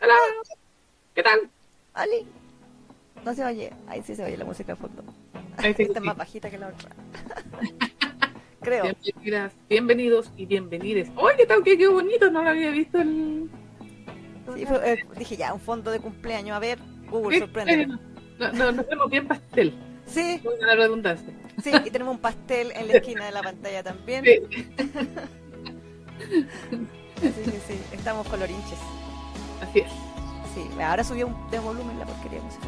Hola. ¿Qué tal? Ali. No se oye. Ahí sí se oye la música de fondo. Ahí sí, Esta es sí. más bajita que la otra. Creo. Bienvenidas, bienvenidos y bienvenides. ¡Ay, qué tal! Qué, qué bonito! No lo había visto el... Sí, fue- eh, dije ya, un fondo de cumpleaños. A ver, Google, sorprende. No, no, vemos bien pastel. Sí, la redundancia. Sí, y tenemos un pastel en la esquina de la pantalla también. Sí. Sí, sí, sí. Estamos colorinches. Así es. Sí, ahora subió un, de volumen la porquería de música.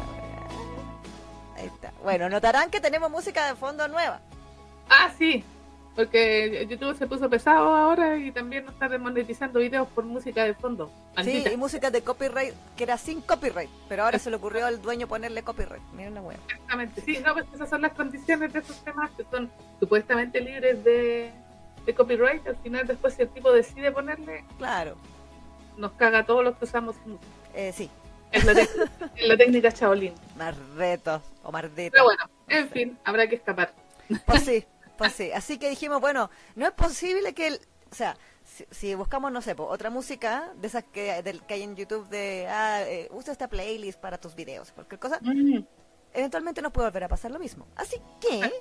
Ahí está. Bueno, notarán que tenemos música de fondo nueva. Ah, sí. Porque YouTube se puso pesado ahora y también nos está desmonetizando videos por música de fondo. Sí, y música de copyright que era sin copyright, pero ahora se le ocurrió al dueño ponerle copyright. Miren la wea. Exactamente. Sí, no, pues esas son las condiciones de esos temas que son supuestamente libres de, de copyright. Al final, después, si el tipo decide ponerle, Claro, nos caga a todos los que usamos música. eh, sí, Es la, técnica Shaolin. más retos o más Pero bueno, en fin, habrá que escapar. Pues sí, pues sí. Así que dijimos, bueno, no es posible que el, o sea, si, si buscamos, no sé, po, otra música de esas que, que hay en YouTube de, ah, eh, usa esta playlist para tus videos, cualquier cosa, eventualmente nos puede volver a pasar lo mismo. Así que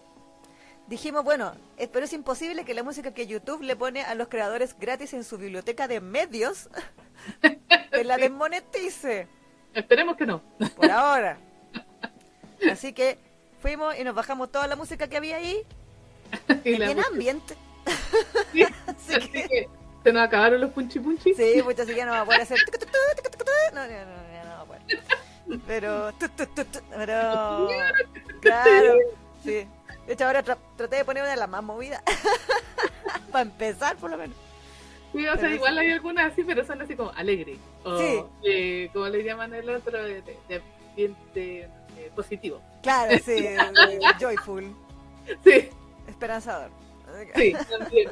dijimos, bueno, eh, pero es imposible que la música que YouTube le pone a los creadores gratis en su biblioteca de medios que la desmonetice Esperemos que no. por ahora. Así que fuimos y nos bajamos toda la música que había ahí, Y la- bien ambiente. Sí, Así así que- que se nos acabaron los punchi punchi. Sí, pues así ya no va a poder hacer. No, no, no, ya no va a poder. Pero. Pero. Claro, sí. De hecho, ahora tra- traté de poner una de las más movidas. Para empezar, por lo menos. Sí, o sea, Pero igual sí. hay algunas así, pero son así como alegre. O, Sí. eh, como le llaman el otro, de, ambiente eh, positivo. Claro, sí. Joyful. Sí, Esperanzador. sí, también.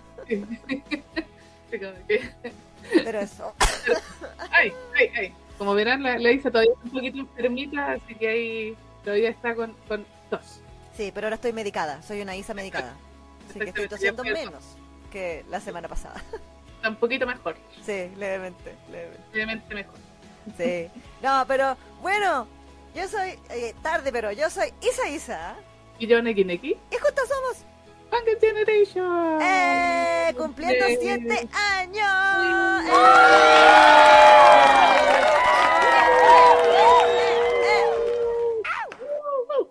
Pero eso. Ay, ay, ay. Como verán, la, la Isa todavía está un poquito enfermita, así que ahí todavía está con, con tos. Sí, pero ahora estoy medicada. Soy una Isa medicada. Así que estoy tosiendo menos que la semana pasada. Está un poquito mejor, Sí, levemente, levemente. mejor. Sí. No, pero bueno, yo soy eh, tarde, pero yo soy Isa Isa. Y yo, Neki Neki, Y juntos somos Funky Generation. ¡Eh! ¡Cumpliendo Eh. siete años!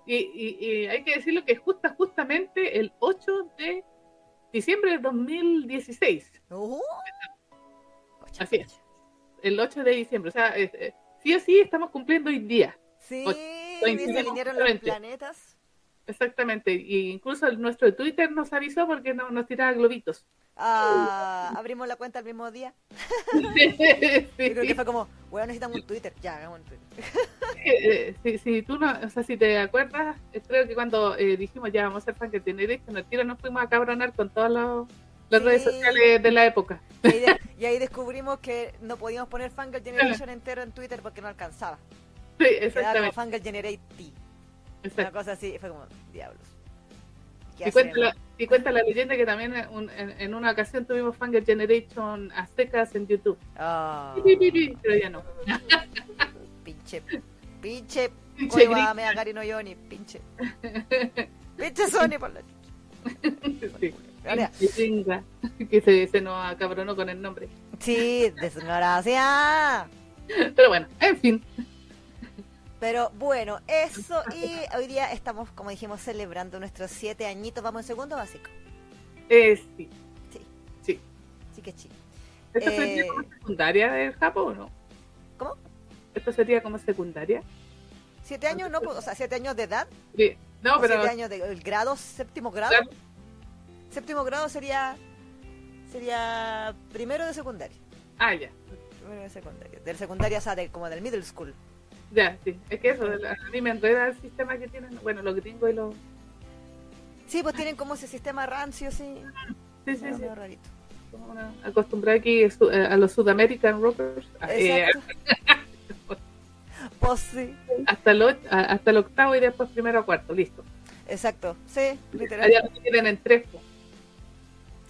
Y, y, y hay que decirlo que justa justamente el 8 de diciembre de 2016. Uh. Así es. El 8 de diciembre. O sea, es- eh, sí o sí estamos cumpliendo hoy día. Sí, se alinearon los planetas. Exactamente. Y incluso el- nuestro Twitter nos avisó porque no, nos tiraba globitos. Ah, abrimos la cuenta el mismo día. Sí, Yo creo que fue como, bueno, necesitamos un Twitter. Ya, hagamos un Twitter. eh, si, si tú no, o sea, si te acuerdas, eh, creo que cuando eh, dijimos ya vamos a hacer Fan que tiro nos fuimos a cabronar con todas los- las Sí. redes sociales de la época. Y ahí, de- y ahí descubrimos que no podíamos poner Fangirl Generation entero en Twitter porque no alcanzaba. Sí, exactamente. Fangirl Generate T. Una exacto. cosa así. Fue como, diablos. ¿Qué Y cuenta, la, y cuenta la leyenda que también en, un- en- en una ocasión tuvimos Fangirl Generation aztecas en YouTube. Pi, Pero ya no. pinche, pinche, Pinche Gary no yo ni pinche. Pinche Sony por la Sí. Ahora, Que se, se nos acabronó con el nombre. Sí, desgracia. Pero bueno, en fin. Pero bueno, eso y hoy día estamos, como dijimos, celebrando nuestros siete añitos. Vamos en segundo básico. Eh, sí. Sí. Sí. Sí que sí. ¿Esto Eh, sería como secundaria del Japón o no? ¿Cómo? ¿Esto sería como secundaria? Siete años, no, pues, o sea, siete años de edad. Sí. No, pero. siete años de el grado, séptimo grado. Claro. Séptimo grado sería sería primero de secundaria. Ah, ya. Primero de secundaria. Del secundaria, o sea, de, como del middle school. Ya, sí. Es que eso, a mí me enreda el sistema que tienen. Bueno, lo que tengo y lo. Sí, pues tienen como ese sistema rancio, sí. Sí, sí, sí. rarito. Como una- Acostumbrada aquí a su- a los Sudamerican Rockers. eh, Exacto. Pues sí. hasta, el, hasta el octavo y después primero a cuarto. Listo. Exacto. Sí, literal. Allá lo tienen en tres.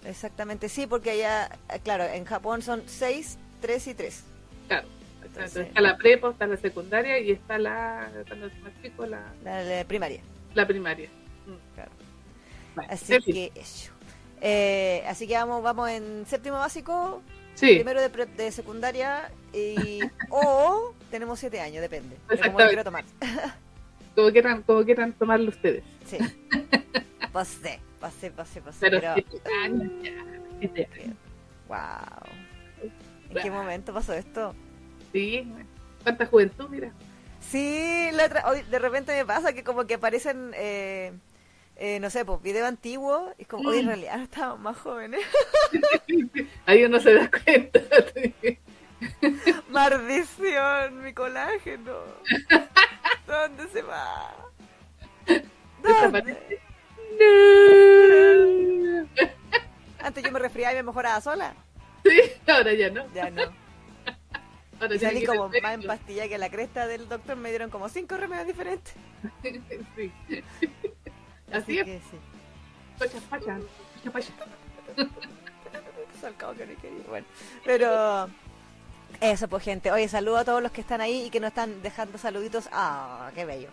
Exactamente, sí, porque allá, eh, claro, en Japón son 6, 3 y 3. Claro. Entonces- está la prepa, está la secundaria y está la, cuando es más chico, la, La, la primaria. la primaria. Mm. Claro. Bueno, Así que eso. Eh, así que vamos, vamos en séptimo básico, sí, primero de, pre- de secundaria y o tenemos siete años, depende. de cómo lo quiero tomar. como quieran, como quieran tomarlo ustedes. Sí. Pasé, pasé, pasé, pasé. Pero, Pero, siete años ya, siete años. wow. ¿En qué momento pasó esto? Sí, cuánta juventud, mira. Sí, la otra- hoy de repente me pasa que como que aparecen, eh, eh, no sé, pues video antiguo y es como, hoy en Mm. realidad estábamos más jóvenes. Ahí uno se da cuenta. Maldición, mi colágeno. ¿Dónde se va? ¿Dónde? No. Antes yo me resfriaba y me mejoraba sola. Sí, ahora ya no. Ya no. Y salí como más médico. empastillada que la cresta del doctor. Me dieron como cinco remedios diferentes. Sí. Así es, que sí. pacha, pacha, pacha, pacha. Salcado que no quería. Bueno, pero eso pues gente. Oye, saludo a todos los que están ahí y que nos están dejando saluditos. Ah, qué bello.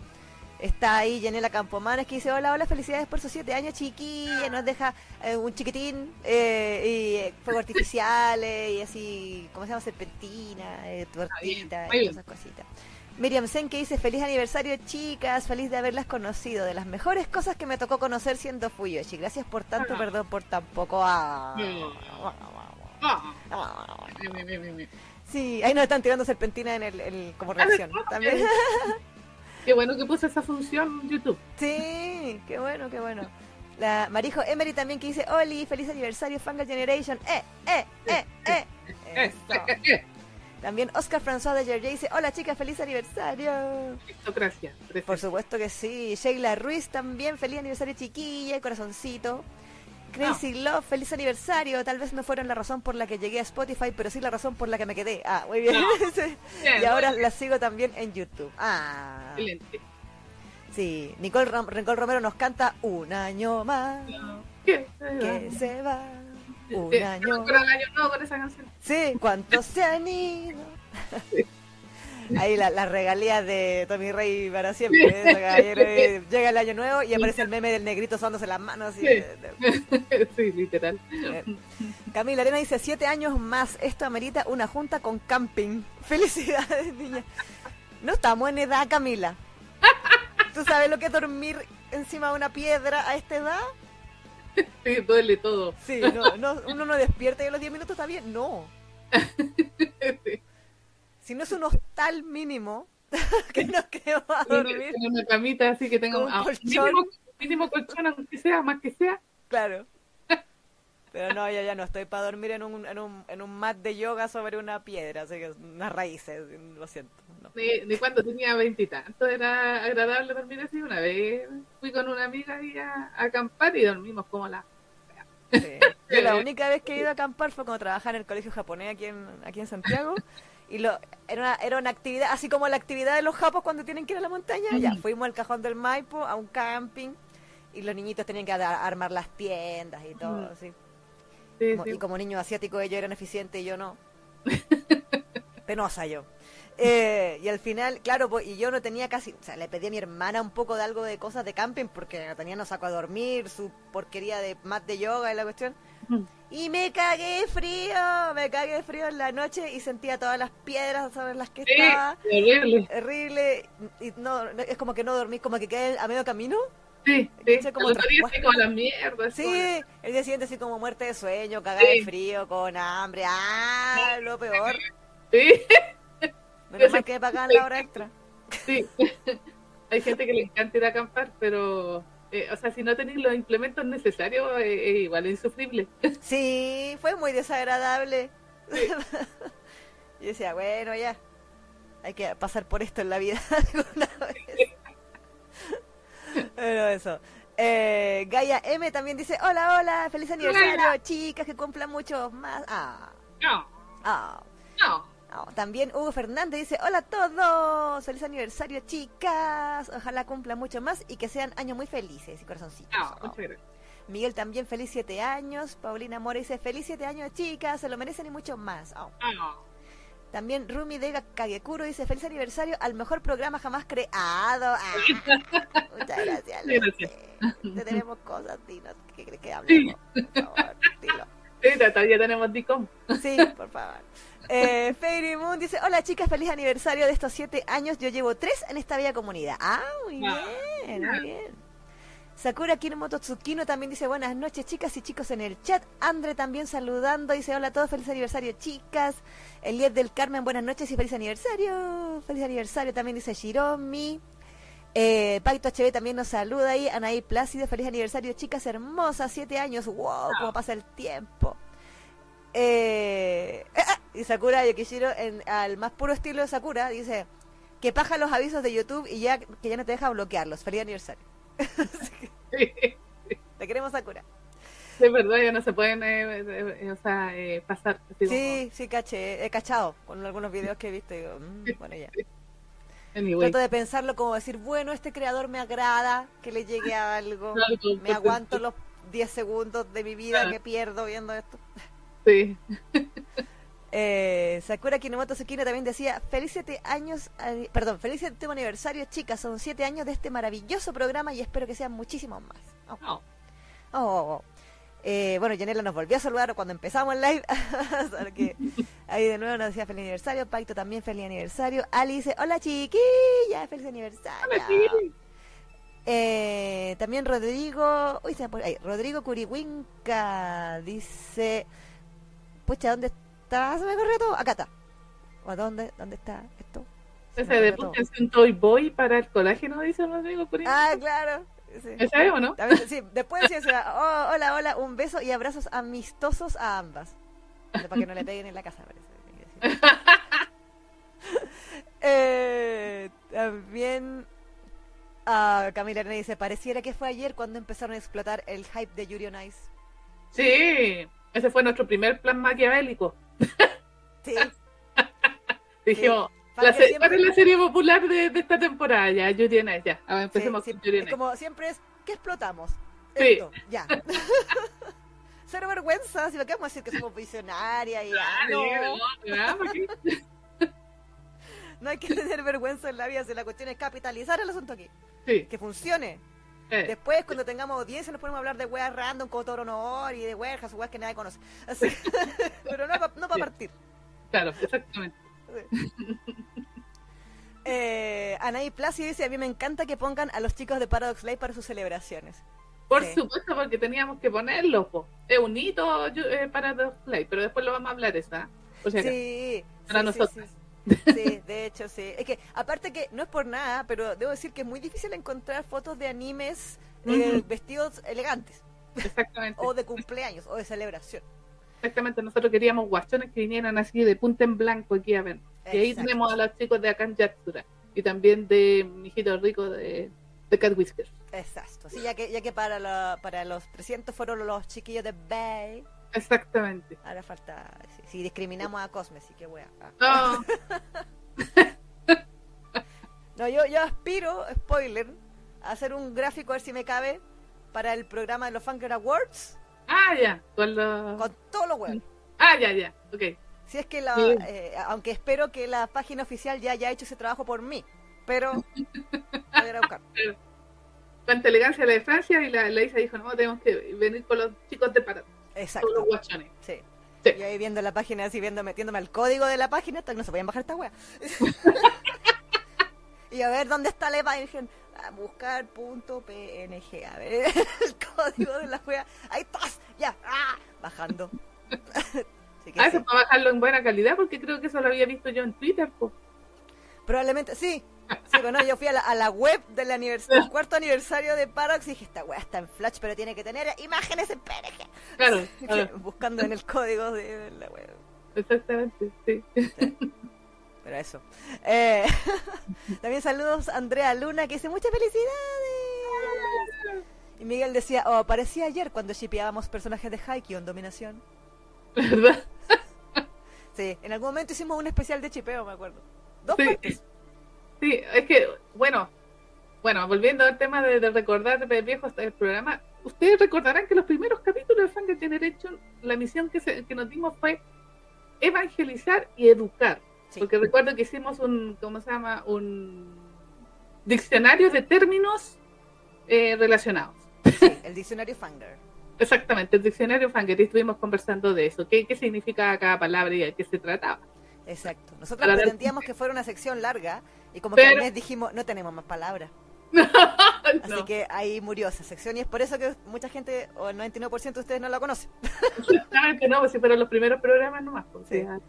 Está ahí Yanela Campomanes que dice, hola, hola, felicidades por sus siete años, chiquilla. Nos deja eh, un chiquitín eh, y eh, fuegos artificiales y así, ¿cómo se llama? Serpentina, eh, tortita y esas cositas. Miriam Sen que dice, feliz aniversario, chicas, feliz de haberlas conocido. De las mejores cosas que me tocó conocer siendo Fuyoshi. Gracias por tanto, Ah. perdón por tan poco. Ah. Ah. Sí, ahí nos están tirando serpentina en el, el- como reacción. Ah, También. Qué bueno que puse esa función en YouTube. Sí, qué bueno, qué bueno. La Marijo Emery también que dice, Oli, feliz aniversario, Fanga Generation. Eh, eh, eh, eh. Eh, Eso. eh, eh, También Oscar François de Georgia dice, hola chicas, feliz aniversario. Aristocracia. Por supuesto que sí. Sheila Ruiz también, feliz aniversario chiquilla, corazoncito. Crazy Love, feliz aniversario. Tal vez no fueron la razón por la que llegué a Spotify, pero sí la razón por la que me quedé. Ah, muy bien. Sí. Bien, y ahora la sigo también en YouTube. Ah, Excelente. sí. Nicole Ram- Rencol Romero nos canta Un año más ¿Qué? que se va. Un Sí, año con el año nuevo con esa canción. Sí, ¿cuántos se han ido? Ahí la- las regalías de Tommy Rey para siempre. ¿eh? Eh, Llega el año nuevo y aparece el meme del negrito usándose las manos. así, Sí. de- de- sí, literal. eh. Camila Arena dice, siete años más, esto amerita una junta con camping. Felicidades, niña. No estamos en edad, Camila. ¿Tú sabes lo que es dormir encima de una piedra a esta edad? Sí, duele todo. Sí, no, no, uno no despierta y a los 10 minutos está bien. No. Sí. Si no es un hostal mínimo, que nos quedemos a dormir. Tengo una camita así que un colchón. mínimo, mínimo colchón, aunque sea, más que sea. Claro. Pero no, ya, ya no estoy para dormir en un, en, un, en un mat de yoga sobre una piedra, así que unas raíces, lo siento. No. Cuando tenía veintitantos era agradable dormir así. Una vez fui con una amiga ahí a, a acampar y dormimos como la. Sí. Yo la única vez que he ido a acampar fue cuando trabajaba en el colegio japonés aquí en, aquí en Santiago. Y lo, era, una, era una actividad, así como la actividad de los japos cuando tienen que ir a la montaña. Ya, fuimos al cajón del Maipo a un camping y los niñitos tenían que armar las tiendas y todo, Ujú. así. Sí, Como- sí. Y como niños asiáticos ellos eran eficientes y yo no. Penosa yo. Eh, y al final, claro, pues, y yo no tenía casi, o sea, le pedí a mi hermana un poco de algo de cosas de camping porque no tenía no saco a dormir, su porquería de mat de yoga y la cuestión. Y me cagué frío, me cagué frío en la noche y sentía todas las piedras sobre las que Sí, estaba. horrible. Horrible. Y no, es como que no dormí, como que quedé a medio camino. Sí, sí. Como Al otro día así traspuesto. como la mierda. como- Sí, el día siguiente así como muerte de sueño, cagada de frío, con hambre. Ah, lo peor. Sí, Menos mal que me pagaban la hora extra. sí. Hay gente que le encanta ir a acampar, pero. Eh, o sea, si no tenéis los implementos necesarios, eh, igual es insufrible. Sí, fue muy desagradable. y decía, bueno, ya. Hay que pasar por esto en la vida alguna vez. Pero eso. Eh, Gaia M también dice, hola, hola, feliz aniversario, chicas, que cumplan muchos más. Ah, No, ah. no. Ah, también Hugo Fernández dice, hola a todos, feliz aniversario chicas, ojalá cumplan mucho más y que sean años muy felices y corazoncitos. Muchas gracias. Miguel también, feliz siete años. Paulina Mora dice, feliz siete años, chicas, se lo merecen y mucho más. Oh. Ah, También Rumi Dega Kagekuro dice, feliz aniversario al mejor programa jamás creado. Ah, muchas gracias. Sí, gracias. Te tenemos cosas, dinos. ¿Qué crees que hablemos? Por favor, dilo. sí, todavía tenemos DICOM. Sí, por favor. Eh, Fairy Moon dice, hola chicas, feliz aniversario de estos siete años. Yo llevo tres en esta bella comunidad. Ah, muy bien, muy bien. Sakura Kinomoto Tsukino también dice buenas noches chicas y chicos en el chat. Andre también saludando, dice hola a todos, feliz aniversario chicas. Eliet del Carmen, buenas noches y feliz aniversario. Feliz aniversario también dice Shiromi. Eh, Paito HB también nos saluda ahí. Anaí Plácido, feliz aniversario chicas hermosas, siete años. Wow, cómo pasa el tiempo. Eh, ah, y Sakura Yokishiro, en, al más puro estilo de Sakura, dice que paja los avisos de YouTube y ya que ya no te deja bloquearlos. Feliz aniversario. Sí, Te queremos, Sakura. de verdad, ya no se pueden eh, eh, eh, o sea, eh, pasar. así Sí, sí, caché. He cachado con algunos videos que he visto. digo, mm, bueno, ya. anyway. Trato de pensarlo como decir, bueno, este creador me agrada, que le llegue a algo. Algo, Me aguanto los 10 segundos de mi vida Ah. que pierdo viendo esto. Sí. Eh, Sakura Kinomoto Tsukino también decía, feliz siete años, perdón, feliz séptimo aniversario, chicas, son siete años de este maravilloso programa y espero que sean muchísimos más. Oh. No. Oh. Eh, bueno, Janela nos volvió a saludar cuando empezamos el live. Que ahí de nuevo nos decía feliz aniversario. Paito también feliz aniversario. Ali dice, hola chiquilla, feliz aniversario. Hola. Eh, también Rodrigo, uy, se me pone- ahí, Rodrigo Curihuinca dice, pucha, ¿dónde está? Se me corrió todo. Acá está. ¿O dónde, dónde está esto? Se me Ese de corrió todo. pónganse un Toy Boy para el colágeno, dice Rodrigo Curín. Ah, claro. sí. ¿Ese es o no? También- sí, después decía, oh, hola, hola, un beso y abrazos amistosos a ambas. Para que no le peguen en la casa, parece. Eh, también ah, Camila Arena dice, pareciera que fue ayer cuando empezaron a explotar el hype de Yuri on Ice. Sí, ese fue nuestro primer plan maquiavélico. Sí, Dijimos, la que se- siempre- ¿cuál es la serie popular de, de esta temporada? Ya, Yuri on Ice, ya. A ver, sí, empecemos sí, con Ice. como siempre es, ¿qué explotamos? Sí. Esto, ya. Cero vergüenza, si lo que vamos a decir que somos visionarias y ah, Ah, no. No hay que tener vergüenza en la vida, si la cuestión es capitalizar el asunto aquí. Sí, Que funcione. Después, cuando tengamos audiencia, nos podemos hablar de weas random como Toro Honor y de weas, weas que nadie conoce. Así. Pero no para no pa Sí. partir. claro, exactamente. Eh, Anaí Placio dice, a mí me encanta que pongan a los chicos de Paradox Live para sus celebraciones. Por Sí. supuesto, porque teníamos que ponerlo, po. Es un hito eh, para The Play, pero después lo vamos a hablar esa. O sea, Sí, Para sí, nosotras. Sí, de hecho, sí. Es que, aparte que, no es por nada, pero debo decir que es muy difícil encontrar fotos de animes eh, vestidos elegantes, exactamente. o de cumpleaños, o de celebración. Exactamente, nosotros queríamos guachones que vinieran así de punta en blanco aquí a ver. Y ahí tenemos a los chicos de Akan Yatsura y también de Mijito Rico de, de Cat Whiskers. Exacto. Sí, ya que, ya que para, la- para los 300 fueron los chiquillos de Bay, Exactamente. ahora falta. Si, si discriminamos a Cosme, sí que wea. Ah. No, No, yo, yo aspiro, spoiler, a hacer un gráfico, a ver si me cabe, para el programa de los Funker Awards, ah, ya. Con los... con todos los huevos. Ah, ya, ya. Ok. Si es que la, Sí. eh, aunque espero que la página oficial ya haya hecho ese trabajo por mí, pero voy a buscar. Tanta elegancia la de Francia y la, la Isa dijo, no, tenemos que venir con los chicos de todos los Exacto. guachones. Sí. Sí. Yo ahí viendo la página, así viendo, metiéndome al código de la página, hasta que no se podían bajar esta wea. y a ver dónde está la imagen. A buscar punto PNG. A ver el código de la wea. Ahí estás. Ya. Ah, bajando. Así que Ah, sí. eso para bajarlo en buena calidad, porque creo que eso lo había visto yo en Twitter. po. Probablemente, sí. Sí, bueno, yo fui a la, a la web del, anivers- cuarto aniversario de Paradox y dije, esta wea está en Flash, pero tiene que tener imágenes en PNG. Claro, claro, Buscando en el código de la web. exactamente, sí. Pero eso. Eh, también saludos a Andrea Luna que dice muchas felicidades. Y Miguel decía, oh, parecía ayer cuando shipeábamos personajes de Haikyuu en Dominación. ¿Verdad? Sí, en algún momento hicimos un especial de chipeo, me acuerdo. Dos Sí. partes. Sí, es que, bueno, bueno, volviendo al tema de, de recordar de viejos el programa, ustedes recordarán que los primeros capítulos de Fanga Generation, la misión que, se, que nos dimos fue evangelizar y educar. Sí. Porque recuerdo que hicimos un, ¿cómo se llama? Un diccionario de términos eh, relacionados. Sí, el diccionario Fanger. Exactamente, el diccionario Fanger, y estuvimos conversando de eso, qué, qué significaba cada palabra y de qué se trataba. Exacto. Nosotros Para pretendíamos que fuera una sección larga y como que Pero- al mes dijimos, no tenemos más palabras. Así No, que ahí murió esa sección y es por eso que mucha gente, o el 99% de ustedes no la conocen. exactamente no, pues si fueron los primeros programas nomás. Pues, Sí. o sea,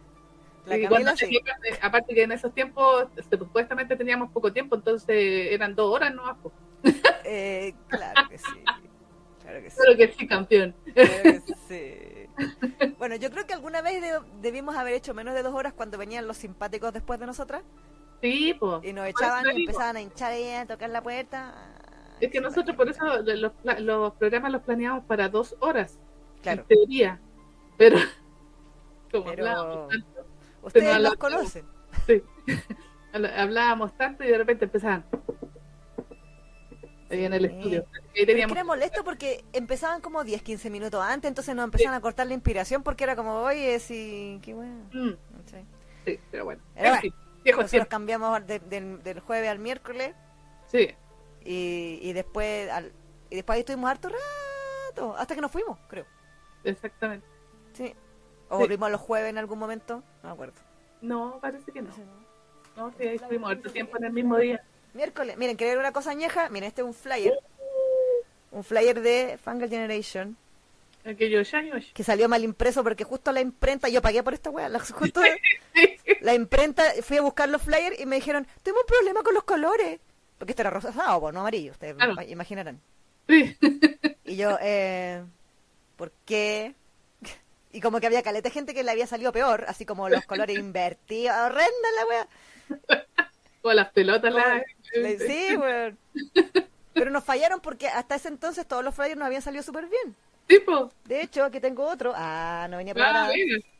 La y Camila cuando sí. teníamos- eh, aparte que en esos tiempos supuestamente teníamos poco tiempo, entonces eran dos horas nomás. Pues. Eh, claro que sí. Claro que sí. Claro que sí, campeón. Claro que sí. Bueno, yo creo que alguna vez de- debimos haber hecho menos de dos horas cuando venían los simpáticos después de nosotras Sí, y nos echaban y empezaban a hinchar ahí, a tocar la puerta. Es que nosotros por eso los, programas los planeamos para dos horas, Claro, en teoría. Pero, como Pero- hablábamos tanto, ustedes los conocen. sí. Hablábamos tanto y de repente empezaban. Ahí en el Sí. estudio. Ahí es teníamos que era molesto porque empezaban como 10, 15 minutos antes, entonces nos empezaban a cortar la inspiración porque era como, oye, sí, qué bueno. Mm, Sí. sí, pero bueno. En bueno, Nosotros cambiamos de- del- del jueves al miércoles Sí, y, y después al, y después ahí estuvimos harto rato, hasta que nos fuimos, creo. exactamente. Sí. O volvimos los jueves en algún momento, no me acuerdo. No, parece que no. No sé, ¿no? No, sí, ahí estuvimos harto tiempo en el mismo día. Miércoles, miren, ¿quieren ver una cosa añeja? Miren, este es un flyer. Un flyer de Fangirl Generation Aquellos años. que salió mal impreso porque justo la imprenta, yo pagué por esta weá, la- justo la imprenta, fui a buscar los flyers y me dijeron, tengo un problema con los colores. Porque este era rosado, no amarillo, ustedes Claro. ma- imaginarán. Sí. Y yo, eh, ¿por qué? Y como que había caleta gente que le había salido peor, así como los colores invertidos, horrenda la wea. Con las pelotas. la- Le- Sí, weón. Pero nos fallaron porque hasta ese entonces todos los flyers nos habían salido súper bien. Tipo. De hecho, aquí tengo otro. Ah, no venía Ah, preparada.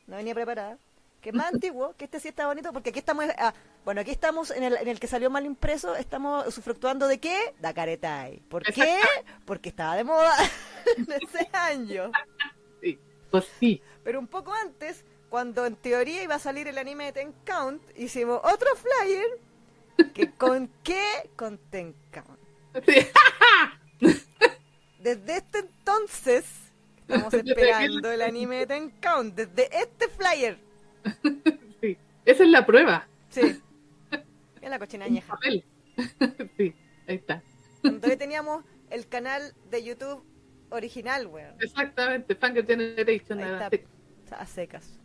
No venía preparada. Que es más antiguo, que este sí está bonito, porque aquí estamos, ah, bueno, aquí estamos en el, en el que salió mal impreso, estamos usufructuando de qué? Da caretai. ¿Por qué? Porque estaba de moda en ese año. Sí. Pues sí. Pero un poco antes, cuando en teoría iba a salir el anime de Ten Count, hicimos otro flyer que con qué? Con Ten Count. Sí. Desde este entonces, estamos esperando el anime de Ten Count, desde este flyer. sí. Esa es la prueba. Sí. Es la cochina añeja. papel. Sí, ahí está. Entonces teníamos el canal de YouTube original, weón. Exactamente. Fangirl Generation. Ahí está. A secas.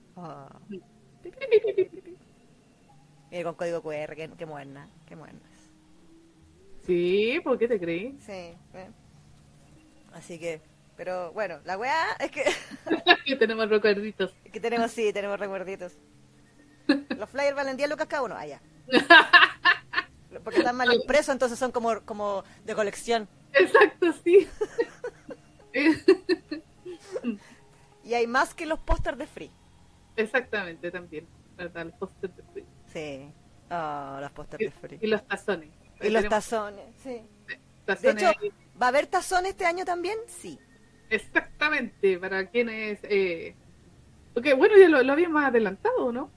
Mira, con código QR, qué, qué moderna, qué moderna. Sí, ¿por qué te creí? Sí. eh. Así que, pero bueno, la weá es que, Aquí tenemos recuerditos. que tenemos, sí, tenemos recuerditos. Los flyers valen 10 lucas cada uno, allá. Porque están mal impresos, entonces son como, como de colección. Exacto, sí. Y hay más que los pósters de Free. Exactamente, también. ¿Verdad? Los pósters de Free. Sí. Oh, los pósters de Free. Y los tazones. Y los tazones, sí. De tazones hecho, ahí. ¿Va a haber tazón este año también? Sí. Exactamente, para quienes... Eh... Bueno, ya lo, lo habíamos adelantado, ¿no?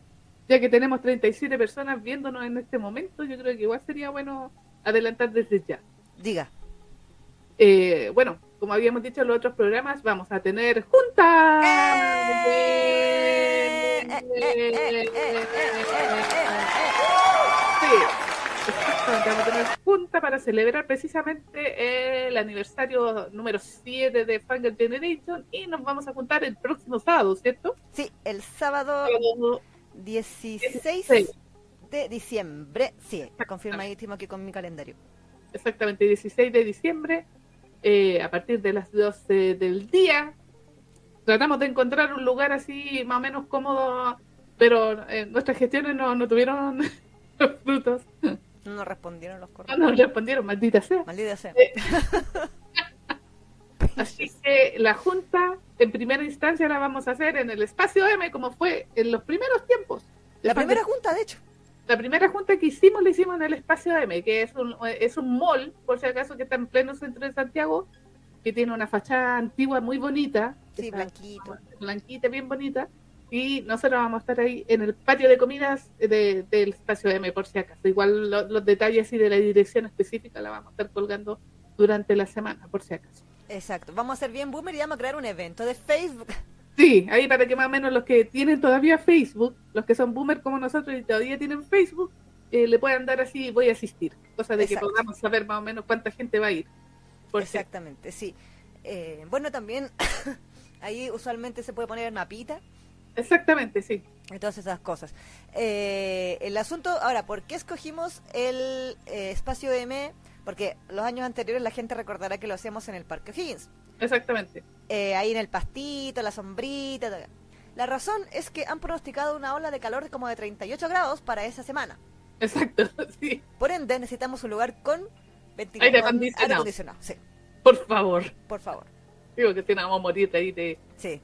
Ya que tenemos 37 personas viéndonos en este momento, yo creo que igual sería bueno adelantar desde ya. Diga. Eh, bueno, como habíamos dicho en los otros programas, vamos a tener juntas. Eh, eh, eh, eh, eh, eh, eh, eh, Sí, exactamente, vamos a tener junta para celebrar precisamente el aniversario número 7 de Fangirl Generation y nos vamos a juntar el próximo sábado, ¿cierto? Sí, el sábado Sábado 16 Sí. de diciembre. Sí, confirmadísimo aquí con mi calendario. exactamente 16 de diciembre, eh, a partir de las 12 del día. Tratamos de encontrar un lugar así más o menos cómodo, pero eh, nuestras gestiones no, no tuvieron los frutos. No nos respondieron los No correos. nos respondieron, maldita sea. Maldita sea. Así que la junta, en primera instancia, la vamos a hacer en el espacio M, como fue en los primeros tiempos. La primera junta, de hecho. La primera junta que hicimos la hicimos en el espacio M, que es un, es un mall, por si acaso, que está en pleno centro de Santiago, que tiene una fachada antigua muy bonita. Sí, blanquito. Blanquita, bien bonita. Y nosotros vamos a estar ahí en el patio de comidas de- del espacio M, por si acaso. Igual lo- los detalles y de la dirección específica la vamos a estar colgando durante la semana, por si acaso. Exacto. Vamos a ser bien boomer y vamos a crear un evento de Facebook. Sí, ahí para que más o menos los que tienen todavía Facebook, los que son boomer como nosotros y todavía tienen Facebook, eh, le puedan dar así, voy a asistir. Cosa de Exacto. que podamos saber más o menos cuánta gente va a ir. Por si- Exactamente, sí. Eh, bueno, también ahí usualmente se puede poner el mapita Exactamente, sí. y todas esas cosas. Eh, el asunto, ahora, ¿por qué escogimos el eh, espacio M? Porque los años anteriores la gente recordará que lo hacíamos en el Parque O'Higgins. Exactamente. Eh, ahí en el pastito, la sombrita. La razón es que han pronosticado una ola de calor como de 38 grados para esa semana. Exacto, sí. Por ende, necesitamos un lugar con ventilador, Aire con acondicionado. aire acondicionado. Sí, Por favor. por favor. Digo que si no vamos a morir ahí de, Sí.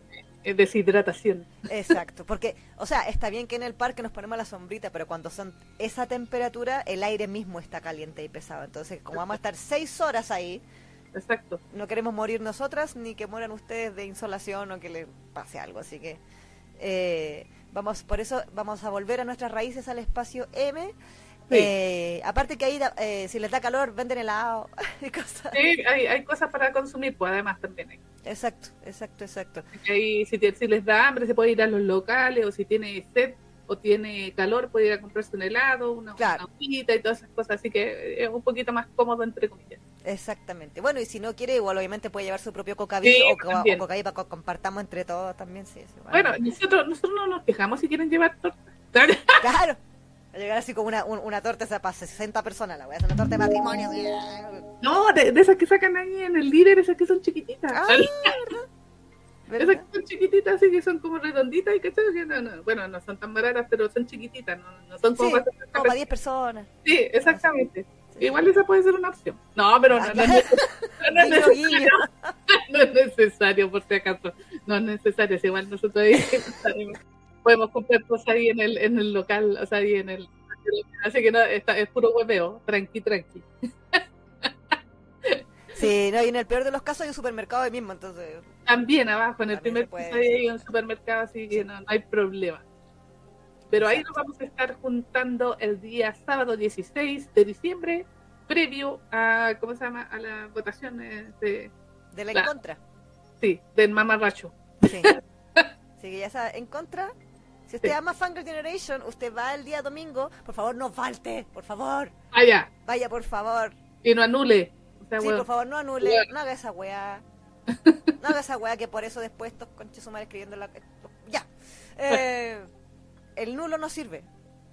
De deshidratación. Exacto, porque, o sea, está bien que en el parque nos ponemos la sombrita, pero cuando son esa temperatura, el aire mismo está caliente y pesado. Entonces, como vamos a estar seis horas ahí, Exacto. no queremos morir nosotras ni que mueran ustedes de insolación o que le pase algo. Así que, eh, vamos, por eso vamos a volver a nuestras raíces al espacio M. Sí. Eh, aparte que ahí, eh, si les da calor, venden helado y cosas. Sí, hay, hay cosas para consumir, pues además también hay. Exacto, exacto, exacto. Ahí, si, te- si les da hambre, se puede ir a los locales, o si tiene sed o tiene calor, puede ir a comprarse un helado, una, Claro. una y todas esas cosas. Así que es un poquito más cómodo, entre comillas. Exactamente. Bueno, y si no quiere, igual obviamente puede llevar su propio cocaví Sí, o, co- también. o cocaví para que compartamos entre todos también. Sí, sí, Bueno, nosotros, nosotros no nos quejamos si quieren llevar torta. claro. A llegar así como una, un- una torta esa para 60 personas, la voy a hacer una torta de matrimonio. así. No, de, de esas que sacan ahí en el líder, esas que son chiquititas. Ah, Esas ¿verdad? que son chiquititas, así que son como redonditas y. Que no, no, bueno, no son tan baratas, pero son chiquititas, no, no son como Sí, para como para 10 personas. Sí, exactamente. Sí. Igual esa puede ser una opción. No, pero no, no es necesario, no es necesario, no es necesario, por si acaso. No es necesario, si igual nosotros ahí podemos comprar cosas ahí en el, en el local, o sea, ahí en el... Así que no, está, es puro hueveo, tranqui, tranqui. Sí, no, y en el peor de los casos hay un supermercado ahí mismo, entonces. También abajo, en el primer piso hay un supermercado, así que no, no hay problema. Pero ahí nos vamos a estar juntando el día sábado 16 de diciembre, previo a, ¿cómo se llama? A la votación eh, de, De la en Claro. contra. sí, del mamarracho. Sí. Así que ya sabe, en contra. Si usted Sí. ama Fangirl Generation, usted va el día domingo, por favor no falte, por favor. Allá, Vaya, por favor. y no anule. O sea, Sí, bueno, por favor, no anule, Bueno. no haga esa weá. No haga esa weá que por eso después estos conches su madre escribiendo la... Ya. Eh, el nulo no sirve.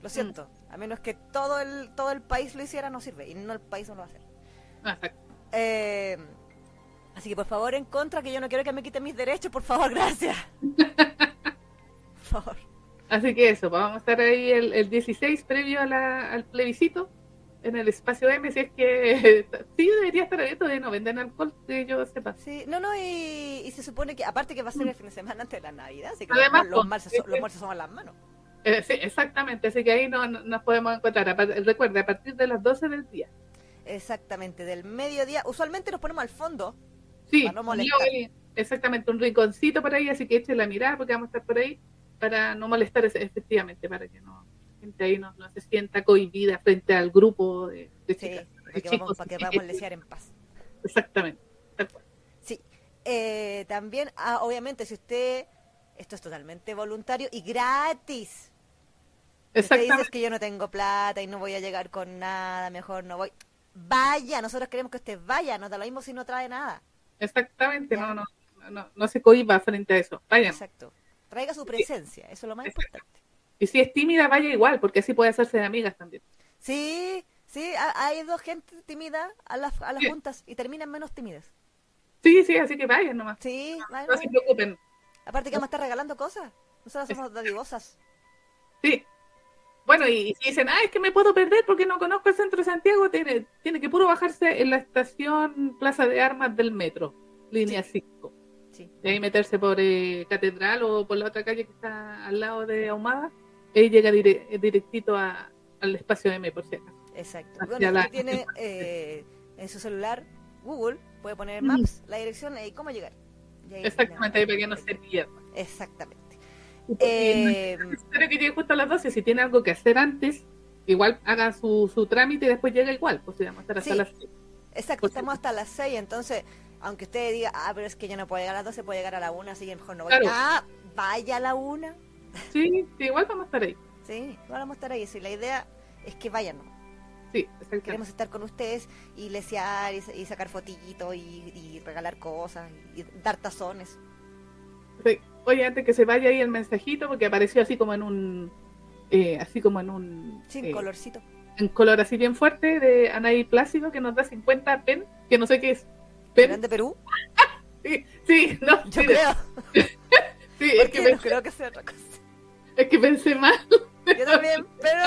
Lo siento. A menos que todo el, todo el país lo hiciera, no sirve. Y no el país no lo va a hacer. ah. Eh, así que por favor, en contra, que yo no quiero que me quiten mis derechos, por favor, gracias. Por favor. Así que eso, vamos a estar ahí el, el 16 previo a la- al plebiscito en el espacio M, si es que sí debería estar abierto de no venden alcohol, que yo sepa. Sí, no, no, y, y se supone que, aparte que va a ser el fin de semana antes de la Navidad, así que Además, los, pues, mal se, sí, so- los sí. mal se soban las manos. Eh, sí, exactamente, así que ahí no, no- nos podemos encontrar. A Recuerde, a partir de las 12 del día. Exactamente, del mediodía. Usualmente nos ponemos al fondo. Sí, Para no molestar. yo, exactamente, un rinconcito por ahí, así que echen la mirada porque vamos a estar por ahí para no molestar efectivamente, para que no la gente ahí no, no se sienta cohibida frente al grupo de, de Sí, chicas. para de que, chicos. vamos, para que lesear en paz. Exactamente. tal cual. Sí. Eh, también, ah, obviamente, si usted. Esto es totalmente voluntario y gratis. Si usted dice que yo no tengo plata y no voy a llegar con nada, mejor no voy. Vaya, nosotros queremos que usted vaya, no da lo mismo si no trae nada. Exactamente, no, no, no, no se cohiba frente a eso. Vayan. Exacto. Traiga su presencia, eso es lo más importante. Y si es tímida, vaya igual, porque así puede hacerse de amigas también. Sí, sí, ha, ha ido gente tímida a las, a las Sí. juntas y terminan menos tímidas. Sí, sí, así que vayan nomás. Sí, No se preocupen. aparte que vamos a estar regalando cosas. Nosotros somos dadivosas. Sí. Bueno, y, si dicen, ah, es que me puedo perder porque no conozco el centro de Santiago, tiene, tiene que puro bajarse en la estación Plaza de Armas del metro, línea 5. Sí. De ahí meterse por eh, Catedral o por la otra calle que está al lado de Ahumada, y llega dire- directito a- al espacio M, por si acaso. Exacto. Hacia Bueno, la- tiene eh, en su celular Google, puede poner Mm. Maps, la dirección y cómo llegar. Y ahí Exactamente, ahí para que no se pierda. Exactamente. Y no Eh, es necesario que llegue justo a las 12, si tiene algo que hacer antes, igual haga su, su trámite y después llega igual, pues si vamos a estar hasta Sí. las seis. exacto, Por estamos hasta las 6, entonces, aunque usted diga, ah, pero es que yo no puedo llegar a las 12, puedo llegar a la 1, así que mejor no voy. Claro. Ah, vaya a la 1. Sí, sí, igual vamos a estar ahí. Sí, igual vamos a estar ahí. Sí, la idea es que vayan. Sí. Queremos estar con ustedes y lesear y, y sacar fotitos y, y regalar cosas y, y dar tazones. Sí. Oye, antes que se vaya ahí el mensajito, porque apareció así como en un. eh, así como en un. Sin eh, colorcito. En color así bien fuerte de Anaí Plácido que nos da 50 pen, que no sé qué es. ¿Serán de Perú? Sí, sí, no, Yo sí, creo. sí, es, que pensé, creo que sea otra cosa. es que pensé mal. Yo también, pero...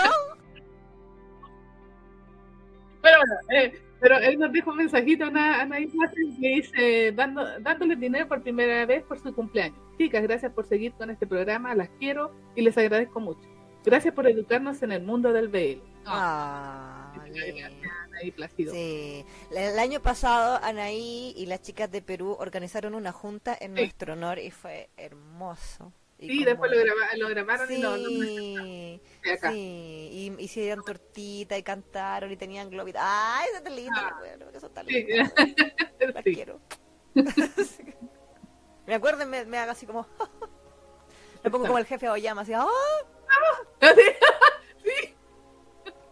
Pero bueno, eh, pero él nos dijo un mensajito a Anaí Plácido que dice: dando, dándoles dinero por primera vez por su cumpleaños. Chicas, gracias por seguir con este programa, las quiero y les agradezco mucho. Gracias por educarnos en el mundo del BL. Ah, Gracias. Anaí Plácido. Sí. El año pasado, Anaí y las chicas de Perú organizaron una junta en Sí. nuestro honor y fue hermoso. Y Sí, como- después lo, graba- lo grabaron y Sí, lo, lo acá. sí, y hicieron tortita y cantaron y tenían globitos. ¡Ay, eso está lindo! Ah. bueno, eso está Sí. lindo. Las Sí. quiero. Sí. Me acuerdo y me, me haga así como... me pongo como el jefe Oyama, así... ¡ah! ¿Sí? sí.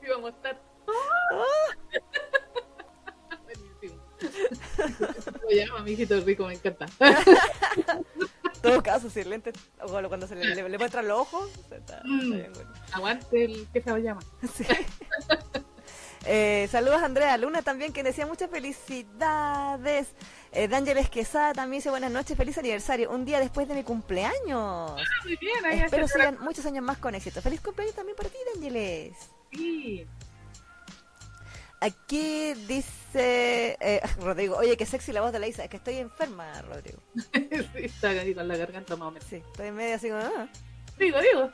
Sí, vamos a estar. Buenísimo. Mi hijito rico, me encanta. En todo caso, si el lente, o cuando se le, le, le muestran los ojos, está, está Mm. bien bueno. Aguante el que se lo llama. Sí. Eh, saludos a Andrea Luna también, que decía muchas felicidades. Eh, D'Ángeles Quesada también dice buenas noches, feliz aniversario, un día después de mi cumpleaños. Ah, muy bien, ahí Espero sigan muchos años más con éxito. Feliz cumpleaños también para ti, D'Ángeles. Sí. Aquí dice eh, Rodrigo, oye, qué sexy la voz de la Isa, es que estoy enferma, Rodrigo. sí, está ahí con la garganta más o menos. Sí, estoy medio así como... ah. Digo, digo.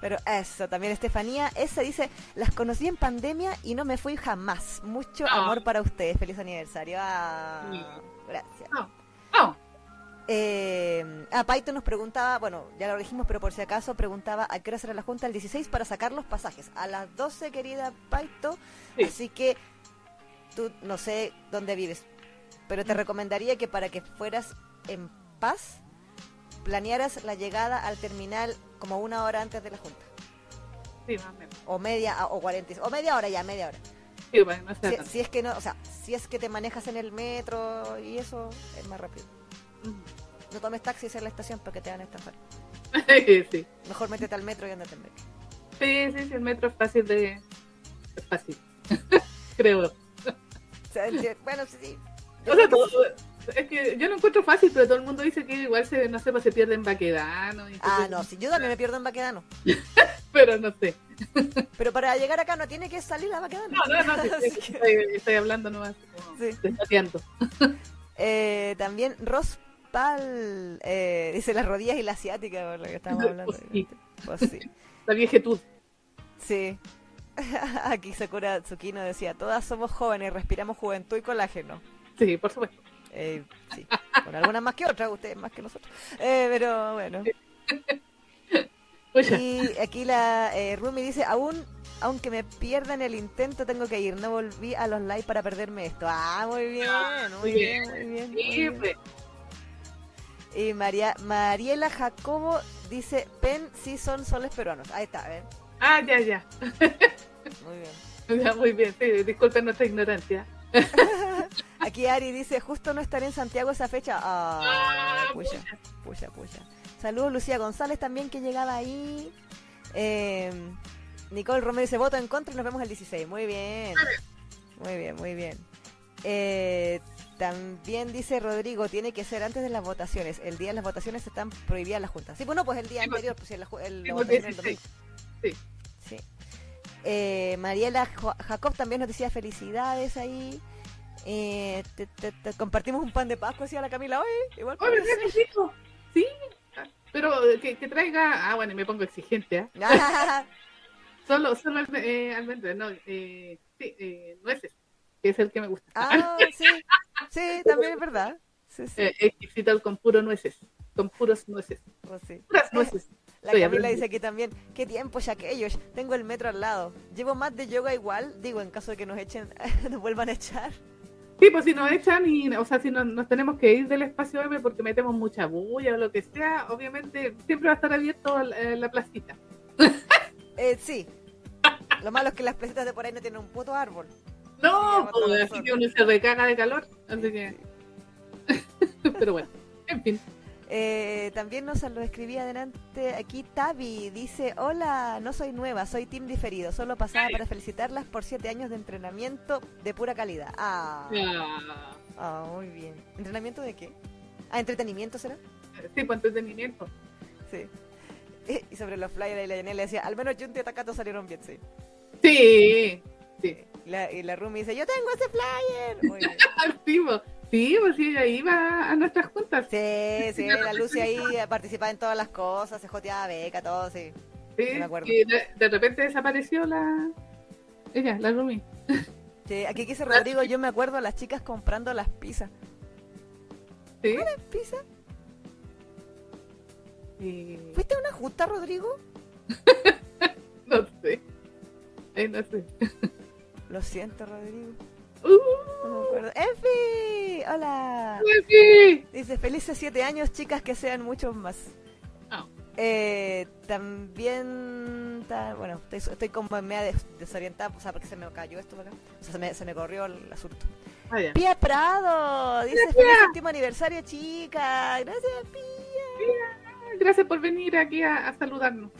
Pero eso, también Estefanía, esa dice, las conocí en pandemia y no me fui jamás. Mucho Ah. amor para ustedes, feliz aniversario. Ah, gracias. No. No. Eh, ah, Paito nos preguntaba, bueno, ya lo dijimos, pero por si acaso preguntaba a qué hora será la junta el 16 para sacar los pasajes. A las 12, querida Paito. Sí. Así que tú no sé dónde vives, pero Mm. te recomendaría que para que fueras en paz, planearas la llegada al terminal como una hora antes de la junta. Sí, más o menos. O media, o 40, o media hora ya, media hora. Sí, Si, es que no, o sea, si es que te manejas en el metro y eso es más rápido. No tomes taxis en la estación porque te van a estafar. Sí. Mejor métete al metro y andate al metro. Sí, sí, sí, el metro es fácil de. Es fácil. Creo. Sea, bueno, sí, sí. O sea, todo- es que yo lo encuentro fácil, pero todo el mundo dice que igual se, no sé, pues se pierde en Baquedano. y Ah, no, si yo también me pierdo en Baquedano. Pero no sé. Pero para llegar acá no tiene que salir a Baquedano. No, no, no, sí, que- estoy, estoy hablando nomás. Como Sí. Eh, también Rospal eh, dice las rodillas y la asiática, por lo que estamos hablando. Pues sí. Pues sí. La viejetud. Sí. Aquí Sakura Tsukino decía, todas somos jóvenes, respiramos juventud y colágeno. Sí, por supuesto. Eh, sí, con algunas más que otras, ustedes más que nosotros. Eh, pero bueno. Y aquí la eh, Rumi dice, aún, aunque me pierda en el intento, tengo que ir. No volví a los live para perderme esto. Ah, muy bien, muy bien, muy bien. muy bien. Y María, Mariela Jacobo dice, pen sí son soles peruanos. Ahí está, ¿ven? Ah, ya, ya. Muy bien. Ya, muy bien. Sí, disculpen nuestra ignorancia. Aquí Ari dice, justo no estaré en Santiago esa fecha. Ah, Ah, pucha, pucha, pucha. Saludos Lucía González también que llegaba ahí. Eh, Nicole Romero dice, voto en contra y nos vemos el 16. Muy bien. Muy bien, muy bien. Eh, también dice Rodrigo, tiene que ser antes de las votaciones. El día de las votaciones están prohibidas las juntas. Sí, bueno, pues el día Sí, pues. anterior, pues el- la pues, votación el 16. domingo. Sí. Eh, Mariela Jo- Jacob también nos decía felicidades ahí. Eh, te- te- te- compartimos un pan de Pascua, decía la Camila hoy. Igual Oye, puede ¿verdad que rico? Sí. Pero que, que traiga. Ah, bueno, me pongo exigente, ser. Solo, solo eh, almendras, no. Eh, sí, eh, nueces, que es el que me gusta. ah, sí, Sí, también es verdad. Sí, sí. Eh, exquisito con puro nueces, con puros nueces. Oh, sí. Puras nueces. La Estoy Camila dice aquí también, qué tiempo ya aquellos, tengo el metro al lado. Llevo más de yoga igual, digo, en caso de que nos echen, nos vuelvan a echar. Sí, pues si nos echan y, o sea, si nos, nos tenemos que ir del espacio M porque metemos mucha bulla o lo que sea, obviamente siempre va a estar abierto la, eh, la placita. Eh, sí. Lo malo es que las placitas de por ahí no tienen un puto árbol. No, pues, así que uno se recaga de calor, así que... Pero bueno, en fin. Eh, también nos lo escribí adelante aquí Tavi, dice, hola, no soy nueva, soy team diferido, solo pasaba para felicitarlas por siete años de entrenamiento de pura calidad. Ah, Ah, ah, muy bien. ¿Entrenamiento de qué? Ah, entretenimiento será. sí, pues entretenimiento. Sí. Y sobre los flyers, y la Yanela decía, al menos Junti y Takato salieron bien, sí. Sí, sí. Y la, y la Rumi dice, yo tengo ese flyer. Muy bien. Sí, pues, sí, ella iba a nuestras juntas. Sí, sí, la Lucy ahí participaba en todas las cosas, se joteaba beca, todo, sí. Sí, me acuerdo. y de, de repente desapareció la... Ella, la Rumi. Sí, aquí dice Rodrigo, yo me acuerdo a las chicas comprando las pizzas. Sí. ¿Pizza? Y... ¿Fuiste a una junta, Rodrigo? No sé. Ay, no sé. Lo siento, Rodrigo. Uh, No me acuerdo. ¡Efi! ¡Hola! sí. Dice, felices siete años, chicas, que sean muchos más. Ah. Eh, también, ta- bueno, estoy, estoy como media des- desorientada, o sea, porque se me cayó esto acá. O sea, se me, se me corrió el asunto. Vaya. Pía Prado, dice, Pía. feliz último aniversario, chica. Gracias, Pía. Gracias por venir aquí a, a saludarnos.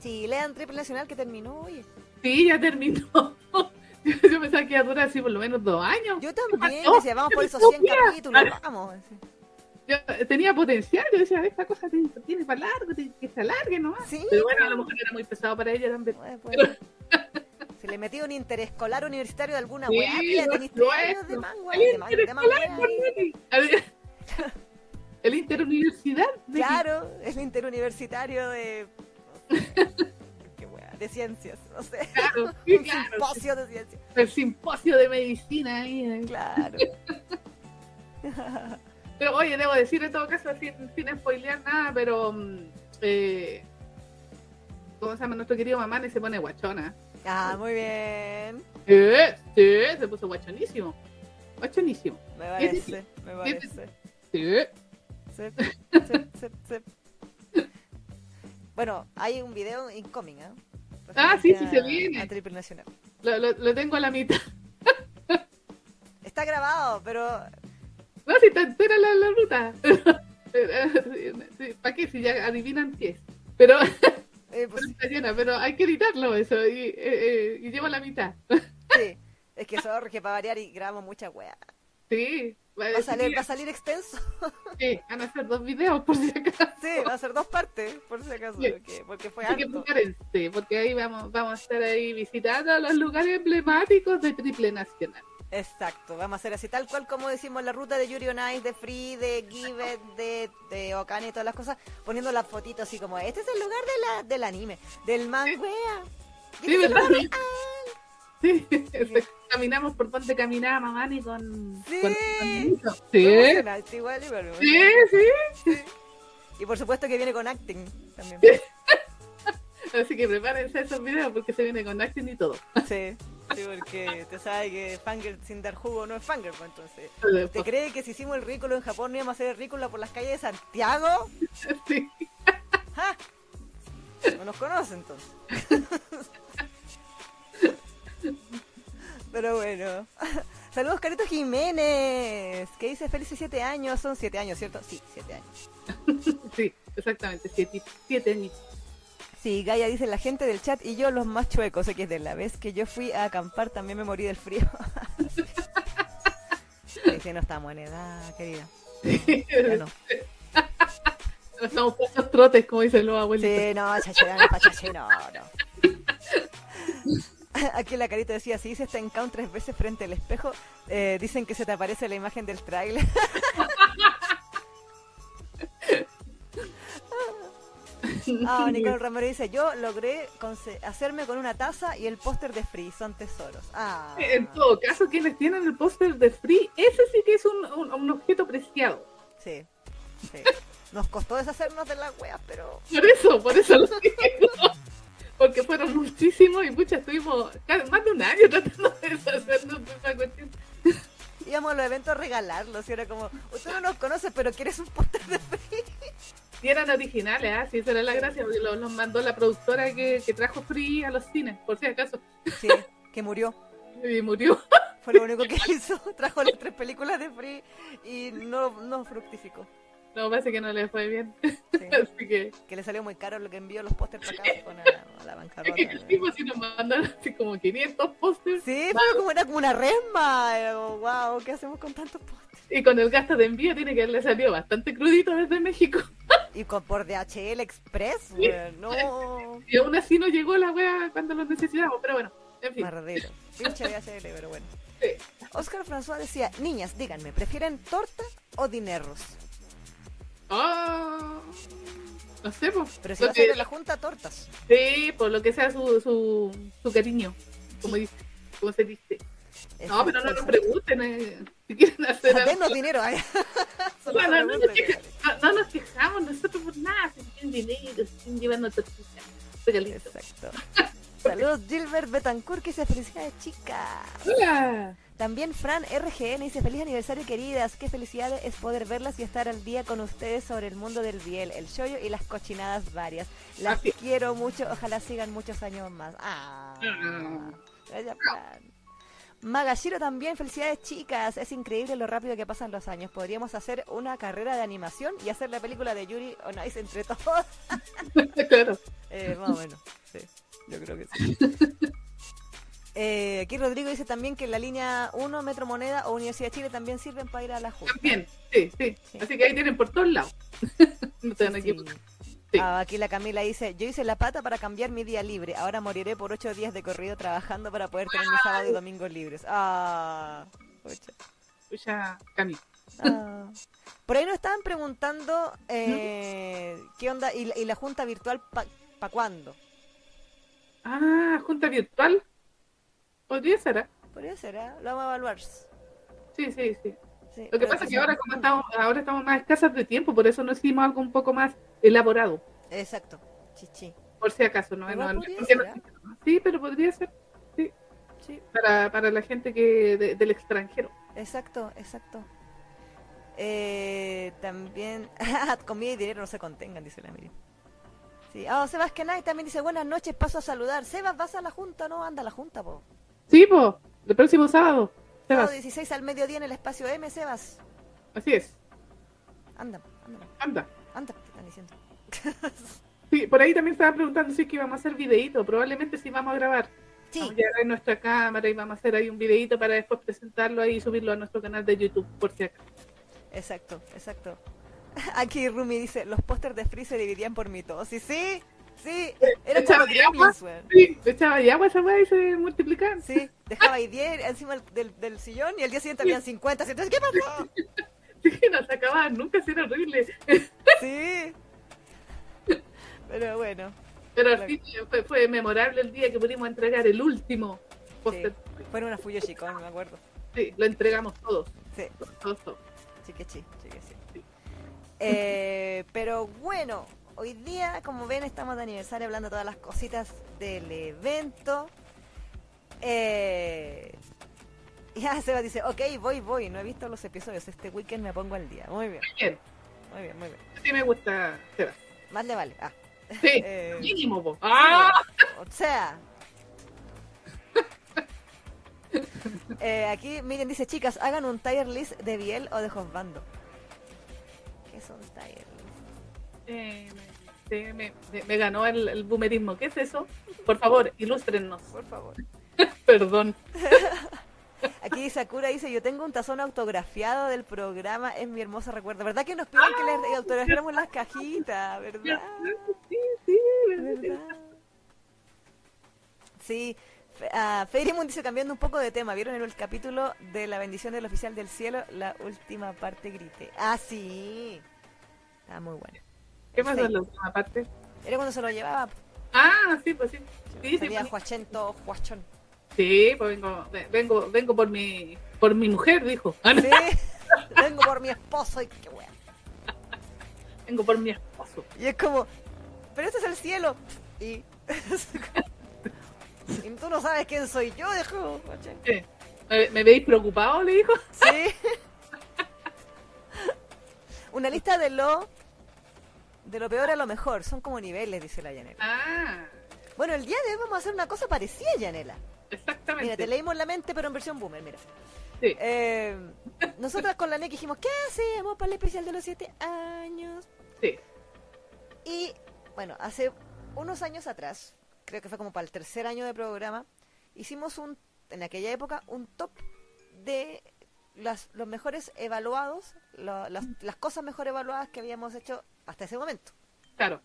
Sí, lean Triple Nacional que terminó, oye. Sí, ya terminó. Yo, pensaba que iba a durar así por lo menos dos años. Yo también, pasó? decía, vamos por ¿Qué esos pasó, 100 Pía? capítulos, vamos. Yo eh, tenía potencial, yo decía, esta cosa tiene, tiene para largo, tiene que se alargue nomás. Sí, Pero bueno, a lo mejor era muy pesado para ella también. Bueno, pues, Se le metió un interescolar universitario de alguna Sí, weá, no, no años de no. mangua, El de de interuniversidad. Claro, el interuniversitario de. De ciencias, no sé. Claro, sí, un claro. simposio de ciencias. El simposio de medicina ahí. eh. Claro. Pero oye, debo decir en todo caso, sin, sin spoilear nada, pero. mm, Eh, ¿Cómo se llama? Nuestro querido mamá y se pone guachona. Ah, muy bien. Eh, sí, se puso guachonísimo. Guachonísimo. Me parece, me Sí, parece. Sí. Sep, sep, sep, sep. Bueno, hay un video incoming, ¿eh? Ah, sí, sí, se viene. A Triple Nacional. Lo, lo, lo tengo a la mitad. Está grabado, pero No, si está entera la, la ruta. ¿Para qué? Si ya adivinan qué es. Pero, eh, pues, está llena, pero hay que editarlo eso. Y, eh, eh, y llevo la mitad. sí. Es que sorry, que para variar y grabamos mucha wea. Sí. Va a salir, va a salir extenso. Sí, van a hacer dos videos por si acaso. Sí, va a ser dos partes, por si acaso, Sí. porque, porque fue harto. prepárense, porque ahí vamos, vamos a estar ahí visitando los lugares emblemáticos de Triple Nacional. Exacto, vamos a hacer así, tal cual como decimos la ruta de Yuri on Ice, de Free, de Give, de, de Okane y todas las cosas, poniendo las fotitos así como, este es el lugar de la, del anime, del mangüea. Y Sí, Sí, caminamos por donde caminaba Mamani con, Sí. con con Sí, igual, igual, igual. sí, sí. Y por supuesto que viene con acting también. Así que prepárense esos videos porque se viene con acting y todo. Sí, sí, porque te sabes que Fangirl sin dar jugo no es Fangirl, pues, entonces. Pues, ¿Te crees que si hicimos el ridículo en Japón no íbamos a hacer el ridículo por las calles de Santiago? Sí. No nos conoce entonces. Pero bueno. Saludos Carito Jiménez, que dice felices siete años, son siete años, ¿cierto? Sí, siete años. Sí, exactamente, siete, siete años. Sí, Gaia dice la gente del chat y yo los más chuecos, sé que es de la vez que yo fui a acampar también me morí del frío. Dice, no estamos en edad, querida. Ya no. Estamos esos trotes, como dicen los abuelitos. Sí, no, chachera, no, chaché, no, no. Aquí la carita decía, si dices ten count tres veces frente al espejo, eh, dicen que se te aparece la imagen del trailer. Ah, Nicole Romero dice, yo logré hacerme con una taza y el póster de Free, son tesoros. Ah, En todo caso, quienes tienen el póster de Free, ese sí que es un, un- un objeto preciado. sí, sí. Nos costó deshacernos de las weas, pero Por eso, por eso lo digo. Porque fueron muchísimos y muchas estuvimos más de un año tratando de deshacernos de esa cuestión. íbamos a los eventos a regalarlos y era como, usted no nos conoce, pero quieres un póster de Free. Y eran originales, ¿ah? Sí, esa era la gracia, porque los, los mandó la productora que, que trajo Free a los cines, por si acaso. Sí, que murió. Y murió. Fue lo único que hizo. Trajo las tres películas de Free y no, no fructificó. No, parece que no le fue bien. Sí. Así que, Que le salió muy caro lo que envió los pósters para acá. A la es bancarrota. que el tipo sí nos mandaron así como 500 pósters Sí, fue como, era como una resma. Era como, wow, ¿qué hacemos con tantos pósters? y con el gasto de envío tiene que haberle salido bastante crudito desde México. Y con, por DHL Express, weón, no. Y aún así no llegó la wea cuando lo necesitábamos, pero bueno, en fin. Mardero. Pinche DHL, pero bueno. Sí. Oscar François decía, niñas, díganme, ¿prefieren torta o dineros? Ah, no sé, pues. Pero si va a que- ser de la junta, tortas. Sí, por lo que sea su, su, su cariño, como dice, como se dice. No, pero no nos pregunten eh, si quieren hacer algo. Dinero. Solo Bueno, no, nos queja- no- no nos quejamos nosotros por nada, si tienen dinero, si quieren llevarnos tortilla, regalitos. Exacto. Saludos Gilbert Betancourt que dice felicidades chicas. Hola. También Fran RGN dice feliz aniversario queridas, qué felicidades es poder verlas y estar al día con ustedes sobre el mundo del biel, el shoyo y las cochinadas varias. Las Así quiero mucho, ojalá sigan muchos años más. Ah, Ah. plan. Magashiro también, felicidades chicas, es increíble lo rápido que pasan los años. Podríamos hacer una carrera de animación y hacer la película de Yuri on Ice entre todos. claro. Eh, más o menos, sí. Yo creo que sí. Eh, aquí Rodrigo dice también que la línea 1, Metro Moneda o Universidad de Chile también sirven para ir a la Junta. También, sí, sí, Sí. Así que ahí tienen por todos lados. no te van a Sí. equivocar. Sí. Ah, aquí la Camila dice, yo hice la pata para cambiar mi día libre, ahora moriré por ocho días de corrido trabajando para poder tener mi sábado y domingo libres. Ah, pucha. Escucha, Cami. Ah. Por ahí nos estaban preguntando eh, qué onda y, la- y la junta virtual para pa cuándo. Ah, junta virtual. Podría ser, ¿eh? Podría ser, ¿eh? Lo vamos a evaluar. Sí, sí, sí. Sí, Lo que pasa es que ahora como estamos, ahora estamos más escasas de tiempo, por eso nos hicimos algo un poco más elaborado, Exacto, chichi. por si acaso, ¿no? Ser, no- Sí, pero podría ser Sí, para, para la gente que de- del extranjero. exacto, exacto. Eh, también, comida y dinero no se contengan, dice la Miriam. Sí, ah, Sebas Kenai también dice, buenas noches, paso a saludar. Sebas, ¿vas a la junta? No, anda a la junta, po. Sí, pues, el próximo sábado. Sábado Sebas, 16 al mediodía en el espacio M, Sebas. así es. Anda, anda, Anda. anda, te están diciendo. Sí, por ahí también estaba preguntando si es que íbamos a hacer videíto. Probablemente sí vamos a grabar. Sí, Vamos a llevar ahí nuestra cámara y vamos a hacer ahí un videíto para después presentarlo ahí y subirlo a nuestro canal de YouTube, por si acaso. exacto, exacto. Aquí Rumi dice, los pósters de Free se dividían por mitosis. Sí, sí, eran como gremlins, weón. Sí, echaba ahí agua esa weá y se multiplicaban. Sí, dejaba ahí 10 encima del, del, sillón y al día siguiente habían 50. Entonces, ¿qué pasó? Sí, no se acababan nunca, sí, era horrible. Sí. Pero bueno, Pero Claro. sí, fue, fue memorable el día que pudimos entregar el último sí. póster. Fueron una Fuyoshicon, me acuerdo. Sí, lo entregamos todos. Sí, todos, todos. chiquechi. Sí. Eh, pero bueno, hoy día, como ven, estamos de aniversario hablando de todas las cositas del evento. Eh, ya Seba dice, ok, voy, voy, no he visto los episodios, este weekend me pongo al día. Muy bien, Bien, muy bien, muy bien. sí me gusta, Sebas. Más le vale. Ah, Sí, Eh, mínimo, po. ¡Ah! O sea. Eh, aquí Miriam dice, chicas, hagan un tier list de Biel o de Josbando. Eh, me, ganó el, el boomerismo. ¿Qué es eso? Por favor, ilústrennos. Por favor. Perdón. Aquí Sakura dice, yo tengo un tazón autografiado del programa, es mi hermoso recuerdo. ¿Verdad que nos piden que les autografiáramos las cajitas? ¿Verdad? Sí, sí, ¿Verdad? Sí. Ah, Feirimund dice, cambiando un poco de tema, ¿vieron en el capítulo de la bendición del oficial del cielo? La última parte grité. Ah, sí. Ah, muy bueno. ¿Qué pasó Sí. en la última parte? Era cuando se lo llevaba. Ah, sí, pues sí. Sí, sí, pues, Juachento, Juachón. sí, pues vengo, ve- vengo, vengo por mi, por mi mujer, dijo. Ah, Sí, vengo por mi esposo y qué wea. Vengo por mi esposo. Y es como, pero este es el cielo. Y, y tú no sabes quién soy yo, dijo. ¿Qué? ¿Me, me veis preocupado? Le dijo. Sí. Una lista de lo de lo peor a lo mejor. Son como niveles, dice la Yanela. Ah, Bueno, el día de hoy vamos a hacer una cosa parecida, Yanela. exactamente. Mira, te leímos la mente, pero en versión boomer, mira. Sí. Eh, nosotras con la NEC dijimos, ¿qué hacemos para el especial de los siete años? Sí. Y bueno, hace unos años atrás, creo que fue como para el tercer año de programa, hicimos un, en aquella época, un top de las, los mejores evaluados, lo- las, las cosas mejor evaluadas que habíamos hecho hasta ese momento. Claro.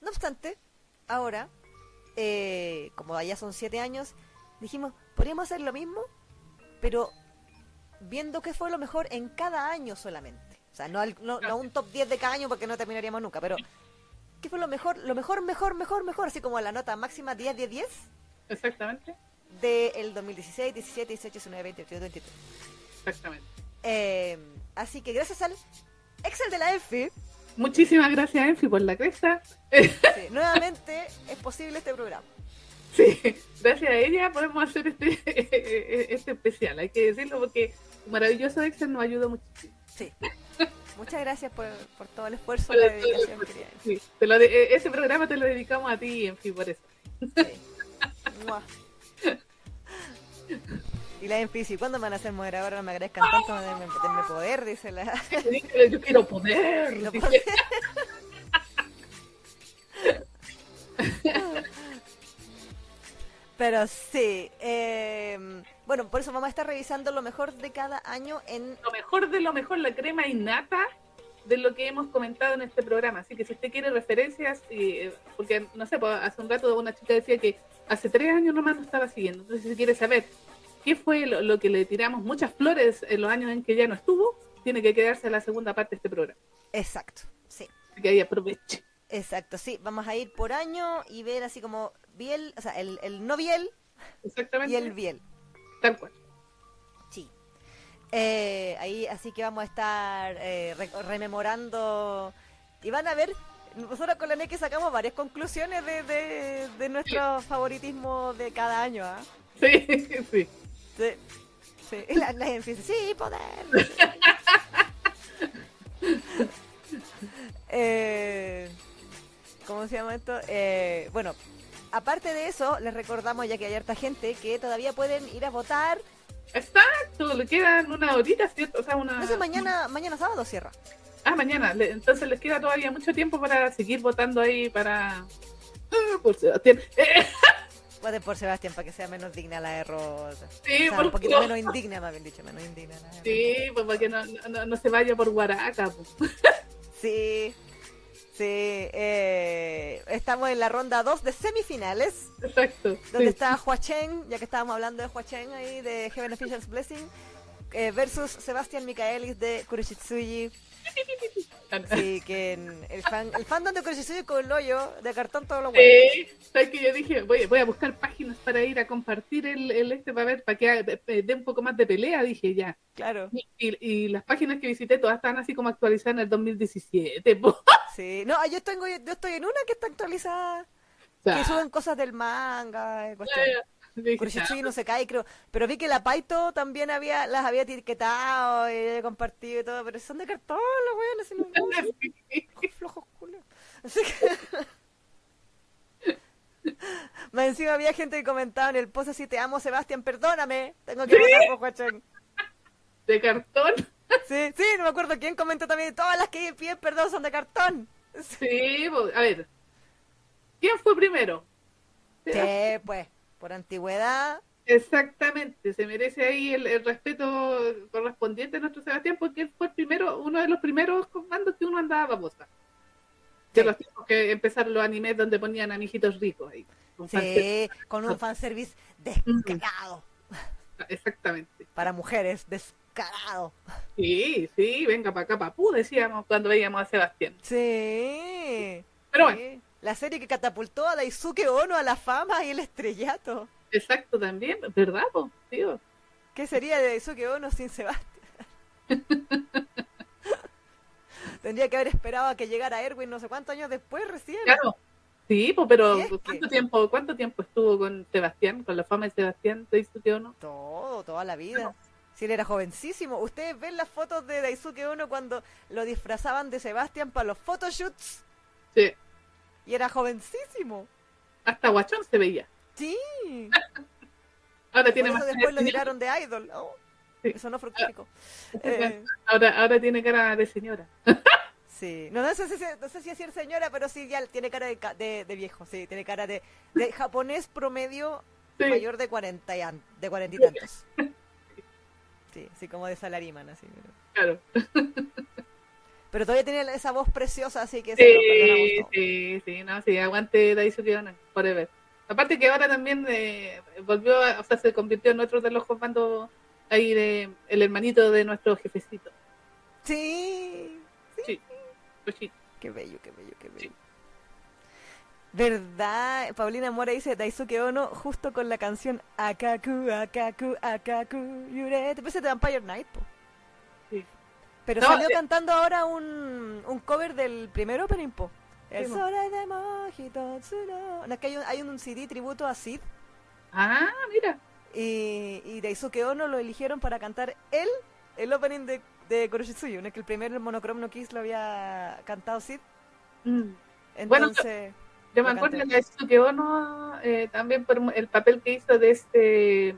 No obstante, ahora, eh, como ya son siete años, dijimos, podríamos hacer lo mismo, pero viendo qué fue lo mejor en cada año solamente. O sea, no, al- no, no un top 10 de cada año porque no terminaríamos nunca, pero qué fue lo mejor, lo mejor, mejor, mejor, mejor, así como la nota máxima 10 de 10 Exactamente. del 2016, 17, 18, 19, 20, 22, 23. Exactamente. Eh, así que gracias al Excel de la EFI, Muchísimas gracias, Enfi, por la cresta. sí, nuevamente es posible este programa. Sí, gracias a ella podemos hacer este, este especial, hay que decirlo porque maravilloso Excel nos ayudó muchísimo. Sí. Muchas gracias por, por todo el esfuerzo y Por la todo el dedicación, esfuerzo. Sí, te lo de- eh, este programa te lo dedicamos a ti, Enfi, por eso. Sí. Y la ¿y cuándo me van a hacer moderadora? No me agradezcan tanto, denme, denme poder, dice la... Yo quiero poder. Pero sí, eh, bueno, por eso vamos a estar revisando lo mejor de cada año en... Lo mejor de lo mejor, la crema innata de lo que hemos comentado en este programa. Así que si usted quiere referencias, eh, porque no sé, pues, hace un rato una chica decía que hace tres años nomás nos estaba siguiendo. Entonces, si quiere saber qué fue lo, lo que le tiramos muchas flores en los años en que ya no estuvo, tiene que quedarse a la segunda parte de este programa. Exacto, sí. Así que ahí aproveche. Exacto, sí. Vamos a ir por año y ver así como biel, o sea, el, el no biel Exactamente. y el biel. Tal cual. Sí. Eh, ahí, así que vamos a estar eh, re- rememorando y van a ver, nosotros con la NEC sacamos varias conclusiones de, de, de nuestro favoritismo de cada año. ¿ah? Sí, sí. Sí. Sí. Y la, la gente dice, sí, poder. eh, ¿Cómo se llama esto? Eh, bueno, aparte de eso, les recordamos, ya que hay harta gente, que todavía pueden ir a votar. Exacto, le quedan una horita, ¿cierto? O sea, una... No sé, mañana, mañana sábado cierra. Ah, mañana. Entonces les queda todavía mucho tiempo para seguir votando ahí para... Ah, por Sebastián. Voten por Sebastián para que sea menos digna la de Rosa. Sí, o sea, un poquito menos indigna, más bien dicho, menos indigna. la Sí, pues para que no, no, no se vaya por Guaraca. pues. Sí, sí. eh, estamos en la ronda 2 de semifinales, Exacto. donde sí. está Huachen, ya que estábamos hablando de Huachen ahí, de Heaven Official's Blessing, eh, versus Sebastián Michaelis de Kuroshitsuji. Sí, que en- el, fan, el fandom de Kuroshitsuji con el hoyo de cartón todo lo bueno. Sí, sabes que yo dije, voy, voy a buscar páginas para ir a compartir el, el este para ver, para que eh, dé un poco más de pelea, dije ya. Claro, Y, y- y las páginas que visité todas están así como actualizadas en el 2017. po. sí. No, yo estoy, yo estoy en una que está actualizada, O sea, que suben cosas del manga, cuestiones. eh, dije, Kuroshitsuji no se cae, creo. Pero vi que la Paito también había, las había etiquetado y había compartido y todo, pero son de cartón, los weones, así no flojos culios. Así que. Más encima había gente que comentaba en el post así, te amo Sebastián, perdóname, tengo que votar por Juachén. de cartón. Sí, sí, no me acuerdo quién comentó también, todas las que piden perdón son de cartón. Sí, po, a ver. ¿Quién fue primero? Sí, pues, por antigüedad, Exactamente, se merece ahí el, el respeto correspondiente a nuestro Sebastián porque él fue el primero, uno de los primeros comandos que uno andaba babosa. De Sí. los tiempos que empezaron los animes donde ponían a mijitos ricos ahí. con sí, con un fanservice descarado. Exactamente. Para mujeres, descarado. Sí, sí, venga para acá, papú, decíamos cuando veíamos a Sebastián. Sí. Pero bueno. La serie que catapultó a Daisuke Ono a la fama y el estrellato. Exacto, también, ¿verdad, po? Tío? ¿Qué sería de Daisuke Ono sin Sebastián? Tendría que haber esperado a que llegara Erwin no sé cuántos años después recién. Claro. Sí, pues, pero ¿cuánto tiempo cuánto tiempo estuvo con Sebastián, con la fama de Sebastián Daisuke Ono? Todo, toda la vida. Si él era jovencísimo. Ustedes ven las fotos de Daisuke Ono cuando lo disfrazaban de Sebastián para los photoshoots. Sí. Y era jovencísimo. Hasta guachón se veía. Sí. ahora tiene más después lo tiraron de idol. Oh, Eso no fructificó. Eh, ahora, ahora tiene cara de señora. Sí, no, no, sé, no sé si decir señora, pero sí ya tiene cara de, de, viejo, sí, tiene cara de, de japonés promedio mayor de 40 y, de 40 y tantos. Sí, sí, como de salariman, así. Claro. Pero todavía tiene esa voz preciosa, así que sí, sí, sí, no, sí, aguante Daisuke Ono, forever. Aparte que ahora también eh, volvió, o sea, se convirtió en otro de los comandos ahí de el hermanito de nuestro jefecito. Sí, sí. Pues sí. Qué bello, qué bello, qué bello. ¿Verdad? Paulina Mora dice Daisuke Ono justo con la canción Akaku, Akaku, Akaku, Yure. Te parece de Vampire Night, po? Pero salió cantando ahora un, un cover del primer opening, po. El Sí, de Mojito. No, es que hay un, hay un CD tributo a Sid. Ah, mira. Y, y Daisuke Ono lo eligieron para cantar él, el opening de, de Kuroshitsuyu. No es que el primer Monochrome no Kiss lo había cantado Sid. Mm. Entonces. Yo me acuerdo de Daisuke Ono eh, también por el papel que hizo de este.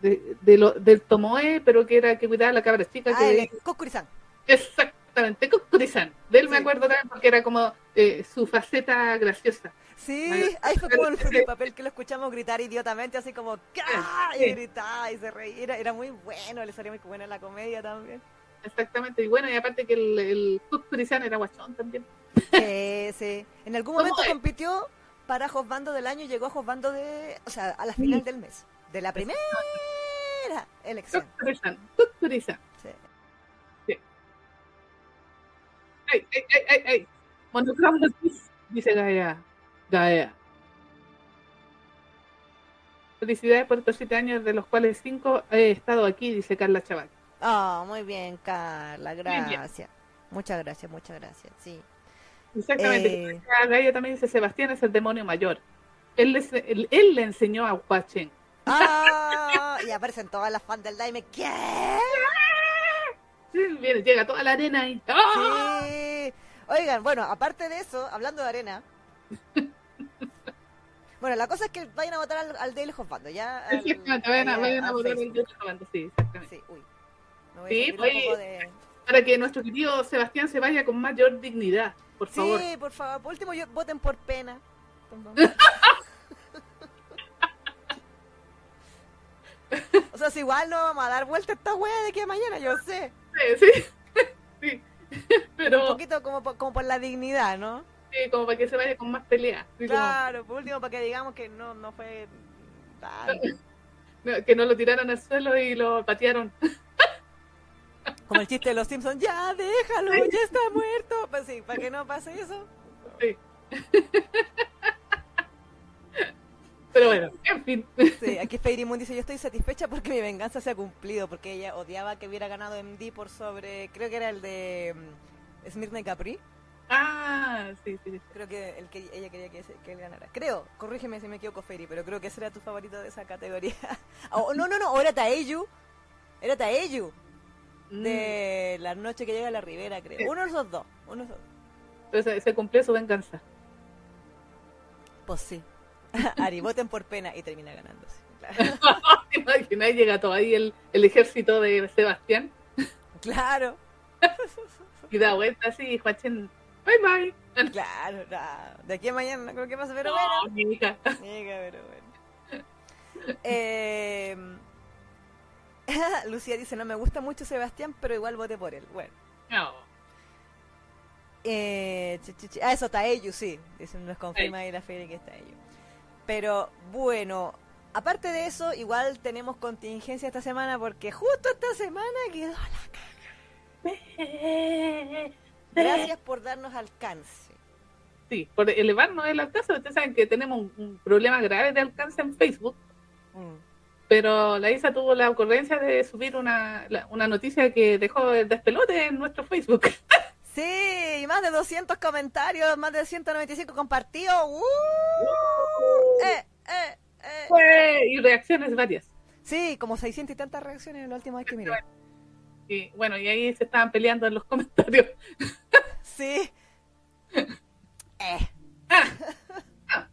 De, de lo, del Tomoe, pero que era que cuidaba a la cabra chica. Ah, que... Kokuri-san. Exactamente, Kokuri-san. De él Sí. me acuerdo también porque era como eh, su faceta graciosa. Sí, ahí fue como el, el papel que lo escuchamos gritar idiotamente, así como y gritaba y se reía. Era, era muy bueno, le salía muy buena la comedia también. Exactamente, y bueno, y aparte que el, el era guachón también. Sí, sí. En algún ¿Cómo momento compitió para Josbando del año y llegó a Josbando de. O sea, a la final del mes. De la primera elección. Kokuri-san, Kokuri-san. Sí. ¡Ay, ay, ay, ay! ay. Monochrome no Kiss, dice Gaea. Gaea. Felicidades por estos siete años, de los cuales cinco he estado aquí, dice Carla Chaval. Ah, muy bien, Carla, bien. gracias. Muchas gracias, muchas gracias, sí. Exactamente. Eh. Gaia también dice, Sebastián es el demonio mayor. Él, les- él, él le enseñó a Huachen. Ah, y aparecen todas las fans del Daime. ¿Qué? Sí, viene, llega toda la arena y... ¡Ah! Sí. Oigan, bueno, aparte de eso, hablando de arena. Bueno, la cosa es que vayan a votar al, al Daily Hotbando, ya. al- Exactamente, vayan a, ahí vayan a votar Facebook. el Youtube Bando, sí, exactamente. Sí, uy. Me voy a Sí, salir un pues, poco de... Para que nuestro querido Sebastián se vaya con mayor dignidad, por favor. Sí, por favor. Por último, yo, voten por pena. o sea, si igual no vamos a dar vuelta a esta wea de que mañana, yo sé. Sí, sí. sí. Un Pero poquito como por, como por la dignidad, ¿no? sí, como para que se vaya con más pelea. Como- Claro, por último, para que digamos que no, no fue no, que no lo tiraron al suelo y lo patearon. Como el chiste de los Simpsons, ya déjalo, ya está muerto. Pues sí, para que no pase eso. Sí. Pero bueno, en fin. Sí, aquí Fairy Moon dice, yo estoy satisfecha porque mi venganza se ha cumplido, porque ella odiaba que hubiera ganado MD por sobre, creo que era el de mm, Smirna y Capri. Ah, sí, sí. sí. Creo que el que ella quería que, que él ganara. Creo, corrígeme si me equivoco, Fairy, pero creo que ese era tu favorito de esa categoría. Oh, no, no, no, o era Taeyu. Era Taeyu, Mm. de la noche que llega a la ribera, creo. Uno de esos dos, uno de esos dos. Entonces se cumplió su venganza. Pues sí. Ari, voten por pena y termina ganándose. Claro. ¿Te imaginas? Llega todo ahí el, el ejército de Sebastián claro, y da vuelta así y Juachen, bye bye. claro. nah, De aquí a mañana no creo que pase, pero No, bueno. mi hija. Mira, pero bueno. Eh, Lucía dice, no me gusta mucho Sebastián, pero igual voté por él. Bueno. No. Eh. Ah, eso está ellos, sí. Nos confirma ahí la feria que está ellos. Pero bueno, aparte de eso, igual tenemos contingencia esta semana porque justo esta semana quedó la caga. Gracias por darnos alcance. sí, por elevarnos el alcance. Ustedes saben que tenemos un, un problema grave de alcance en Facebook. Mm. Pero la Isa tuvo la ocurrencia de subir una, la- una noticia que dejó el despelote en nuestro Facebook. Sí, más de 200 comentarios, más de 195 compartidos. ¡Uh! Eh, eh, eh. Fue- y reacciones varias. Sí, como 600 y tantas reacciones en la última vez que miré. Y bueno, y ahí se estaban peleando en los comentarios. Sí. Eh.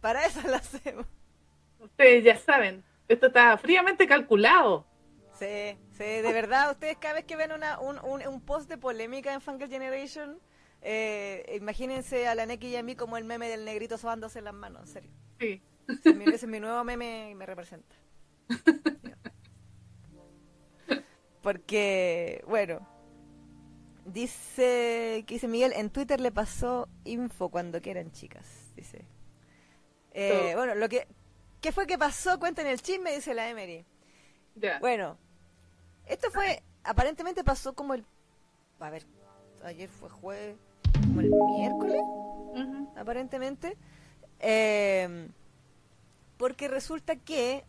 Para eso lo hacemos. Ustedes ya saben, esto está fríamente calculado. Sí, sí, de verdad, ustedes cada vez que ven una, un, un, un post de polémica en Fungal Generation, eh, imagínense a la Neki y a mí como el meme del negrito sobándose las manos, en serio. Sí. Ese es mi, ese es mi nuevo meme y me representa. Porque, bueno, dice, que dice Miguel, en Twitter le pasó info cuando que eran chicas, dice. Eh. Bueno, lo que, ¿qué fue que pasó? Cuenten el chisme, dice la Emery. Ya. Bueno, esto fue, aparentemente pasó como el, a ver, ayer fue jueves, como el miércoles, aparentemente, eh, porque resulta que,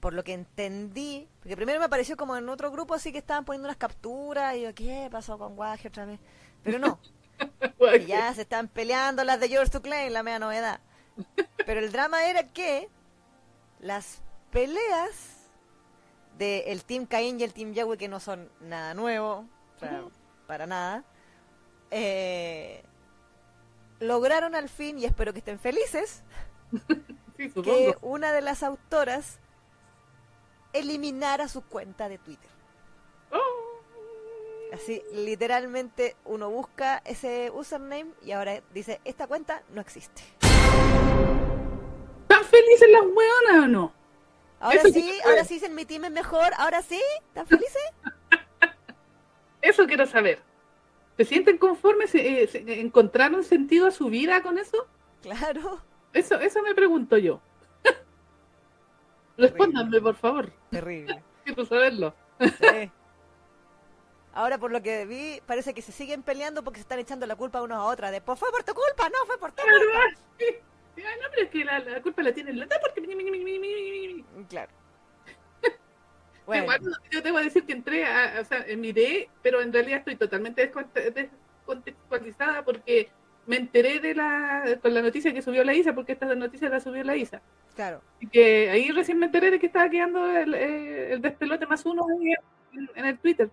por lo que entendí, porque primero me apareció como en otro grupo así que estaban poniendo unas capturas y yo, ¿qué pasó con Guaje otra vez? Pero no, que ya se están peleando las de to Claim, la media novedad. Pero el drama era que las peleas del el Team Cain y el Team Yahweh, que no son nada nuevo, para nada, eh, lograron al fin, y espero que estén felices, Sí, que una de las autoras eliminara su cuenta de Twitter. Oh. Así, literalmente uno busca ese username y ahora dice, esta cuenta no existe. ¿Están felices las hueonas o no? Ahora Eso sí, ahora sí se mi team es mejor, ahora sí, ¿están felices? Eso quiero saber. ¿Se sienten conformes? ¿Se- eh, se- ¿Encontraron sentido a su vida con eso? Claro, Eso, eso me pregunto yo. Respóndanme, por favor. terrible. Quiero saberlo. Sí. Ahora por lo que vi, parece que se siguen peleando porque se están echando la culpa unos a otras. De, pues fue por tu culpa, no, fue por tu culpa. No, pero es que la, la culpa la tiene el lata porque... Claro. Bueno. Bueno, yo te voy a decir que entré, a, o sea, miré, pero en realidad estoy totalmente desconte- descontextualizada porque me enteré de la con la noticia que subió la ISA, porque esta noticia la subió la ISA. claro. Y que ahí recién me enteré de que estaba quedando el, eh, el despelote más uno en el Twitter.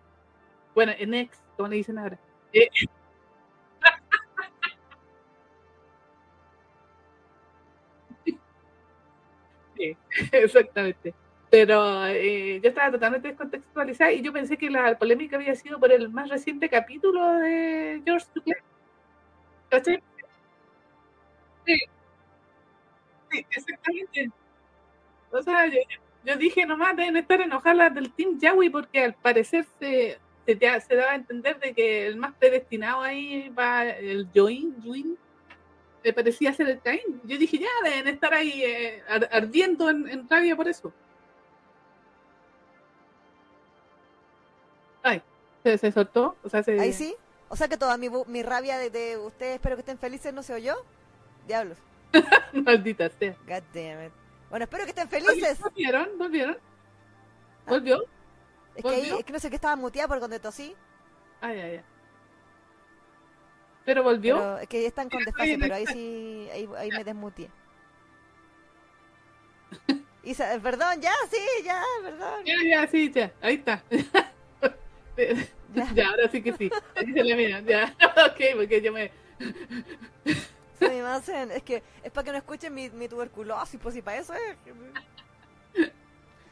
Bueno, en X, como le dicen ahora. Eh, exactamente. Pero eh, yo estaba totalmente descontextualizada y yo pensé que la polémica había sido por el más reciente capítulo de George Duclair. ¿Cachai? Sí, sí, exactamente. O sea, yo, yo dije nomás deben estar enojadas del Team Yawi porque al parecer se, se, se daba a entender de que el más predestinado ahí va el Join, Join, me parecía ser el Caín. Yo dije, ya deben estar ahí eh, ar- ardiendo en, en rabia por eso. Ay, se, se soltó. O sea, se, Ahí sí. O sea que toda mi, mi rabia de, de ustedes, espero que estén felices, no se oyó. Diablos. Maldita sea. God damn it. Bueno, espero que estén felices. ¿Volvieron? ¿Volvieron? ¿Volvió? Es que, ahí, es que no sé qué estaba muteada por cuando tosí. Ay, ay, ay. ¿Pero volvió? Pero es que están con desfase, pero ahí sí, ahí, ahí me desmuteé. Isa, perdón, ya, sí, ya, perdón. Ya, ya, sí, ya. Ahí está. Ya. ya, ahora sí que sí. Ahí se le mira. Ya, ok, porque yo me... Sí, me hacen- es que es para que no escuchen mi, mi tuberculosis, pues y para eso es.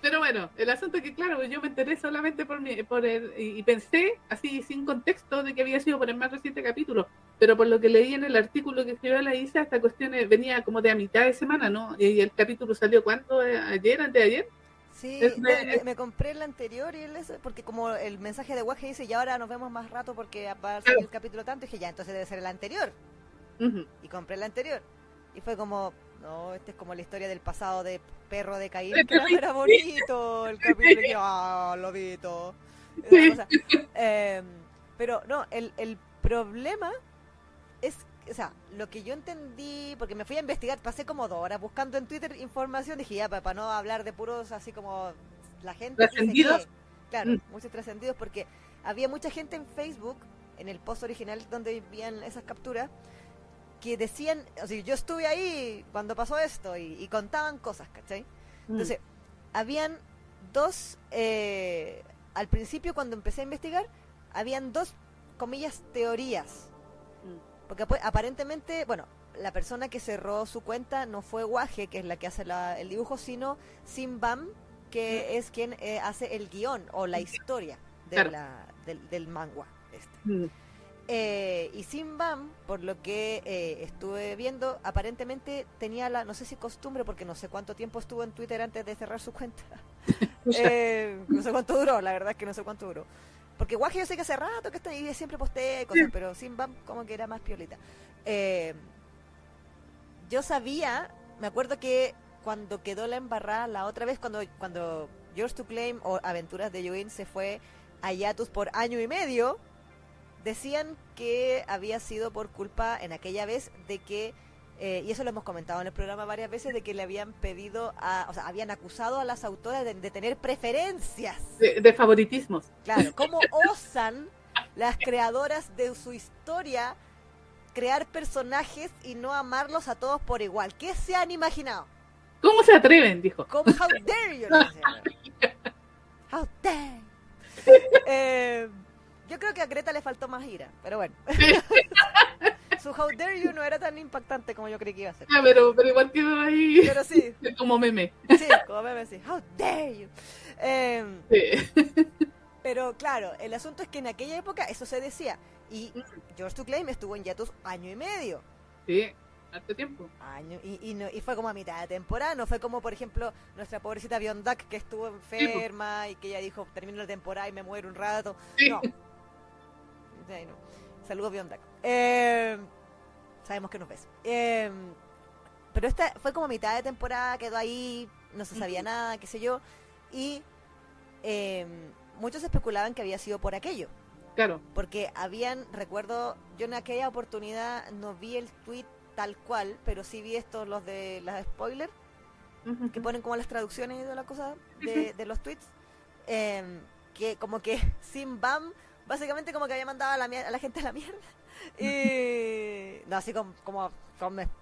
Pero bueno, el asunto es que, claro, yo me enteré solamente por, mi, por el... Y, y pensé, así, sin contexto, de que había sido por el más reciente capítulo. Pero por lo que leí en el artículo que escribió la Isa, esta cuestión eh, venía como de a mitad de semana, ¿no? Y el capítulo salió, ¿cuándo? Eh, ¿Ayer? ¿Antes de ayer? Sí, Es no, de- me, me compré el anterior y el ese, porque como el mensaje de Waje dice, y ahora nos vemos más rato porque va a salir el capítulo tanto, dije, ya, entonces debe ser el anterior. Y compré el anterior. Y fue como, no, este es como la historia del pasado de perro de Caín, Este que era, sí. era bonito, el capítulo que, ah, lobito. Esa cosa. Eh, pero no, el, el problema es o sea, lo que yo entendí, porque me fui a investigar, pasé como dos horas buscando en Twitter información, dije ya, para, no hablar de puros así como la gente. ¿Trascendidos? Claro, mm. muchos trascendidos, porque había mucha gente en Facebook, en el post original donde vivían esas capturas, que decían, o sea, yo estuve ahí cuando pasó esto y, contaban cosas, ¿cachai? Mm. Entonces, habían dos, eh, al principio cuando empecé a investigar, habían dos, comillas, teorías. Mm. Porque aparentemente, bueno, la persona que cerró su cuenta no fue Waje, que es la que hace el dibujo, sino Simbam, que mm. es quien eh, hace el guion o la historia de la, del, del manga. Este. Eh, y Simbam, por lo que eh, estuve viendo, aparentemente tenía la, no sé si costumbre, porque no sé cuánto tiempo estuvo en Twitter antes de cerrar su cuenta. Eh, no sé cuánto duró, la verdad es que no sé cuánto duró. Porque Guaje yo sé que hace rato que está ahí, siempre postea cosas, pero Simbam como que era más piolita. yo sabía, me acuerdo que cuando quedó la embarrada la otra vez, cuando, cuando Yours to Claim o Aventuras de Join se fue a Yatus por año y medio, Decían que había sido por culpa en aquella vez de que, eh, y eso lo hemos comentado en el programa varias veces, de que le habían pedido, a, o sea, habían acusado a las autoras de, tener preferencias. De, favoritismos. Claro, ¿cómo osan las creadoras de su historia crear personajes y no amarlos a todos por igual? ¿Qué se han imaginado? ¿Cómo se atreven? Dijo. how dare you? how dare. Eh, yo creo que a Greta le faltó más ira, pero bueno. Su How Dare You no era tan impactante como yo creí que iba a ser. Ah, pero, pero igual quedó ahí. Pero sí. como meme. Sí, como meme, sí. How Dare You. Em, sí. Pero claro, el asunto es que en aquella época eso se decía. Y George to Claim estuvo en Yatus año y medio. Sí, hace tiempo. Año, y, y, no, y, fue como a mitad de temporada, no fue como, por ejemplo, nuestra pobrecita Biondak que estuvo enferma y que ella dijo, termino la temporada y me muero un rato. No, Saludos, Biondak. Eh, sabemos que nos ves. Eh, pero esta fue como mitad de temporada, quedó ahí, no se sabía nada, qué sé yo. Y eh, muchos especulaban que había sido por aquello. Claro. Porque habían, recuerdo, yo en aquella oportunidad no vi el tweet tal cual, pero sí vi estos, los de las spoilers, que ponen como las traducciones de la cosa de, de los tweets. que como que Sim Bam básicamente como que había mandado a la, a la gente a la mierda. Y, no así como, como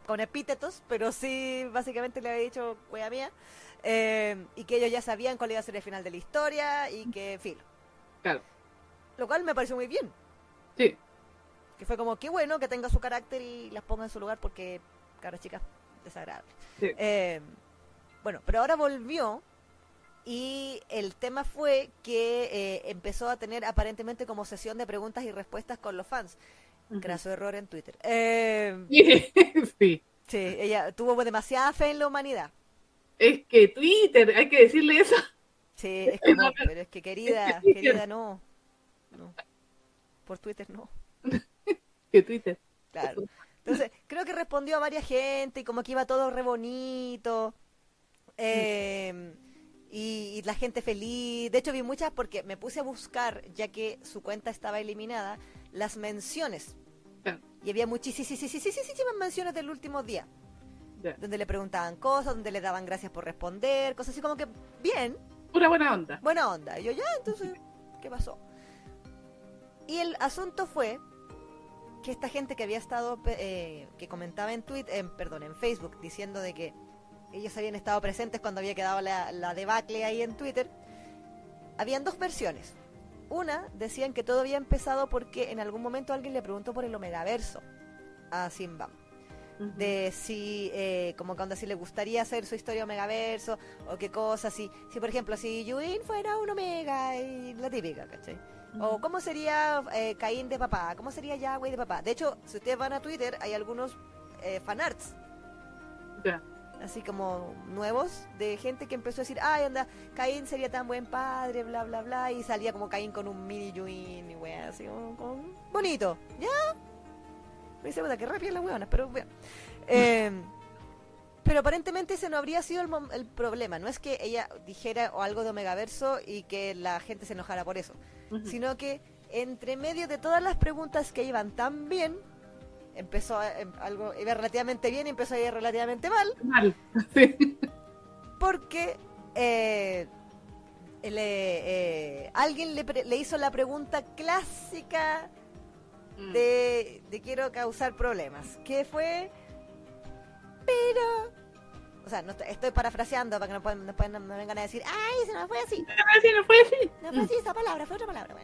con, epítetos, pero sí básicamente le había dicho, wea mía. Eh, y que ellos ya sabían cuál iba a ser el final de la historia y que, filo. Claro. Lo cual me pareció muy bien. Sí. Que fue como, qué bueno que tenga su carácter y las ponga en su lugar porque, cara chica, desagradable. Sí. Eh, bueno, pero ahora volvió y el tema fue que eh, empezó a tener aparentemente como sesión de preguntas y respuestas con los fans. Graso error en Twitter. Eh, sí. Sí, ella tuvo demasiada fe en la humanidad. Es que Twitter, hay que decirle eso. Sí, es como, pero es que querida, querida, no. no. Por Twitter no. que Twitter. Claro. Entonces, creo que respondió a varias gente y como que iba todo re bonito. Eh, y, la gente feliz. De hecho, vi muchas porque me puse a buscar, ya que su cuenta estaba eliminada, las menciones. Y había muchísimas menciones del último día. Donde le preguntaban cosas, donde le daban gracias por responder, cosas así como que bien. Pura buena onda. Buena onda. Y yo, ya, entonces, ¿qué pasó? Y el asunto fue que esta gente que había estado, eh, que comentaba en Twitter, perdón, en Facebook, diciendo de que ellos habían estado presentes cuando había quedado la, debacle ahí en Twitter, habían dos versiones. Una, decían que todo había empezado porque en algún momento alguien le preguntó por el Omegaverso a Simba. De si, eh, como cuando si le gustaría hacer su historia Omegaverso o qué cosa, si, si por ejemplo, si Yuin fuera un Omega y la típica, ¿cachai? O cómo sería eh, Caín de papá, cómo sería Yahweh de papá. De hecho, si ustedes van a Twitter, hay algunos eh, fanarts. Ya así como nuevos, de gente que empezó a decir, ay, anda, Caín sería tan buen padre, bla, bla, bla, y salía como Caín con un mini Yuin y wea, así como, bonito, ¿ya? Me dice, que rápida la weona, pero bueno. Em, pero aparentemente ese no habría sido el, el, problema, no es que ella dijera o algo de Omegaverso y que la gente se enojara por eso, sino que entre medio de todas las preguntas que iban tan bien, empezó a- em- algo, iba relativamente bien y empezó a ir relativamente mal, Mal. Sí. porque eh, le- eh, alguien le, pre- le hizo la pregunta clásica Mm. de, de quiero causar problemas, que fue, pero, o sea, no estoy, estoy parafraseando para que no, puedan- no no me vengan a decir, ay, se nos fue así, Ah, sí, no fue así. no fue así esa palabra, fue otra palabra.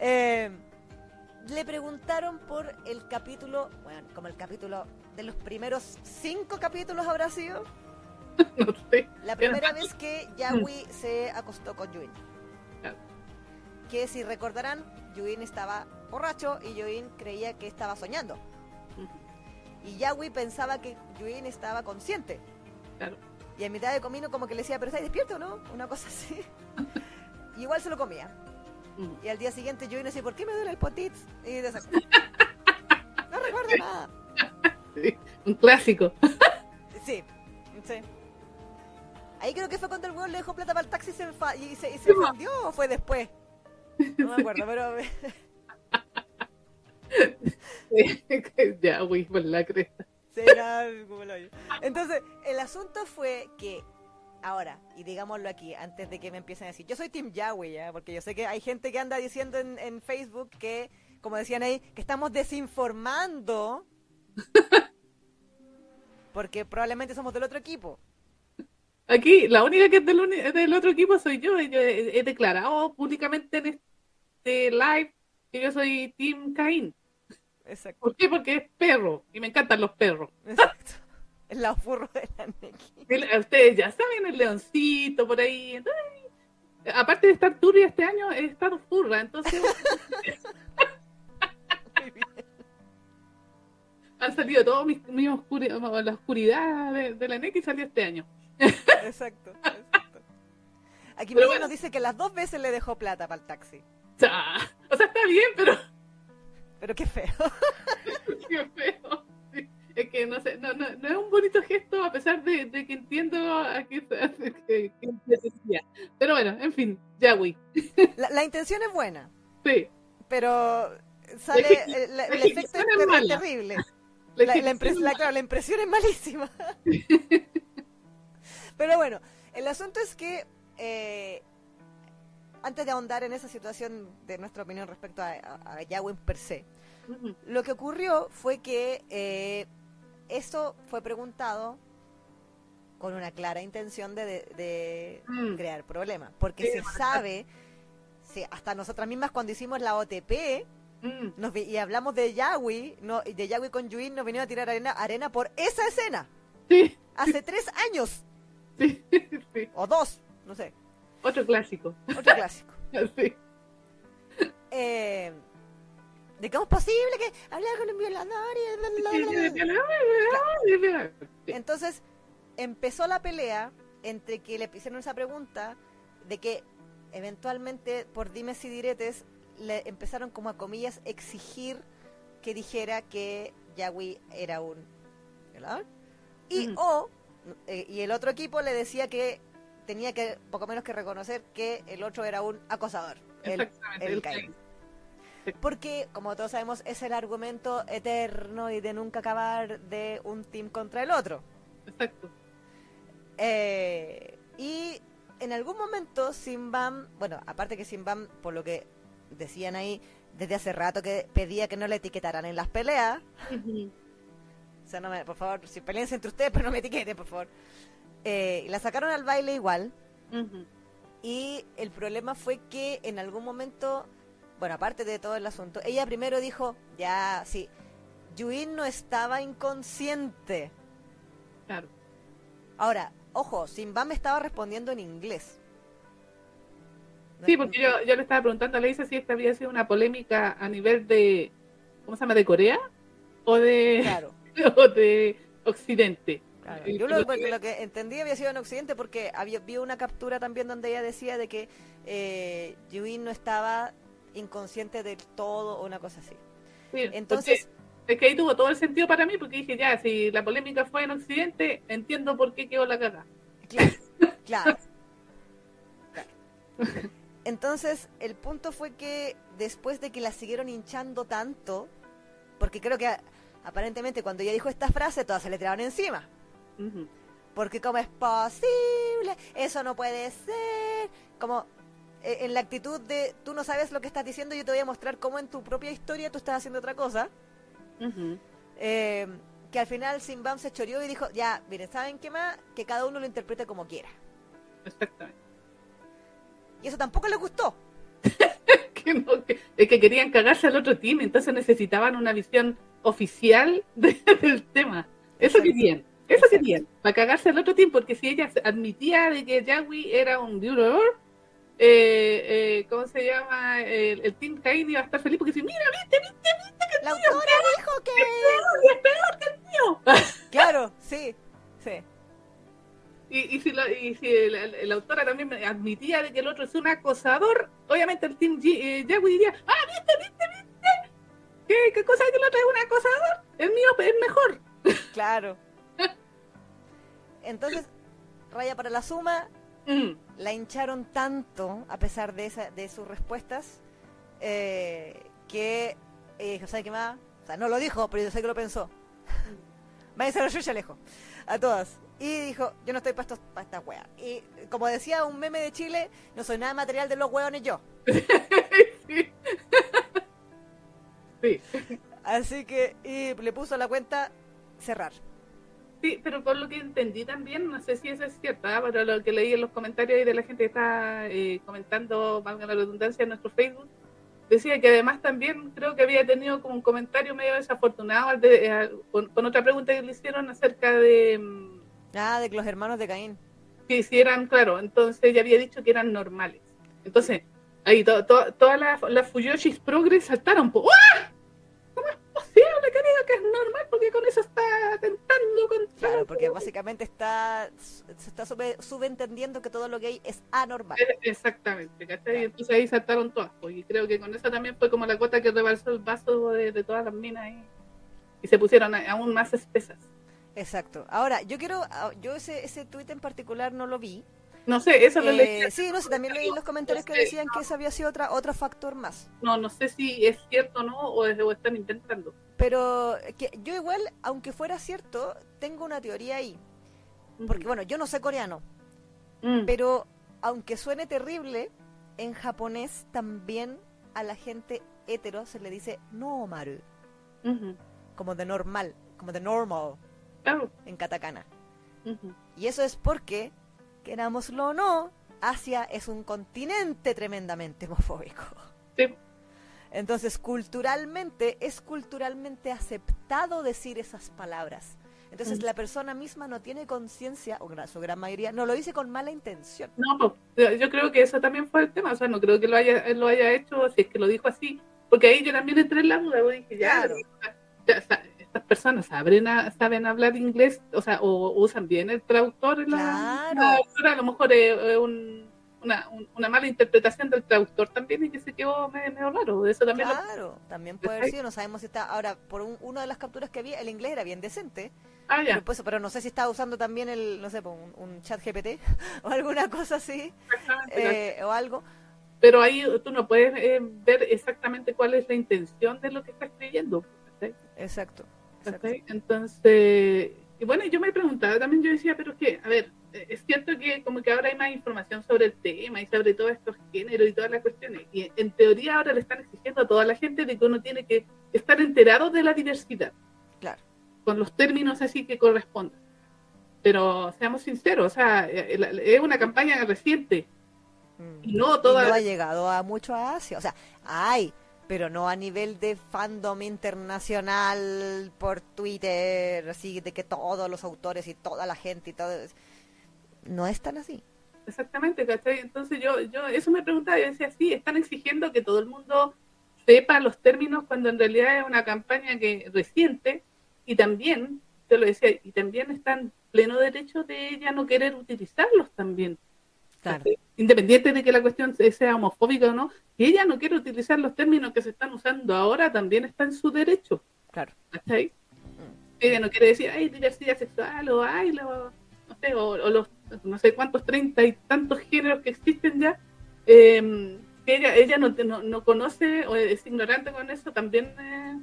Eh, le preguntaron por el capítulo, bueno, como el capítulo de los primeros cinco capítulos habrá sido, No sé. la primera vez que Yahweh se acostó con Yuin. Que si recordarán, Yuin estaba borracho y Yuin creía que estaba soñando. Y Yahweh pensaba que Yuin estaba consciente. Claro. Y en mitad de camino como que le decía, pero ¿estás despierto no? Una cosa así. y igual se lo comía. Mm. Y al día siguiente Yuin decía, ¿por qué me duele el potitz? Y de No recuerdo nada. Sí, Un clásico. Sí, sí. Ahí creo que fue cuando el weón le dejó plata para el taxi y se, y se, y se o fue después. No me acuerdo, pero ya, güey, por la cresta. nada, como lo. Entonces, el asunto fue que ahora, y digámoslo aquí, antes de que me empiecen a decir, yo soy Team Yahweh, ¿ya? porque yo sé que hay gente que anda diciendo en, en Facebook que, como decían ahí, que estamos desinformando porque probablemente somos del otro equipo. Aquí, la única que es del, otro equipo soy yo. Yo he, he declarado públicamente en este live que yo soy Team Caín. Exacto. ¿Por qué? Porque es perro y me encantan los perros. Exacto. El lado furro de la Neki. El- Ustedes ya saben, el leoncito por ahí. Entonces, aparte de estar turbia este año, he estado furra. Entonces, Muy bien. han salido todos mis, mis oscuri- la oscuridad de, de la NEC y salió este año. Exacto, exacto. Aquí bueno. nos dice que las dos veces le dejó plata para el taxi. O sea, está bien, pero Pero qué feo. qué feo. Es que no sé, no, no, no es un bonito gesto a pesar de, de que entiendo a qué que. Pero bueno, en fin, Yahweh. La, la intención es buena, Sí. pero sale ejecu- el, la el efecto es es terrible. La La, la ejecución impres- es la- claro, la impresión es malísima. Pero bueno, el asunto es que eh, antes de ahondar en esa situación de nuestra opinión respecto a, a, a Yahweh per se. Lo que ocurrió fue que eh, eso fue preguntado con una clara intención de, de- de Mm. crear problemas, porque Sí, se sabe, sí, hasta nosotras mismas cuando hicimos la OTP Mm. nos y hablamos de Yahweh, no, de Yahweh con Yuin, nos vinieron a tirar arena, arena por esa escena, Sí, hace tres años, sí, sí. o dos, no sé, Otro clásico. otro clásico. Sí. Eh, de cómo es posible que hablar con un violador y. Entonces empezó la pelea entre que le hicieron esa pregunta de que eventualmente por dimes y diretes le empezaron como a comillas exigir que dijera que Yahweh era un violador. Y o eh, y el otro equipo le decía que tenía que poco menos que reconocer que el otro era un acosador el, el el. Porque, como todos sabemos, es el argumento eterno y de nunca acabar de un team contra el otro. Exacto. Eh, y en algún momento Simbam, bueno, aparte que Simbam, por lo que decían ahí, desde hace rato que pedía que no le etiquetaran en las peleas, o sea, no me, por favor, si peleen entre ustedes, pero no me etiqueten, por favor. Eh, la sacaron al baile igual, Ujú. Y el problema fue que en algún momento, bueno, aparte de todo el asunto, ella primero dijo, ya, sí, Yuin no estaba inconsciente. Claro. Ahora, ojo, Simbam estaba respondiendo en inglés. No- Sí, porque yo, yo le estaba preguntando a Leisa si esta había sido una polémica a nivel de, ¿cómo se llama? ¿De Corea? ¿O de, Claro, o de Occidente? claro. Yo lo, lo que entendí había sido en Occidente porque había, vi una captura también donde ella decía de que eh, Yuin no estaba inconsciente del todo o una cosa así. Sí, Entonces, es que ahí tuvo todo el sentido para mí, porque dije, ya, si la polémica fue en Occidente, entiendo por qué quedó la caga. Claro, claro. Claro. Entonces, el punto fue que después de que la siguieron hinchando tanto, porque creo que aparentemente cuando ella dijo esta frase, todas se le tiraron encima. Porque cómo es posible, eso no puede ser. Como en la actitud de tú no sabes lo que estás diciendo, yo te voy a mostrar cómo en tu propia historia tú estás haciendo otra cosa. Eh, que al final Simbam se choreó y dijo, ya, miren, ¿saben qué más? Que cada uno lo interprete como quiera. Exactamente. Y eso tampoco le gustó. Que no, que- es que querían cagarse al otro team, entonces necesitaban una visión oficial de- del tema. Eso Exacto. querían, eso Exacto. querían, para cagarse al otro team, porque si ella admitía de que Yagui era un violador, eh, eh, ¿cómo se llama? El, el team Cain iba a estar feliz porque si mira, viste, viste, La autora dijo que... es peor que el mío. Claro, sí, sí. Y, y si, lo- y si el- el- la autora también admitía de que el otro es un acosador, obviamente el team G- eh, Yagui diría, ah, viste, viste, viste, ¿qué, qué cosa que el otro es un acosador? El mío es mejor. Claro. Entonces, raya para la suma, Mm, la hincharon tanto, a pesar de, esa, de sus respuestas, eh, que eh, dijo, ¿sabe qué más? O sea, no lo dijo, pero yo sé que lo pensó. Váyanse a la chucha lejos, a todas. Y dijo, yo no estoy para pa esta wea. Y como decía un meme de Chile, no soy nada material de los hueones yo. sí. sí. Así que, y le puso a la cuenta cerrar. Sí, pero por lo que entendí también, no sé si eso es cierto, ¿ah? pero lo que leí en los comentarios y de la gente que está eh, comentando, valga la redundancia, en nuestro Facebook, decía que además también creo que había tenido como un comentario medio desafortunado de- eh, con, con otra pregunta que le hicieron acerca de mm, Ah, de que los hermanos de Caín. que si eran, claro, entonces ella había dicho que eran normales. Entonces, ahí to- to- todas las las Fuyoshis Progress saltaron. ¡Ah! ¿Cómo es posible que que es normal? Porque con eso está atentando contra... Claro, porque básicamente está se está sube- subentendiendo que todo lo gay es anormal. Eh, Exactamente, ¿cachai? Entonces ahí saltaron todas, pues, y creo que con eso también fue como la gota que rebalsó el vaso de, de todas las minas y, y se pusieron aún más espesas. Exacto. Ahora, yo quiero, ah, yo ese, ese tuit en particular no lo vi. No sé, eso lo Eh, leí. sí, no sé, también leí los comentarios que decían que ese había sido otra, otro factor más. No, no sé si es cierto o no, o, o están inventando. Pero que yo igual, aunque fuera cierto, tengo una teoría ahí. Porque bueno, yo no sé coreano, Mm, pero aunque suene terrible, en japonés también a la gente hetero se le dice normal, ujú, como de normal, como de normal Claro. en katakana. Y eso es porque, querámoslo o no, Asia es un continente tremendamente homofóbico. Sí, Entonces, culturalmente, es culturalmente aceptado decir esas palabras. Entonces, Mm. la persona misma no tiene conciencia, o su gran mayoría, no lo dice con mala intención. No, pues, yo- creo que eso también fue el tema, o sea, no creo que lo haya, lo haya hecho, si es que lo dijo así, porque ahí yo también entré en la duda, dije, ya, Claro. estas personas saben, a- saben hablar inglés, o sea, o usan bien el traductor, la, Claro. la a lo mejor es, es un- una, un- una mala interpretación del traductor también y que se quedó me- medio raro, eso también lo- Claro, también puede haber sido, no sabemos si está, ahora, por un- una de las capturas que vi, el inglés era bien decente, ah, ya, pero, pues, pero no sé si estaba usando también el, no sé, pues, un, un chat GPT o alguna cosa así, eh, o algo. pero ahí tú no puedes eh, ver exactamente cuál es la intención de lo que está escribiendo. Exacto. exacto. Entonces, y bueno, yo me preguntaba también, yo decía, pero que, a ver, eh, es cierto que como que ahora hay más información sobre el tema y sobre todos estos géneros y todas las cuestiones, y en teoría ahora le están exigiendo a toda la gente de que uno tiene que estar enterado de la diversidad, Claro. con los términos así que correspondan. Pero seamos sinceros, o sea, eh, es una campaña reciente Mm. y no toda... no ha llegado a mucho a Asia. O sea, hay, pero no a nivel de fandom internacional por Twitter, así de que todos los autores y toda la gente y todo. No es tan así. Exactamente, ¿cachai? Entonces yo, yo eso me preguntaba, yo decía, sí, están exigiendo que todo el mundo sepa los términos cuando en realidad es una campaña que reciente y también, te lo decía, y también está en pleno derecho de ella no querer utilizarlos también. ¿Cachai? Independiente de que la cuestión sea homofóbica o no, si ella no quiere utilizar los términos que se están usando ahora, también está en su derecho. Claro. ¿cachai? Ella no quiere decir, ay, diversidad sexual, o ay, lo, no sé, o, o los no sé cuántos, treinta y tantos géneros que existen ya, eh, que ella, ella no, no, no conoce o es ignorante con eso, también, eh,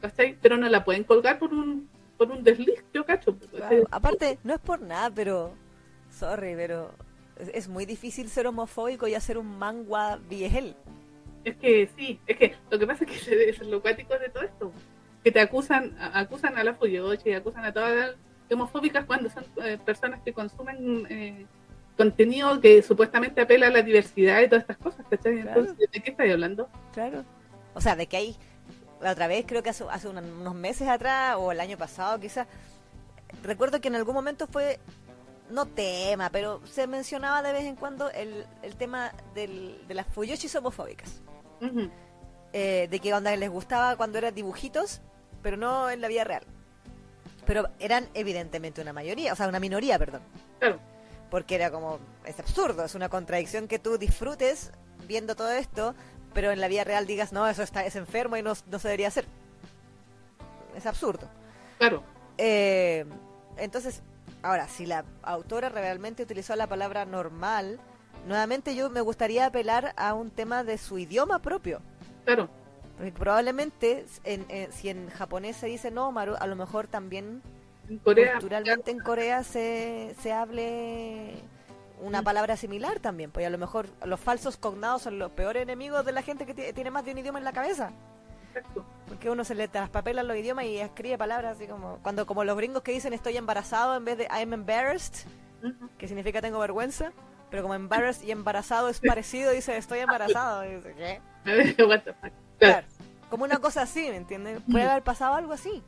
¿cachai? Pero no la pueden colgar por un, por un desliz, yo cacho. Claro, aparte, no es por nada, pero. Sorry, pero. Es, muy difícil ser homofóbico y hacer un mangua viejel. Es que sí, es que lo que pasa es que es lo cuático de todo esto. Que te acusan, a- acusan a la Fuyoshi, acusan a todas las homofóbicas cuando son eh, personas que consumen eh, contenido que supuestamente apela a la diversidad y todas estas cosas, ¿cachai? Claro. Entonces, ¿de qué estáis hablando? Claro. O sea, de que hay. La otra vez, creo que hace, hace un- unos meses atrás, o el año pasado quizás. Recuerdo que en algún momento fue. No tema, pero se mencionaba de vez en cuando el, el tema del, de las fuyoshis homofóbicas. Ujú, eh, de que onda les gustaba cuando eran dibujitos, pero no en la vida real. Pero eran evidentemente una mayoría, o sea, una minoría, perdón. Claro, Porque era como, es absurdo, es una contradicción que tú disfrutes viendo todo esto, pero en la vida real digas, no, eso está, es enfermo y no, no se debería hacer. Es absurdo. claro. Eh, entonces, ahora, si la autora realmente utilizó la palabra normal, nuevamente yo me gustaría apelar a un tema de su idioma propio. Claro, Porque probablemente, en, en- si en japonés se dice nómaru, a lo mejor también en Corea. culturalmente en Corea se, se hable una Mm. palabra similar también. Pues a lo mejor los falsos cognados son los peores enemigos de la gente que ti- tiene más de un idioma en la cabeza. Exacto. Porque uno se le traspapela los idiomas y escribe palabras así como... Cuando como los gringos que dicen estoy embarazado en vez de I'm embarrassed, que significa tengo vergüenza. Pero como embarrassed y embarazado es parecido, dice estoy embarazado. Y dice, ¿qué? What the fuck. Claro. Como una cosa así, ¿me entiendes? Puede haber pasado algo así.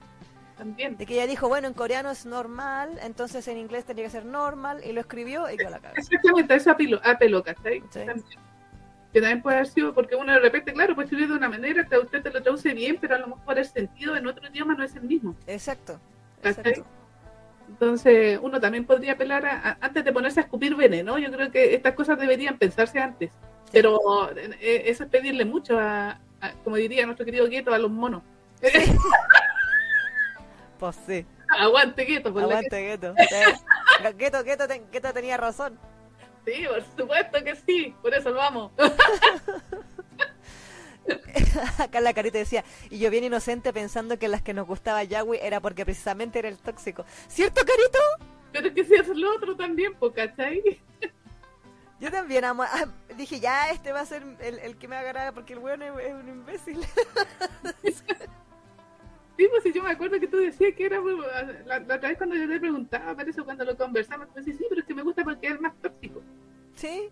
también. De que ella dijo, bueno, en coreano es normal, entonces en inglés tenía que ser normal, y lo escribió y quedó la cabeza. Exactamente, eso apeló, apeló ¿cachai? Sí. También. Que también puede haber sido porque uno de repente, claro, puede escribir de una manera que a usted te lo traduce bien, pero a lo mejor el sentido en otro idioma no es el mismo. Exacto. Exacto. Entonces, uno también podría apelar a, a- antes de ponerse a escupir veneno. Yo creo que estas cosas deberían pensarse antes. Pero eh, eso es pedirle mucho a, a- como diría nuestro querido Gueto, a los monos. Pues sí. Aguante Gueto, por Aguante, Gueto. Gueto, Gueto, Gueto tenía razón. Sí, por supuesto que sí. Por eso lo vamos. Acá la carita decía, y yo bien inocente pensando que las que nos gustaba Yahweh era porque precisamente era el tóxico. ¿Cierto, Carito? Pero es que si es lo otro también, ¿cachai? Yo también amo. ah, dije, ya, este va a ser el, el que me agarra porque el weón es, es un imbécil. Sí, pues si yo me acuerdo que tú decías que era pues, la, la otra vez cuando yo te preguntaba, parece cuando lo conversamos, tú decías, sí, pero es que me gusta porque es más tóxico. ¿Sí?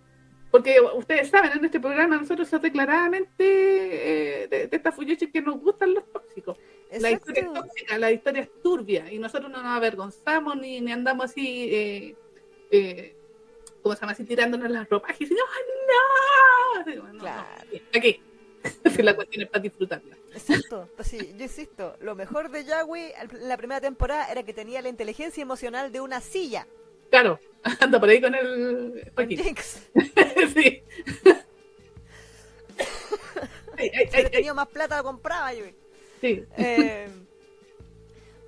Porque ustedes saben, en este programa nosotros somos declaradamente eh, de, de estas fuyoches que nos gustan los tóxicos. La historia es tóxica, la historia es turbia y nosotros no nos avergonzamos ni, ni andamos así, eh, eh, ¿cómo se llama? Así tirándonos las ropas y diciendo, ¡ah, no! No, no, Claro. Aquí, la cuestión es para disfrutarla. Exacto, pues sí, yo insisto, lo mejor de Yahweh en la primera temporada era que tenía la inteligencia emocional de una silla. Claro, anda por ahí con el... Jinx. sí. Ay, ay, Si ay, tenido más plata lo compraba yo. sí. Eh,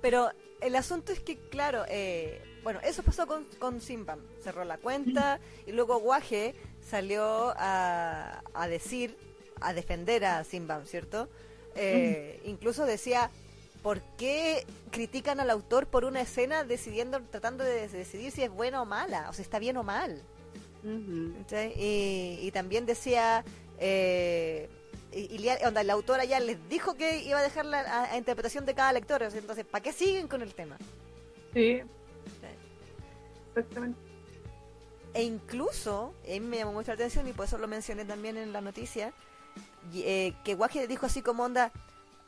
pero el asunto es que, claro, eh, bueno, eso pasó con, con Simbam. Cerró la cuenta y luego Guaje salió a, a decir, a defender a Simbam, ¿cierto? Eh, Incluso decía, ¿por qué critican al autor por una escena decidiendo, tratando de decidir si es buena o mala? O si está bien o mal. Y, y también decía, eh, y, onda, la autora ya les dijo que iba a dejar la a- a interpretación de cada lector, o sea, entonces, ¿para qué siguen con el tema? Sí. Exactamente. E incluso, me llamó mucho la atención y por eso lo mencioné también en la noticia, eh, que Waje dijo así como onda,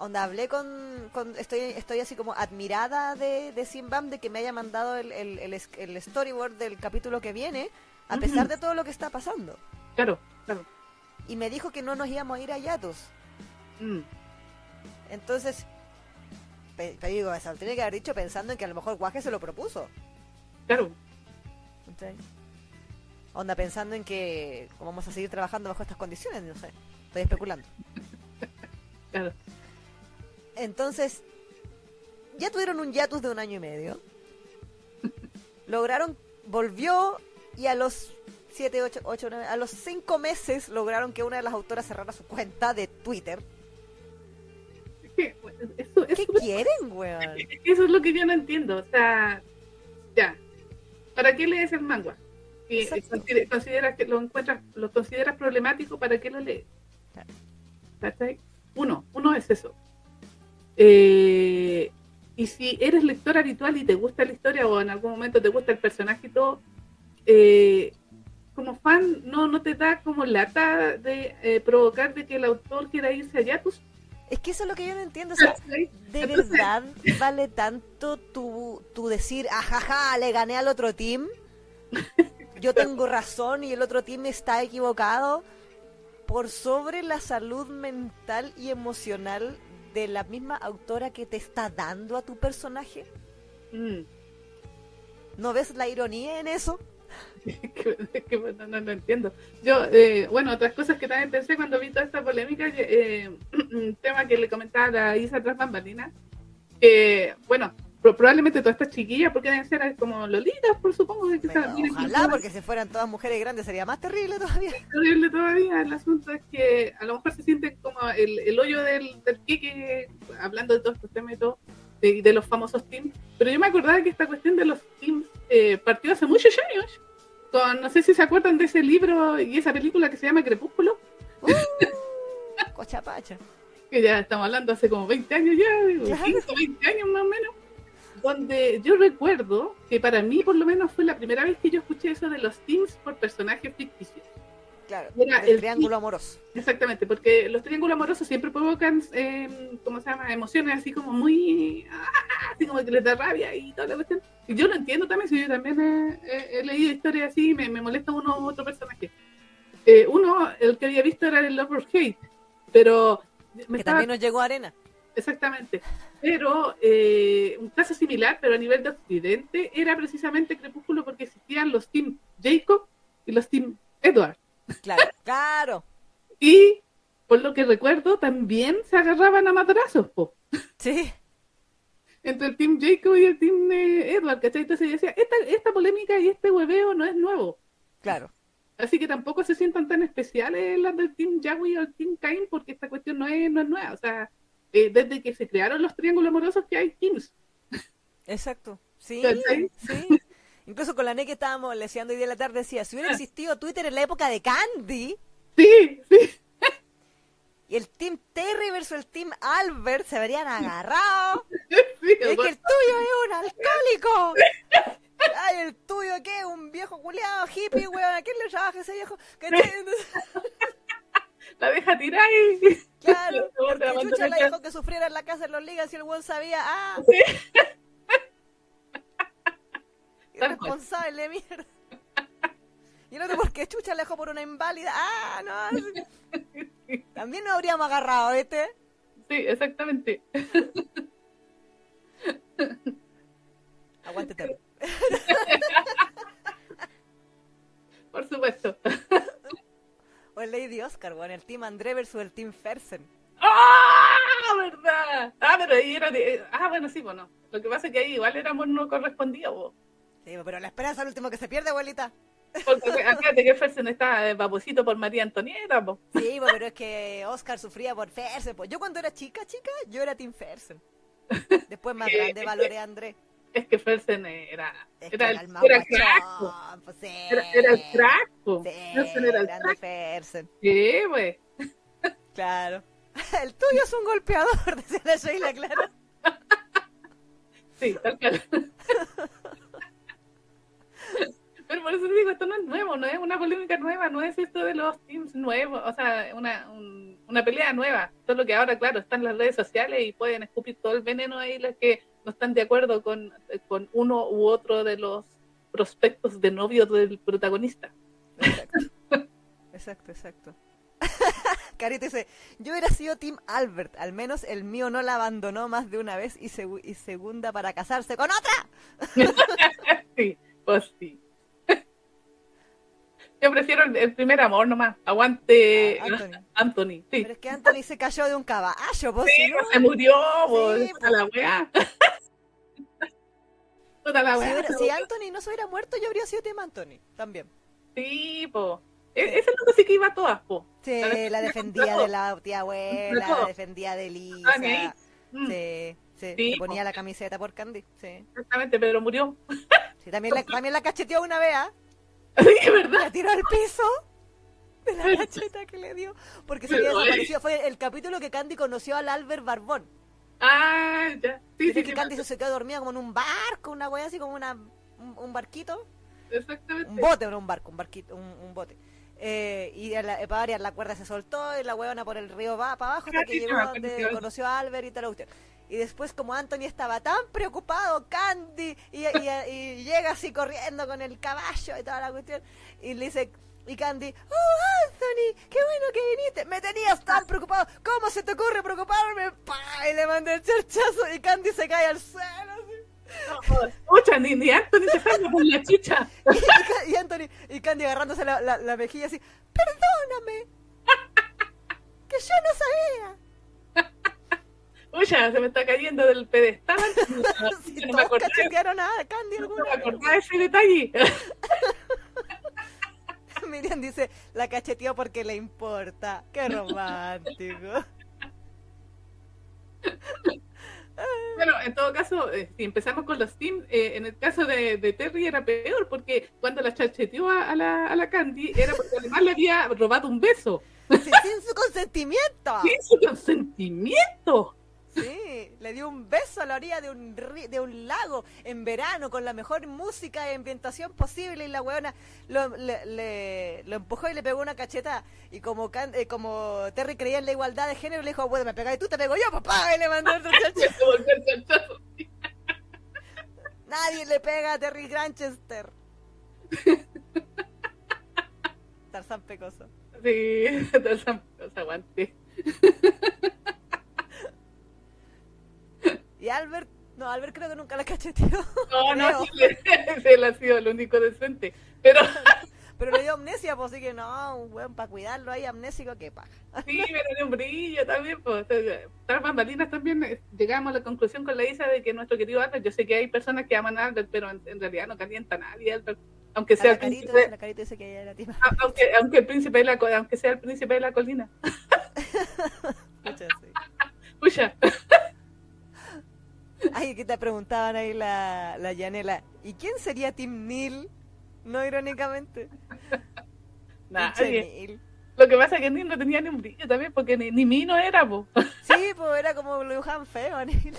onda hablé con, con- estoy, estoy así como admirada de, de Simbam de que me haya mandado el, el, el, es- el storyboard del capítulo que viene, a pesar de todo lo que está pasando. Claro, claro. Y me dijo que no nos íbamos a ir a Yatus. Mm. Entonces, pe- te digo, eso lo tiene que haber dicho pensando en que a lo mejor Guaje se lo propuso. Claro. Onda pensando en que vamos a seguir trabajando bajo estas condiciones, no sé. Estoy especulando. Claro. Entonces, ya tuvieron un hiatus de un año y medio. Lograron, volvió y a los 7, 8, 8, a los 5 meses lograron que una de las autoras cerrara su cuenta de Twitter. Eso, ¿Qué quieren, weón? Eso es lo que yo no entiendo. O sea, ya. ¿Para qué lees el manga? Si consideras que lo encuentras, lo consideras problemático, ¿para qué lo lees? Uno, uno es eso. Eh, y si eres lector habitual y te gusta la historia o en algún momento te gusta el personaje y todo, eh, como fan no, no te da como lata de eh, provocar de que el autor quiera irse allá. Pues, es que eso es lo que yo no entiendo. O sea, ¿de verdad vale tanto tu, tu decir, ajaja, le gané al otro team? Yo tengo razón y el otro team está equivocado por sobre la salud mental y emocional de la misma autora que te está dando a tu personaje? Mm. ¿No ves la ironía en eso? es que, no, no, entiendo. Yo, eh, bueno, otras cosas que también pensé cuando vi toda esta polémica, eh, un tema que le comentaba a la Isa tras que, bueno, probablemente todas estas chiquillas, porque deben ser como lolitas, por supongo. Que ojalá, porque si fueran todas mujeres grandes sería más terrible todavía. Terrible todavía. El asunto es que a lo mejor se sienten como el, el hoyo del, del hablando de todos estos temas y todo, de, de, los famosos teams. Pero yo me acordaba que esta cuestión de los teams eh, partió hace muchos años. Con, no sé si se acuerdan de ese libro y esa película que se llama Crepúsculo. Uh, cochapacha. que ya estamos hablando hace como 20 años ya, 15, 20 años más o menos donde yo recuerdo que para mí por lo menos fue la primera vez que yo escuché eso de los teams por personajes ficticios. Claro, el, triángulo amoroso. Exactamente, porque los triángulos amorosos siempre provocan, eh, ¿cómo se llama? Emociones así como muy, ah, así como que les da rabia y toda la cuestión. Y yo lo entiendo también, si yo también he, leído historias así, me, me molesta uno u otro personaje. Eh, uno, el que había visto era el Lover Hate, pero... que también nos llegó a Arena. Exactamente. Pero eh, un caso similar, pero a nivel de Occidente, era precisamente Crepúsculo porque existían los Team Jacob y los Team Edward. Claro, claro. y por lo que recuerdo, también se agarraban a madrazos, po. Sí. Entre el Team Jacob y el Team eh, Edward, ¿cachai? Entonces yo decía, esta, esta polémica y este hueveo no es nuevo. Claro. Así que tampoco se sientan tan especiales las del Team Yahweh o el Team Cain, porque esta cuestión no es, no es nueva. O sea, eh, desde que se crearon los triángulos amorosos que hay teams. Exacto, sí, sí. Incluso con la NE que estábamos leseando hoy día de la tarde decía, si hubiera ah. existido Twitter en la época de Candy. Sí, sí. Y el Team Terry versus el Team Albert se habrían agarrado. es que el tuyo es un alcohólico. Ay, el tuyo qué, un viejo culiado hippie, weón. ¿A quién le trabaja ese viejo? la deja tirar y... Claro, porque Chucha la dijo que sufriera en la casa de los ligas y el buen sabía, ah... Sí. Irresponsable, mierda. Y no sé por qué Chucha le dejó por una inválida. Ah, no. También nos habríamos agarrado, ¿viste? Sí, exactamente. Aguántate. por supuesto o el Lady Oscar, bueno, el Team André versus el Team Fersen. ¡Ah! ¿Verdad? Ah, pero ahí era de... Ah, bueno, sí, bueno. Lo que pasa es que ahí igual éramos no correspondido, Sí, pero la esperanza es el último que se pierde, abuelita. Porque acuérdate que Fersen está eh, babosito por María Antonieta, po. Sí, pero es que Oscar sufría por Fersen, pues. Yo cuando era chica, chica, yo era Team Fersen. Después más grande valoré a André es que Fersen era, era, el, era crack. Pues era, era, el crack. Fersen era el crack. Sí, güey. Claro. El tuyo es un golpeador, decía la Sheila, claro. Sí, tal cual. Pero por eso te digo, esto no es nuevo, no es una polémica nueva, no es esto de los teams nuevos, o sea, una, una pelea nueva. Solo que ahora, claro, están las redes sociales y pueden escupir todo el veneno ahí las que no están de acuerdo con, con uno u otro de los prospectos de novio del protagonista. Exacto, exacto. exacto. Carita dice, yo hubiera sido Tim Albert, al menos el mío no la abandonó más de una vez y, y segunda para casarse con otra. sí, pues sí. Yo prefiero el, primer amor nomás. Aguante ah, Anthony. Sí. Pero es que Anthony se cayó de un caballo, vos. Sí, se murió, vos. Sí, a la weá. si, Anthony no se hubiera muerto, yo habría sido tema Anthony también. Sí, po. E-, esa es lo que sí que iba a todas, po. Sí, la, defendía de la tía abuela, la defendía de Lisa. Mm, Sí, sí, Sí, se ponía po. la camiseta por Candy. Sí, Exactamente, pero murió. sí también, la, también la cacheteó una vez, ¿ah? ¿verdad? La tiró al piso de la cacheta que le dio. Porque se había desaparecido. Fue el capítulo que Candy conoció al Albert Barbón. Ah, ya. Sí, que sí, Candy se quedó dormida como en un barco, una wea así como una, un, un barquito. Exactamente. Un bote, no un barco, un barquito, un, un bote. Eh, y a la, para variar, la cuerda se soltó y la huevona por el río va para abajo hasta que llegó donde conoció a Albert y tal cuestión. Y después como Anthony estaba tan preocupado, Candy, y, y- y llega así corriendo con el caballo y toda la cuestión, y le dice, y Candy, oh Anthony, qué bueno que viniste, me tenías tan preocupado, ¿cómo se te ocurre preocuparme? ¡Pah! Y le mandé el charchazo y Candy se cae al suelo. así. Escucha, ni, ni Anthony se salva por la. Y, Ca- y Anthony y Candy agarrándose la, la, la mejilla así, perdóname, que yo no sabía. Escucha, se me está cayendo del pedestal. Si no me acordaba, a Candy no alguna me acordaba ese detalle. Miriam dice, la cacheteó porque le importa. Qué romántico. Bueno, en todo caso, eh, si empezamos con los teams, eh, en el caso de, de Terry era peor, porque cuando la chacheteó a, a la, a la Candy era porque además le había robado un beso. Sí, sin su consentimiento. Sin su consentimiento. Sí, le dio un beso a la orilla de un, ri- de un lago en verano con la mejor música y ambientación posible y la weona lo, le, le- lo empujó y le pegó una cacheta y como Can- eh, como Terry creía en la igualdad de género le dijo, bueno, me pegáis tú, te pego yo, papá, y le mandó otro chanchazo. Nadie le pega a Terry Granchester. Tarzán pecoso. Sí, entonces, pues, aguante. Y Albert, no, Albert creo que nunca la cacheteó. No, no, él ha sido el único decente. Pero Pero le dio amnesia, pues así que no, un weón, para cuidarlo ahí amnésico, qué paja. sí, pero de un brillo también. Pues, tras bambalinas también eh, llegamos a la conclusión con la Isa de que nuestro querido Albert, yo sé que hay personas que aman a Albert, pero en, en realidad no calienta a nadie, Albert. Aunque sea la el príncipe, la carita dice que ella era aunque, aunque el príncipe de la, aunque sea el príncipe de la colina. Pucha, sí. Pucha, Ay, que te preguntaban ahí la, la Yanela, ¿y quién sería Tim Neal? No irónicamente. Neal. Lo que pasa es que Neil no tenía ni un brillo también, porque ni, ni mí no era, po. Sí, pues era como lo dibujaban feo, Neal.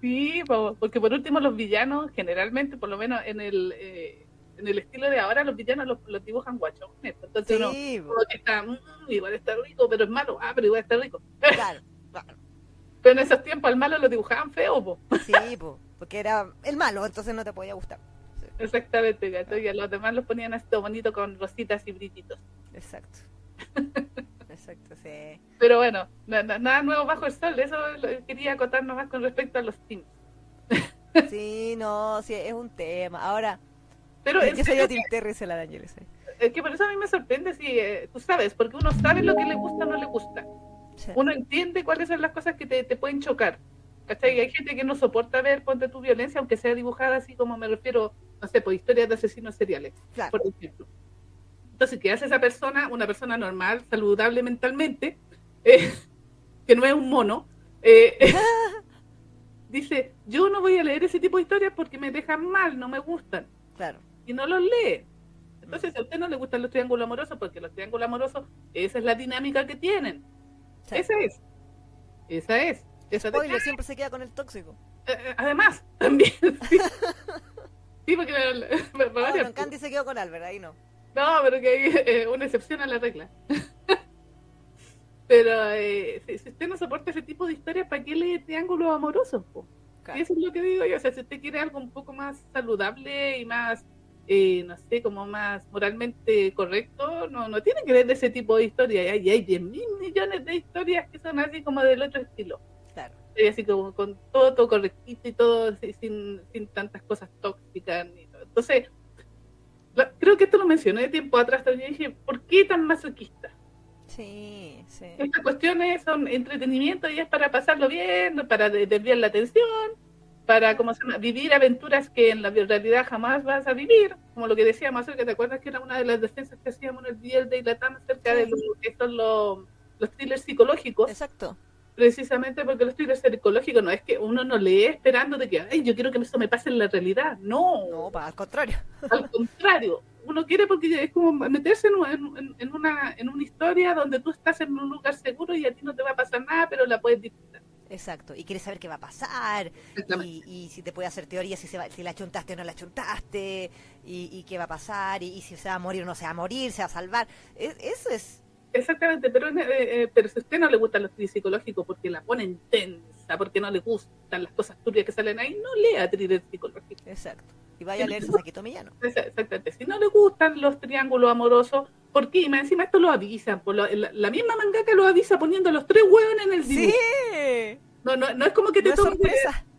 Sí, po, porque por último los villanos, generalmente, por lo menos en el eh, en el estilo de ahora, los villanos los, los dibujan guachones. Entonces uno Sí, como que está, "Mm, igual está rico, pero es malo. Ah, pero igual está rico. claro, claro. Pero en esos tiempos al malo lo dibujaban feo, po. Sí, pues, porque era el malo, entonces no te podía gustar. Sí, Exactamente, ¿cachai? Y a los demás los ponían así todo bonito con rositas y brillitos. exacto. Exacto, sí. Pero bueno, na- na- nada nuevo bajo el sol, eso lo- quería acotar nomás con respecto a los teams. Sí, no, sí, es un tema. Ahora, Pero yo sería Tim Terry, se la Ángeles. sí. Es que por eso a mí me sorprende si eh, tú sabes, porque uno sabe lo que le gusta o no le gusta. Sí. Uno entiende cuáles son las cosas que te, te pueden chocar. ¿Cachai? Hay gente que no soporta ver, ponte tu violencia, aunque sea dibujada así como me refiero, no sé, por historias de asesinos seriales, Claro. por ejemplo. Entonces, ¿qué hace esa persona? Una persona normal, saludable mentalmente, eh, que no es un mono, eh, dice, yo no voy a leer ese tipo de historias porque me dejan mal, no me gustan Claro. y no los lee. Entonces, si a usted no le gustan los triángulos amorosos, porque los triángulos amorosos, esa es la dinámica que tienen. Sí. Esa es. Esa es. Esa siempre se queda con el tóxico. Eh, eh, además, también. Sí, Sí, porque me- me- me- Ah, bueno, Candy se quedó con Albert, ahí no. No, pero que hay eh, una excepción a la regla. pero eh, si, si usted no soporta ese tipo de historias, ¿para qué lee triángulos amorosos? po? Claro. Y eso es lo que digo yo. O sea, si usted quiere algo un poco más saludable y más, eh, no sé, como más moralmente correcto, no, no tiene que leer de ese tipo de historias. Y hay, hay 10 mil millones de historias que son así como del otro estilo. Claro. Y así como con todo, todo correctito y todo sin, sin tantas cosas tóxicas. Ni todo. Entonces, la- creo que esto lo mencioné de tiempo atrás también. Dije, ¿por qué tan masoquista? Sí, sí. Estas cuestiones son entretenimiento y es para pasarlo bien, para de- desviar la atención, para ¿cómo se llama? vivir aventuras que en la realidad jamás vas a vivir, como lo que decíamos acerca, ¿te acuerdas que era una de las defensas que hacíamos en el Biel de Latam acerca de Sí. lo que son los, los thrillers psicológicos? Exacto. precisamente porque el estudio psicológico no es que uno no lee esperando de que, ay, yo quiero que eso me pase en la realidad. No. No, al contrario. Al contrario. Uno quiere porque es como meterse en, en, una, en una historia donde tú estás en un lugar seguro y a ti no te va a pasar nada, pero la puedes disfrutar. Exacto, y quieres saber qué va a pasar, y, y, si te puede hacer teoría si, se va, si la chuntaste o no la chuntaste, y, y qué va a pasar, y, si se va a morir o no se va a morir, se va a salvar. E, eso es Exactamente, pero, eh, eh, pero si a usted no le gusta los psicológicos porque la ponen tensa, porque no le gustan las cosas turbias que salen ahí, no lea thriller psicológico. Exacto. Y vaya a leer Saquito Millano. Exactamente. Si no le gustan los triángulos amorosos, ¿por qué? encima esto lo avisan. Por la, misma mangaka lo avisa poniendo los tres huevos en el dibujo. Sí. No, no, no es como que te tome.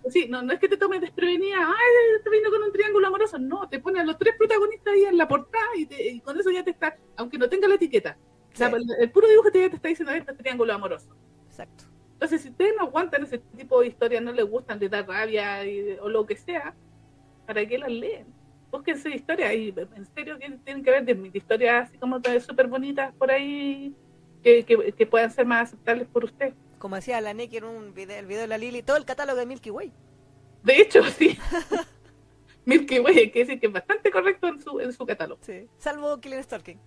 Sí, no, no es que te tomes desprevenida, ay, te vino con un triángulo amoroso. No, te ponen a los tres protagonistas ahí en la portada y, y con eso ya te está, aunque no tenga la etiqueta, el, puro dibujo te, te está diciendo este triángulo amoroso. Exacto. Entonces, si ustedes no aguantan ese tipo de historias, no les gustan, les da rabia o lo que sea, ¿para qué las leen? Búsquense historias y en serio tienen que ver de, historias así como súper bonitas por ahí que, que, puedan ser más aceptables por usted. Como decía la Nick en un video, el video de la Lili, todo el catálogo de Milky Way. De hecho, sí. Milky Way, hay que decir que es bastante correcto en su, en su catálogo. Sí, salvo Killing Stalking.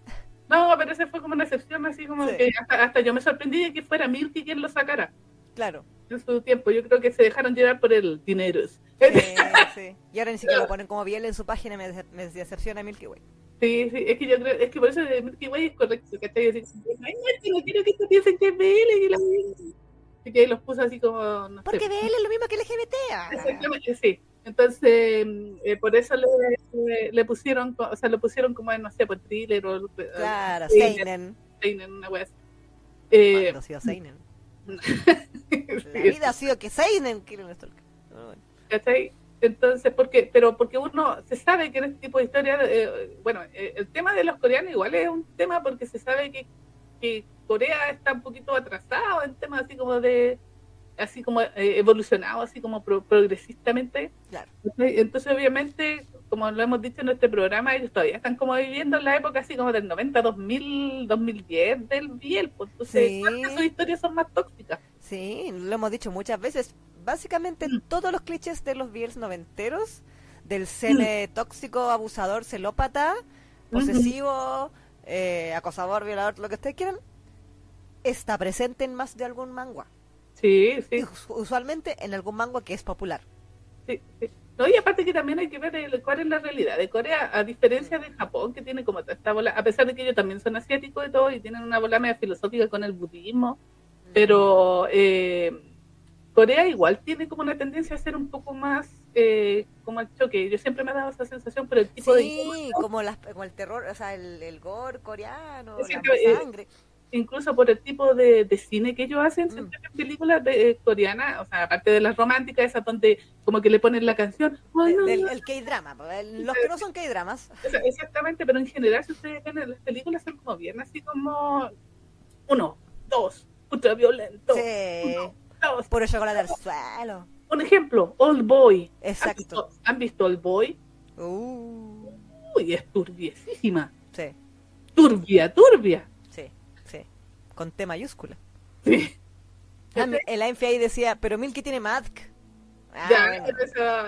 No, pero ese fue como una excepción, así como que hasta, yo me sorprendí de que fuera Milky quien lo sacara. Claro. En su tiempo, yo creo que se dejaron llevar por el dinero. Sí. Y ahora ni siquiera lo ponen como bien en su página, me, me decepciona Milky Way. Sí, sí, es que yo creo, es que por eso Milky Way es correcto, ¿cachai? Ay, no, no quiero que esto piensen que es BL, que la Así que los puso así como, no Porque BL es lo mismo que LGBT. Exactamente, sí. Entonces, eh, por eso le, le, pusieron, o sea, lo pusieron como, no sé, por thriller o... Claro, Seinen. Seinen, una wea Eh, ha sido Seinen? La vida ha sido que Seinen quiere. ¿Cachai? Entonces, porque, pero porque uno se sabe que en este tipo de historias, eh, bueno, eh, el tema de los coreanos igual es un tema porque se sabe que, que Corea está un poquito atrasado en temas así como de así como eh, evolucionado, así como progresistamente. Entonces, obviamente, como lo hemos dicho en este programa, ellos todavía están como viviendo en la época así como del 90, 2000, 2010 del Biel, pues entonces sus historias son más tóxicas. Sí, lo hemos dicho muchas veces. Básicamente mm. todos los clichés de los Biels noventeros, del sene mm. tóxico, abusador, celópata, posesivo, eh, acosador, violador, lo que ustedes quieran, está presente en más de algún manga. Sí, sí. Usualmente en algún manga que es popular. Sí, sí. No, y aparte que también hay que ver cuál es la realidad de Corea, a diferencia de Japón, que tiene como esta bola, a pesar de que ellos también son asiáticos y todo, y tienen una bola media filosófica con el budismo, pero eh, Corea igual tiene como una tendencia a ser un poco más eh, como el choque. Yo siempre me ha dado esa sensación por el tipo de... Sí, como, como el terror, o sea, el, el gore coreano, la sangre incluso por el tipo de, cine que ellos hacen, mm. películas de, eh, coreanas, o sea, aparte de las románticas, esas donde como que le ponen la canción. el K-drama, los que no son K-dramas. Exactamente, pero en general, si ustedes ven las películas, son como bien así como uno, dos, ultra violento. Sí. Uno, Puro chocolate al suelo. Un ejemplo, Old Boy. Exacto. ¿Han visto, Old Boy? Uh. Uy, es turbiesísima. Sí. Turbia, turbia con T mayúscula. Sí. el AMF ahí decía, pero Milky tiene Mask. Ah,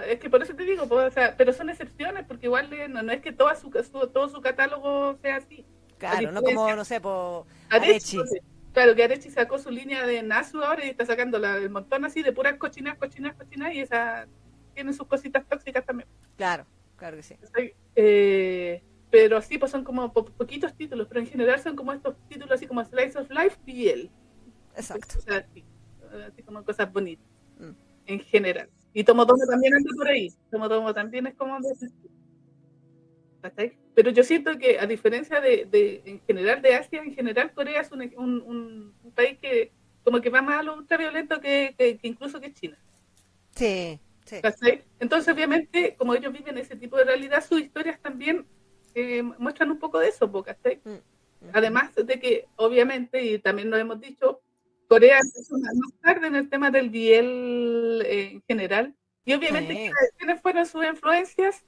es que por eso te digo, pues, o sea, pero son excepciones, porque igual no, no es que todo su, todo su catálogo sea así. Claro, no como, no sé, por Arechi. Claro, que Arechi sacó su línea de Nasu ahora y está sacando la, el montón así de puras cochinas, cochinas, cochinas, y esa tiene sus cositas tóxicas también. Claro, claro que sí. Eh, pero sí, pues son como poquitos títulos, pero en general son como estos títulos así como Slice of Life y él. Exacto. así, así, como cosas bonitas, mm. en general. Y Tomotomo también anda por ahí. Tomotomo también es como... Pero yo siento que a diferencia de, de, en general de Asia, en general Corea es un, un, un país que como que va más a lo ultraviolento que, que, que incluso que China. Sí, sí. Entonces, obviamente, como ellos viven ese tipo de realidad, sus historias también eh, muestran un poco de eso, ¿cachai? Mm, mm. Además de que, obviamente, y también lo hemos dicho, Corea es más tarde en el tema del biel eh, en general. Y obviamente, ¿quiénes fueron sus influencias?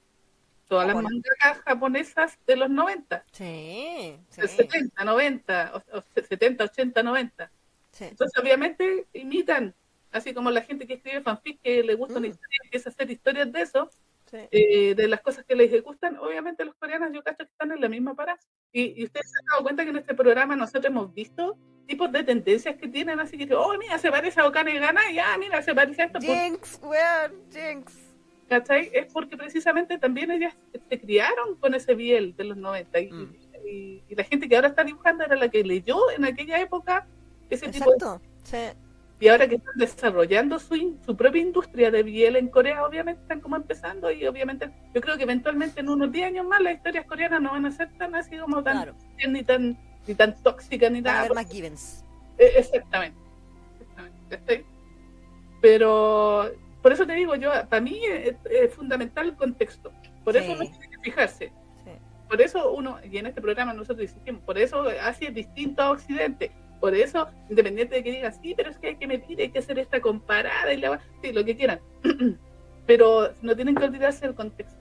Todas las mangakas japonesas de los 90. Sí, sí. 70, 90, 70, 80, 90. Entonces, obviamente, imitan, así como la gente que escribe fanfic, que le gusta una mm. historia, empieza a hacer historias de eso, eh, de las cosas que les gustan, obviamente los coreanos yo cacho que están en la misma parada. Y, y, ustedes se han dado cuenta que en este programa nosotros hemos visto tipos de tendencias que tienen, así que, oh, mira, se parece a Okane Gana, y ah, mira, se parece a esto. Jinx, weón, Jinx. ¿Cachai? Es porque precisamente también ellas se criaron con ese biel de los 90 mm. y, y, la gente que ahora está dibujando era la que leyó en aquella época ese tipo de... Sí. Y ahora que están desarrollando su, su propia industria de biel en Corea, obviamente están como empezando y obviamente yo creo que eventualmente en unos 10 años más las historias coreanas no van a ser tan así como tan ni tan ni tan tóxicas ni nada. más Givens. Eh, exactamente. exactamente. Pero por eso te digo yo, para mí es, fundamental el contexto. Por eso uno tiene que fijarse. Por eso uno, y en este programa nosotros decimos, por eso Asia es distinto a Occidente por eso, independiente de que digan, sí, pero es que hay que medir, hay que hacer esta comparada y la sí, lo que quieran. pero no tienen que olvidarse del contexto.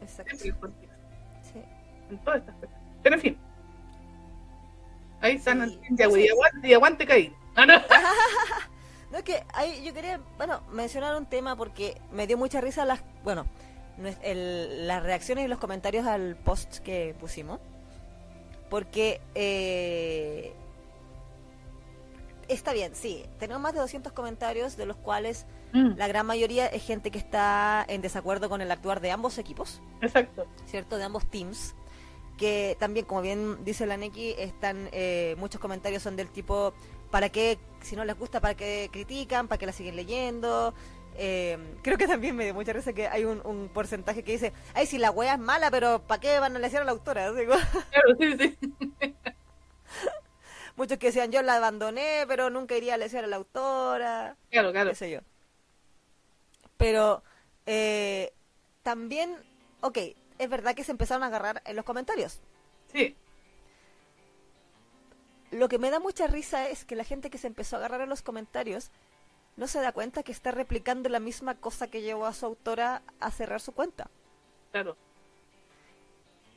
Exacto. contexto. Sí. En todas estas cosas. Pero en fin. Ahí están sí, y, aguante, y aguante caí. Ah, no. no, es que ahí yo quería, bueno, mencionar un tema porque me dio mucha risa las, bueno, el, las reacciones y los comentarios al post que pusimos. Porque eh, está bien, sí. Tenemos más de 200 comentarios, de los cuales mm. la gran mayoría es gente que está en desacuerdo con el actuar de ambos equipos. Exacto. ¿Cierto? De ambos teams. Que también, como bien dice la Neki, están eh, muchos comentarios son del tipo, ¿para qué, si no les gusta, para qué critican, para qué la siguen leyendo? Eh, creo que también me dio mucha risa que hay un, porcentaje que dice, ay, si la wea es mala, pero ¿para qué van a leer a la autora? Claro, sí, sí. muchos que decían yo la abandoné, pero nunca iría a leer a la autora. Claro, claro. Qué sé yo. Pero eh, también, ok, es verdad que se empezaron a agarrar en los comentarios. Sí. Lo que me da mucha risa es que la gente que se empezó a agarrar en los comentarios no se da cuenta que está replicando la misma cosa que llevó a su autora a cerrar su cuenta. Claro.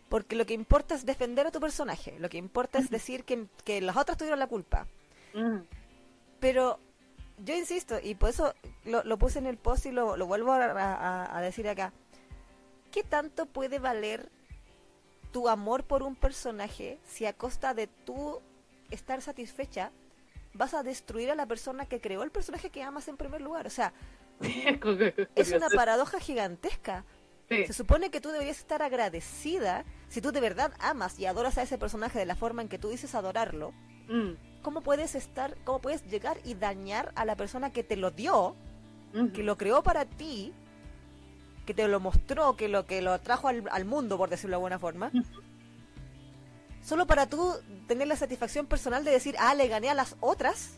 Porque lo que importa es defender a tu personaje, lo que importa es decir que, que las otras tuvieron la culpa. Pero yo insisto, y por eso lo, puse en el post y lo, vuelvo a, decir acá, ¿qué tanto puede valer tu amor por un personaje si a costa de tú estar satisfecha vas a destruir a la persona que creó el personaje que amas en primer lugar? O sea, es una paradoja gigantesca. Se supone que tú deberías estar agradecida si tú de verdad amas y adoras a ese personaje de la forma en que tú dices adorarlo. Mm. ¿Cómo puedes estar, cómo puedes llegar y dañar a la persona que te lo dio, que lo creó para ti, que te lo mostró, que lo que lo trajo al, mundo, por decirlo de alguna forma? Solo para tú tener la satisfacción personal de decir, ah, le gané a las otras,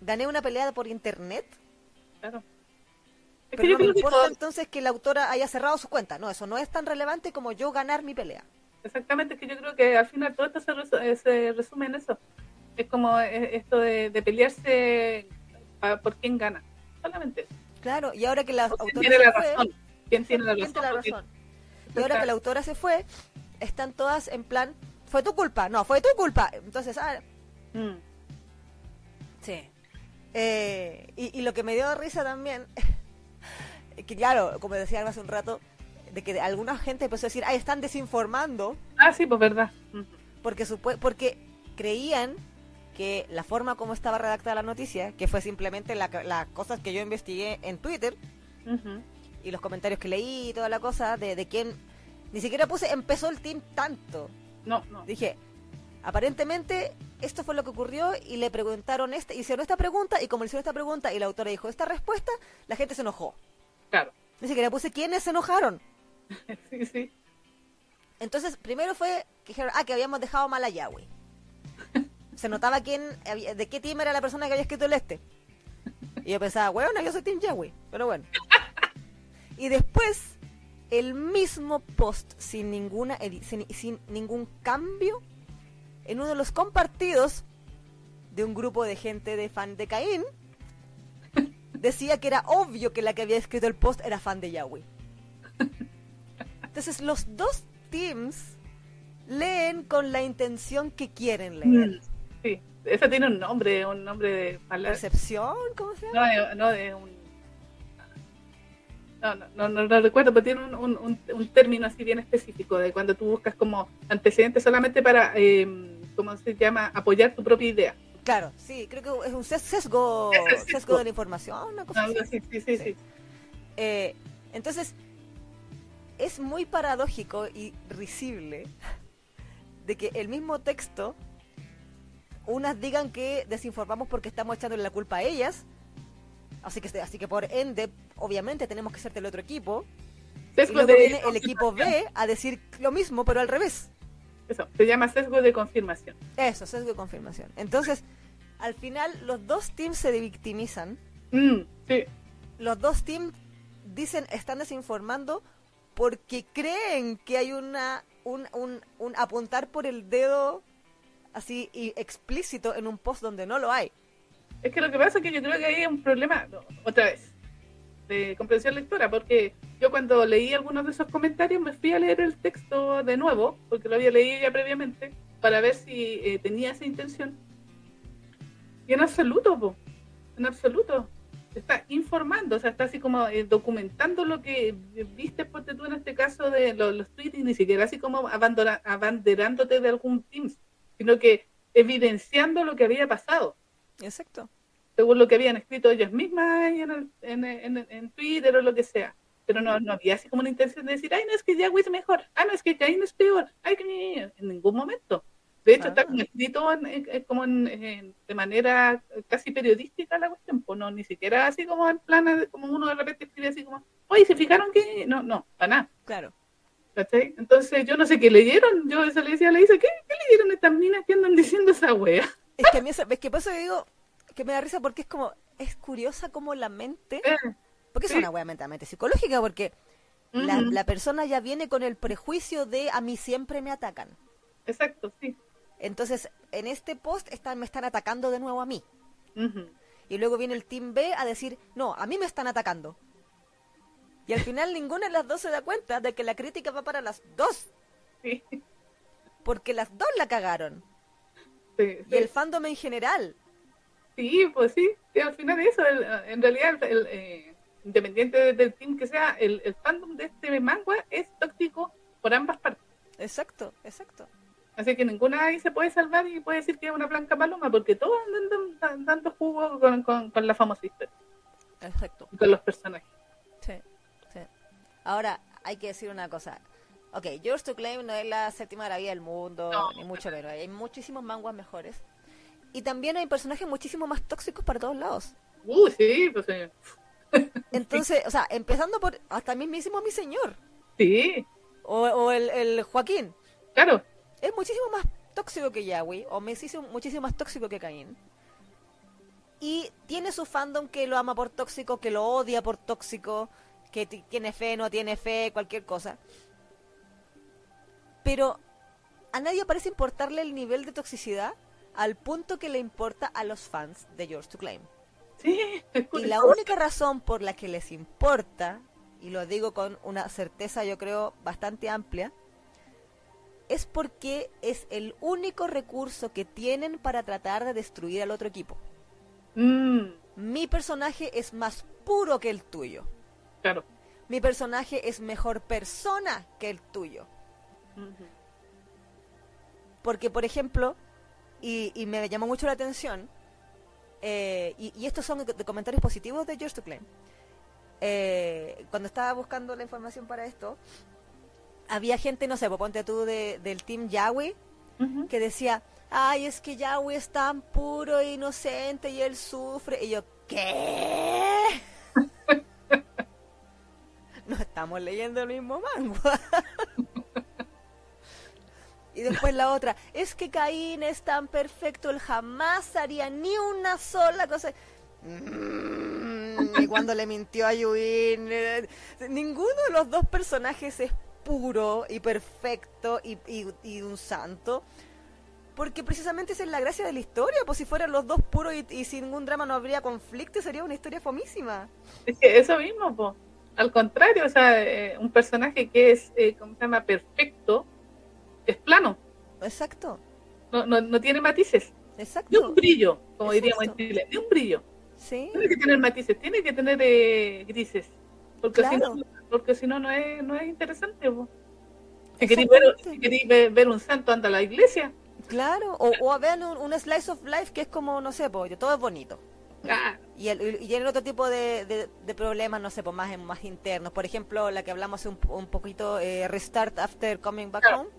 gané una pelea por internet. Claro. Pero no me importa entonces que la autora haya cerrado su cuenta. No, eso no es tan relevante como yo ganar mi pelea. Exactamente, es que yo creo que al final todo esto se, eh, resume en eso. Es como eh, esto de, pelearse por quién gana. Solamente. Claro, y ahora que la autora tiene la razón? ¿Quién tiene la razón? Y ahora que la autora se fue, están todas en plan, fue tu culpa, no, fue tu culpa. Entonces, ah, mm. sí. Eh, y, y, lo que me dio risa también que claro, como decía hace un rato, de que alguna gente empezó a decir, ay, están desinformando. Ah, sí, pues verdad. Porque, porque creían que la forma como estaba redactada la noticia, que fue simplemente las cosas que yo investigué en Twitter, y los comentarios que leí y toda la cosa, de, de quién, ni siquiera puse, empezó el team tanto. No, no. Dije, aparentemente esto fue lo que ocurrió y le preguntaron, este, hicieron esta pregunta y como le hicieron esta pregunta y la autora dijo esta respuesta, la gente se enojó. Claro. Ni siquiera puse quiénes se enojaron. sí, sí. Entonces, primero fue que dijeron, ah, que habíamos dejado mal a Yahweh. Se notaba quién, de qué team era la persona que había escrito el este. Y yo pensaba, bueno, yo soy Team Yahweh, pero bueno. Y después, el mismo post, sin, ninguna sin, sin ningún cambio, en uno de los compartidos de un grupo de gente de fan de Caín, decía que era obvio que la que había escrito el post era fan de Yahweh. Entonces los dos teams leen con la intención que quieren leer. Mm, sí. esa tiene un nombre, un nombre de palabra. ¿Percepción? ¿Cómo se llama? No, no, de un. No, no, no, no, recuerdo, pero tiene un, un, un, término así bien específico de cuando tú buscas como antecedentes solamente para, eh, ¿cómo se llama?, apoyar tu propia idea. Claro, sí, creo que es un sesgo, sesgo de la información, una cosa así. Sí, sí, sí. Eh, entonces, es muy paradójico y risible de que el mismo texto, unas digan que desinformamos porque estamos echándole la culpa a ellas, así que, así que por ende, obviamente tenemos que ser del otro equipo, y luego viene el equipo B a decir lo mismo, pero al revés. Eso, se llama sesgo de confirmación. Eso, sesgo de confirmación. Entonces, al final, los dos teams se victimizan. Mm, sí. Los dos teams dicen, están desinformando porque creen que hay una un, un, un apuntar por el dedo así y explícito en un post donde no lo hay. Es que lo que pasa es que yo creo que hay un problema, otra vez, de comprensión lectora, porque yo cuando leí algunos de esos comentarios me fui a leer el texto de nuevo, porque lo había leído ya previamente, para ver si eh, tenía esa intención. Y en absoluto, en absoluto está informando, o sea, está así como eh, documentando lo que viste, porque tú en este caso de los, tweets, y ni siquiera así como abanderándote de algún Teams, sino que evidenciando lo que había pasado. Exacto. Según lo que habían escrito ellos mismas en, en, en, Twitter o lo que sea. Pero no, no había así como una intención de decir, ay, no es que Yahweh es mejor, ay, no es que Cain es peor, ay, que en ningún momento. De hecho, está escrito como de manera casi periodística la cuestión, pues no, ni siquiera así como en plan, como uno de repente escribe así como, oye, ¿se fijaron que...? No, no, para nada. Claro. ¿Cachai? Entonces yo no sé qué leyeron, yo se le decía a la ¿qué, ¿qué leyeron estas minas que andan diciendo esa wea? Es que a mí, es que por eso digo que me da risa porque es como, es curiosa como la mente, eh, porque es una wea mentalmente psicológica, porque la, la persona ya viene con el prejuicio de a mí siempre me atacan. Exacto, sí. Entonces, en este post están, me están atacando de nuevo a mí. Y luego viene el Team B a decir, no, a mí me están atacando. Y al final ninguna de las dos se da cuenta de que la crítica va para las dos. Sí. Porque las dos la cagaron. Y el fandom en general. Sí, pues sí. al final eso, en realidad, el, eh, independiente del team que sea, el, el fandom de este manga es tóxico por ambas partes. Exacto, exacto. Así que ninguna ahí se puede salvar y puede decir que es una blanca paloma, porque todos andan dando jugo con, con, la famosa historia. Exacto. con los personajes. Sí, sí. Ahora, hay que decir una cosa. Ok, Yours to Claim no es la séptima maravilla del mundo, ni mucho menos. Hay muchísimos manguas mejores. Y también hay personajes muchísimo más tóxicos para todos lados. Uh, sí, pues sí. Entonces, o sea, empezando por hasta mismísimo mi señor. Sí. O, o el, el Joaquín. Claro es muchísimo más tóxico que Yahweh, o muchísimo más tóxico que Caín. Y tiene su fandom que lo ama por tóxico, que lo odia por tóxico, que tiene fe, no tiene fe, cualquier cosa. Pero a nadie parece importarle el nivel de toxicidad al punto que le importa a los fans de George to Claim. Sí, y la única razón por la que les importa, y lo digo con una certeza yo creo bastante amplia, es porque es el único recurso que tienen para tratar de destruir al otro equipo. Mm. Mi personaje es más puro que el tuyo. Claro. Mi personaje es mejor persona que el tuyo. Porque, por ejemplo, y, me llamó mucho la atención, eh, y, estos son de comentarios positivos de George to Claim. Eh, cuando estaba buscando la información para esto, había gente, no sé, pues ponte tú de, del team Yahweh, que decía, ay, es que Yahweh es tan puro e inocente y él sufre. Y yo, ¿qué? no estamos leyendo el mismo manga. y después la otra, es que Caín es tan perfecto, él jamás haría ni una sola cosa. Mm, y cuando le mintió a Yuin, eh, ninguno de los dos personajes es puro y perfecto y, y, un santo. Porque precisamente esa es la gracia de la historia, pues si fueran los dos puros y, sin ningún drama no habría conflicto, sería una historia fomísima. Es que eso mismo, pues. Al contrario, o sea, eh, un personaje que es, eh, ¿cómo se llama?, perfecto, es plano. Exacto. No, no, no tiene matices. Exacto. Ni un brillo, como Exacto. diríamos en Chile, ni un brillo. Sí. Tiene que tener matices, tiene que tener eh, grises. Porque Claro. si no, porque si no, no es, no es interesante. po. Si queréis ver, ver, ver un santo, anda a la iglesia. Claro, o, o a ver un, un slice of life que es como, no sé, pues, todo es bonito. Ah, Y, el, y el otro tipo de, de- de problemas, no sé, pues más, más internos. Por ejemplo, la que hablamos hace un, un poquito, eh, Restart After Coming Back Claro, Home,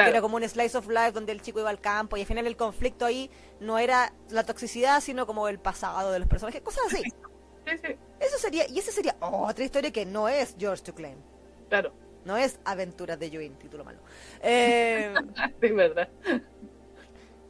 que claro. era como un slice of life donde el chico iba al campo y al final el conflicto ahí no era la toxicidad, sino como el pasado de los personajes, cosas así. Sí, sí, Eso sería, y esa sería otra historia que no es George to Claim. claro. No es Aventuras de Yuin, título malo. Eh, Es verdad.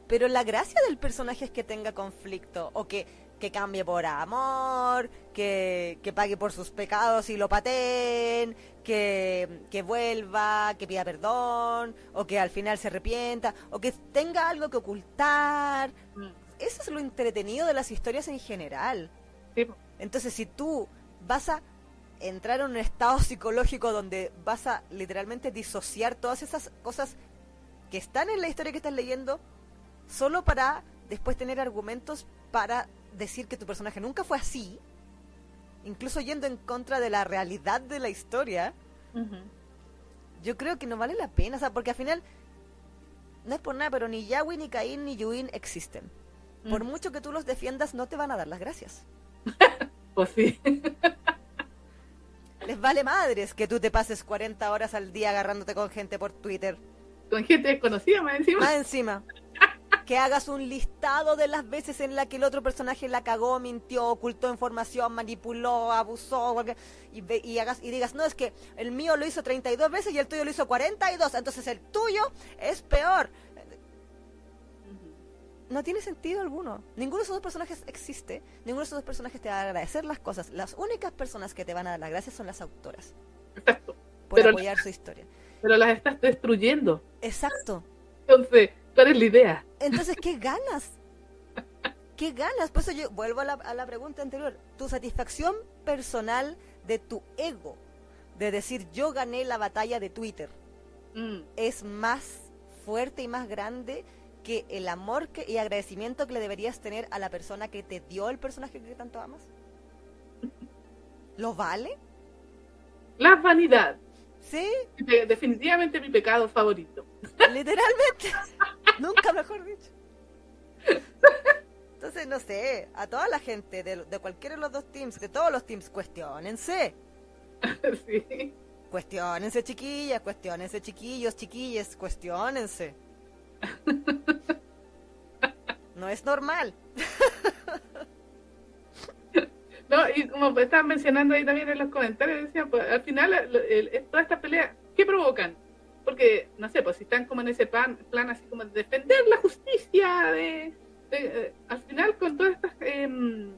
Pero la gracia del personaje es que tenga conflicto o que, que cambie por amor, que, que pague por sus pecados y lo pateen, que, que vuelva, que pida perdón, o que al final se arrepienta, o que tenga algo que ocultar. Mm, Eso es lo entretenido de las historias en general. sí. Entonces, si tú vas a entrar en un estado psicológico donde vas a literalmente disociar todas esas cosas que están en la historia que estás leyendo, solo para después tener argumentos para decir que tu personaje nunca fue así, incluso yendo en contra de la realidad de la historia, yo creo que no vale la pena, o sea, porque al final, no es por nada, pero ni Yahweh, ni Caín, ni Yuin existen. Por mucho que tú los defiendas, no te van a dar las gracias. Pues sí. Les vale madres que tú te pases 40 horas al día agarrándote con gente por Twitter. Con gente desconocida más encima. Más encima, que hagas un listado de las veces en la que el otro personaje la cagó, mintió, ocultó información, manipuló, abusó, y, ve- y, hagas, y digas, no, es que el mío lo hizo 32 veces y el tuyo lo hizo 42, entonces el tuyo es peor. No tiene sentido alguno. Ninguno de esos dos personajes existe. Ninguno de esos dos personajes te va a agradecer las cosas. Las únicas personas que te van a dar las gracias son las autoras. Exacto. Por Pero- apoyar su historia. Pero las estás destruyendo. Exacto. Entonces, ¿cuál es la idea? Entonces, ¿qué ganas? ¿Qué ganas? Por eso yo vuelvo a la, a la pregunta anterior. Tu satisfacción personal de tu ego, de decir yo gané la batalla de Twitter, Mm, es más fuerte y más grande que el amor que, y agradecimiento que le deberías tener a la persona que te dio el personaje que tanto amas. ¿Lo vale? La vanidad. Sí, De- Definitivamente mi pecado favorito. literalmente. Nunca mejor dicho. Entonces, no sé, a toda la gente de, de cualquiera de los dos teams, de todos los teams, cuestionense. sí. Cuestionense, chiquillas, cuestionense, chiquillos, chiquilles, cuestionense. No es normal. No, y como estaban mencionando ahí también en los comentarios, decían, pues al final, el- el- el- todas estas peleas, ¿qué provocan? Porque, no sé, pues si están como en ese plan, plan así como de defender la justicia, de, eh, al final con todas estas em,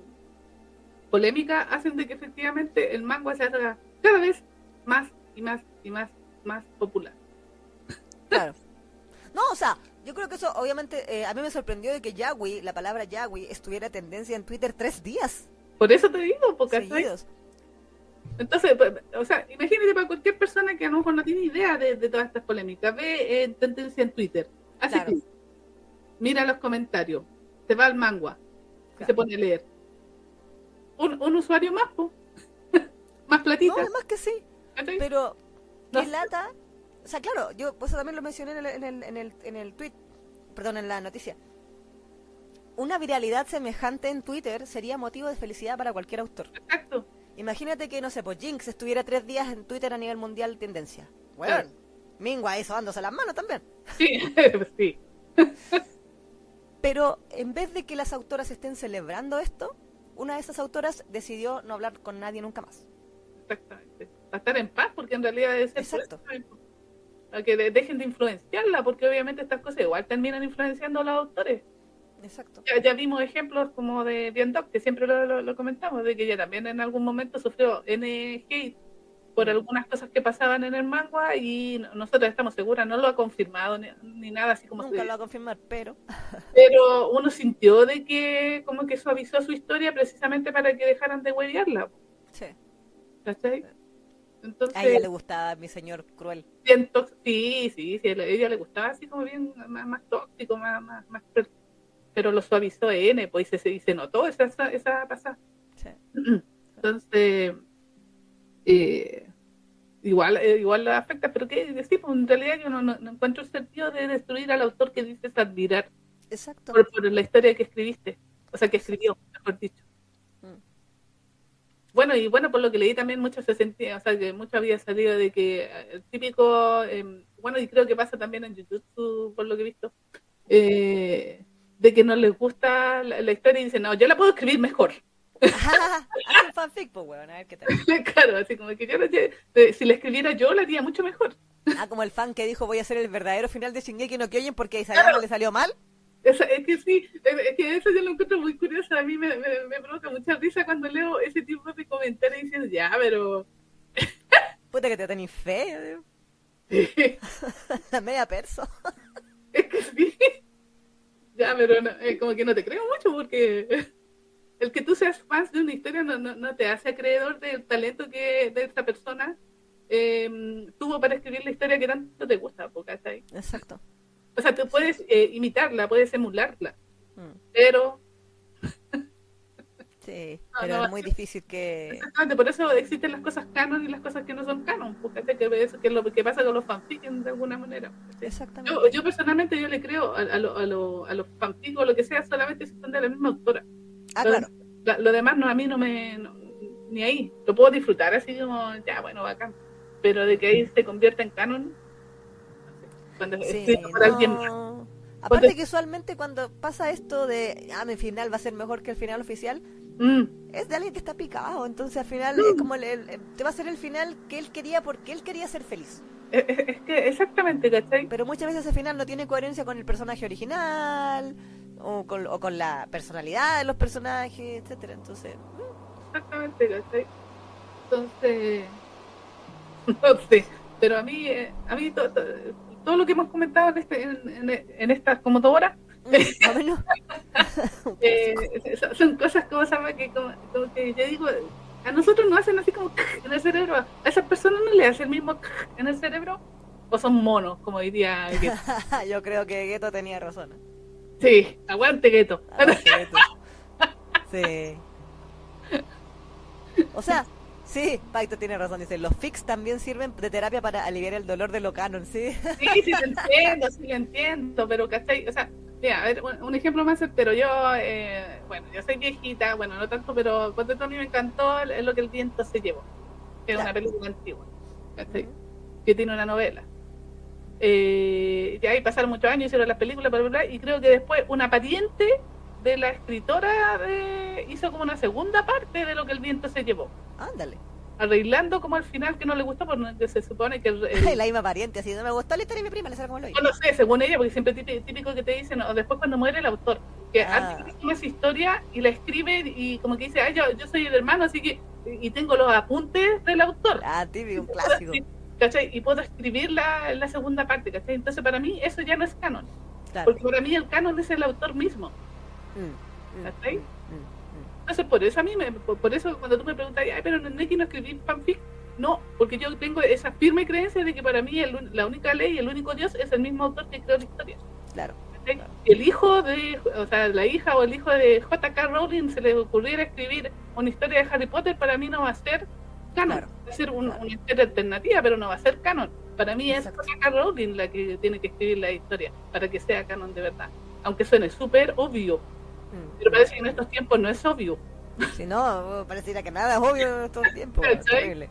polémicas hacen de que efectivamente el manga se haga cada vez más y más y más, más popular. Claro. No, o sea, yo creo que eso obviamente eh, a mí me sorprendió de que Yahweh, la palabra Yahweh, estuviera tendencia en Twitter tres días Por eso te digo, porque seguidos. Entonces, pues, o sea, imagínate para cualquier persona que a lo mejor no tiene idea de, de todas estas polémicas, ve eh, tendencia en Twitter, hace Claro. clic, mira los comentarios, se va al manga y se pone a leer. Un, un usuario más, po. más No, platita. además que sí. Pero, No qué lata. O sea, claro, yo pues también lo mencioné en el, en el, en el, en el tweet, perdón, en la noticia. Una viralidad semejante en Twitter sería motivo de felicidad para cualquier autor. Exacto. Imagínate que, no sé, pues Jinx estuviera tres días en Twitter a nivel mundial tendencia. Bueno, Claro. Mingua hizo dándose las manos también. Sí, sí, Pero en vez de que las autoras estén celebrando esto, una de esas autoras decidió no hablar con nadie nunca más. exactamente. Para estar en paz, porque en realidad es eso, Exacto. Para que de- dejen de influenciarla, porque obviamente estas cosas igual terminan influenciando a los autores. Exacto. Ya, ya vimos ejemplos como de Biendok, que siempre lo, lo- lo comentamos, de que ella también en algún momento sufrió N hate por algunas cosas que pasaban en el manga y no- nosotros estamos seguras, no lo ha confirmado ni, ni nada así como Nunca se- lo va a confirmar, pero... pero uno sintió de que como que suavizó su historia precisamente para que dejaran de huevearla, Sí. ¿cachai? Entonces, A ella le gustaba mi señor cruel. bien sí, sí, sí, a ella le gustaba así como bien más, más tóxico, más, más, más. Pero lo suavizó N, pues y se, y se notó esa, esa, esa pasada. Sí. Entonces, eh, igual eh, igual la afecta, pero qué decir, pues en realidad yo no, no, no encuentro el sentido de destruir al autor que dices admirar Exacto. por, por la historia que escribiste, o sea, que escribió, mejor dicho. Mm. Bueno, y bueno, por lo que leí también mucho se sentía, o sea, que mucho había salido de que eh, el típico, eh, bueno, y creo que pasa también en YouTube, por lo que he visto, eh, de que no les gusta la, la historia y dicen, no, yo la puedo escribir mejor. Haz un fanfic, pues, weón, a ver qué tal. claro, así como que yo, no- eh, si la escribiera yo, la haría mucho mejor. Ah, como el fan que dijo voy a hacer el verdadero final de Shingeki no Kyojin porque a Isayama le salió mal. Esa- es que sí, es, es que eso yo lo encuentro muy curioso. A mí me, me, me provoca mucha risa cuando leo ese tipo de comentarios diciendo, ya, pero. Puta que te tenéis fe, es la media perso. que sí. Ya, pero no, eh, como que no te creo mucho porque el que tú seas fan de una historia no, no, no te hace acreedor del talento que de esta persona eh, tuvo para escribir la historia que tanto te gusta. ¿cachai? Exacto. O sea, tú puedes eh, imitarla, puedes emularla, Mm, pero Sí, No, pero no, es muy difícil que... Exactamente, por eso existen las cosas canon y las cosas que no son canon, porque que eso que es lo que pasa con los fanfics de alguna manera. Exactamente. Yo, yo personalmente yo le creo a, a, lo- a, lo- a los fanfics o lo que sea solamente si son de la misma autora. Ah, lo, claro. la- lo demás no a mí no me no- ni ahí. Lo puedo disfrutar así como ya bueno bacán, pero de que ahí se convierta en canon no sé, cuando es Sí, escrito por alguien más. No. Aparte que usualmente cuando pasa esto de, ah, mi final va a ser mejor que el final oficial, Mm, es de alguien que está picado, entonces al final es como el, el- te va a ser el final que él quería porque él quería ser feliz. es, es- es que exactamente, ¿cachai? Pero muchas veces ese final no tiene coherencia con el personaje original o con, o con la personalidad de los personajes, etcétera. Entonces, Exactamente, ¿cachai? Entonces, no sé, pero a mí, eh, a mí to- to- todo lo que hemos comentado en, este, en, en- en estas como dos horas, menos. eh, son, cosas como, llama, que, como, como que yo digo, a nosotros nos hacen así como en el cerebro, a esas personas no le hacen el mismo en el cerebro, o son monos, como diría Gueto. Yo creo que Geto tenía razón. Sí, aguante Gueto. Sí, Geto. Sí. O sea, sí, Paito tiene razón. Dice, los fix también sirven de terapia para aliviar el dolor de lo canon, ¿sí? Sí, sí, lo entiendo, sí, lo entiendo, pero ¿cachai? O sea, mira, a ver, un, ejemplo más certero. Yo, eh, bueno, yo soy viejita, bueno, no tanto, pero cuando a mí me encantó es lo que el viento se llevó, que es Claro. una película antigua, ¿cachai? Que tiene una novela. Eh, ya ahí pasaron muchos años, hicieron las películas, bla, bla, bla, y creo que después una pariente de la escritora de- hizo como una segunda parte de lo que el viento se llevó, Ándale. arreglando como al final que no le gustó, porque se supone que el- el- La misma pariente, así, no me gustó la historia de mi prima, le como lo No lo sé, según ella, porque siempre típico, típico que te dicen, o después cuando muere el autor, que Ah. antes escribe esa historia y la escribe y como que dice, ay, yo, yo soy el hermano, así que, y tengo los apuntes del autor, Ah, típico, un clásico. ¿cachai? Y puedo escribir la, la segunda parte, ¿cachai? Entonces para mí eso ya no es canon, Claro. porque para mí el canon es el autor mismo, Mm, mm, ¿cachai? Entonces por eso a mí, me, por, por eso cuando tú me preguntas, ay, pero no es que no escribí fanfic, no, porque yo tengo esa firme creencia de que para mí el la única ley, el único Dios es el mismo autor que creó la historia. Claro. el hijo de, o sea, la hija o el hijo de J.K. Rowling se le ocurriera escribir una historia de Harry Potter, para mí no va a ser canon. Claro. Va a ser un- Claro. una historia alternativa, pero no va a ser canon. Para mí Exacto. es J.K. Rowling la que tiene que escribir la historia para que sea canon de verdad. Aunque suene súper obvio. Pero parece que en estos tiempos no es obvio. Si no, pareciera que nada es obvio todo el tiempo. ¿Cachai? es terrible.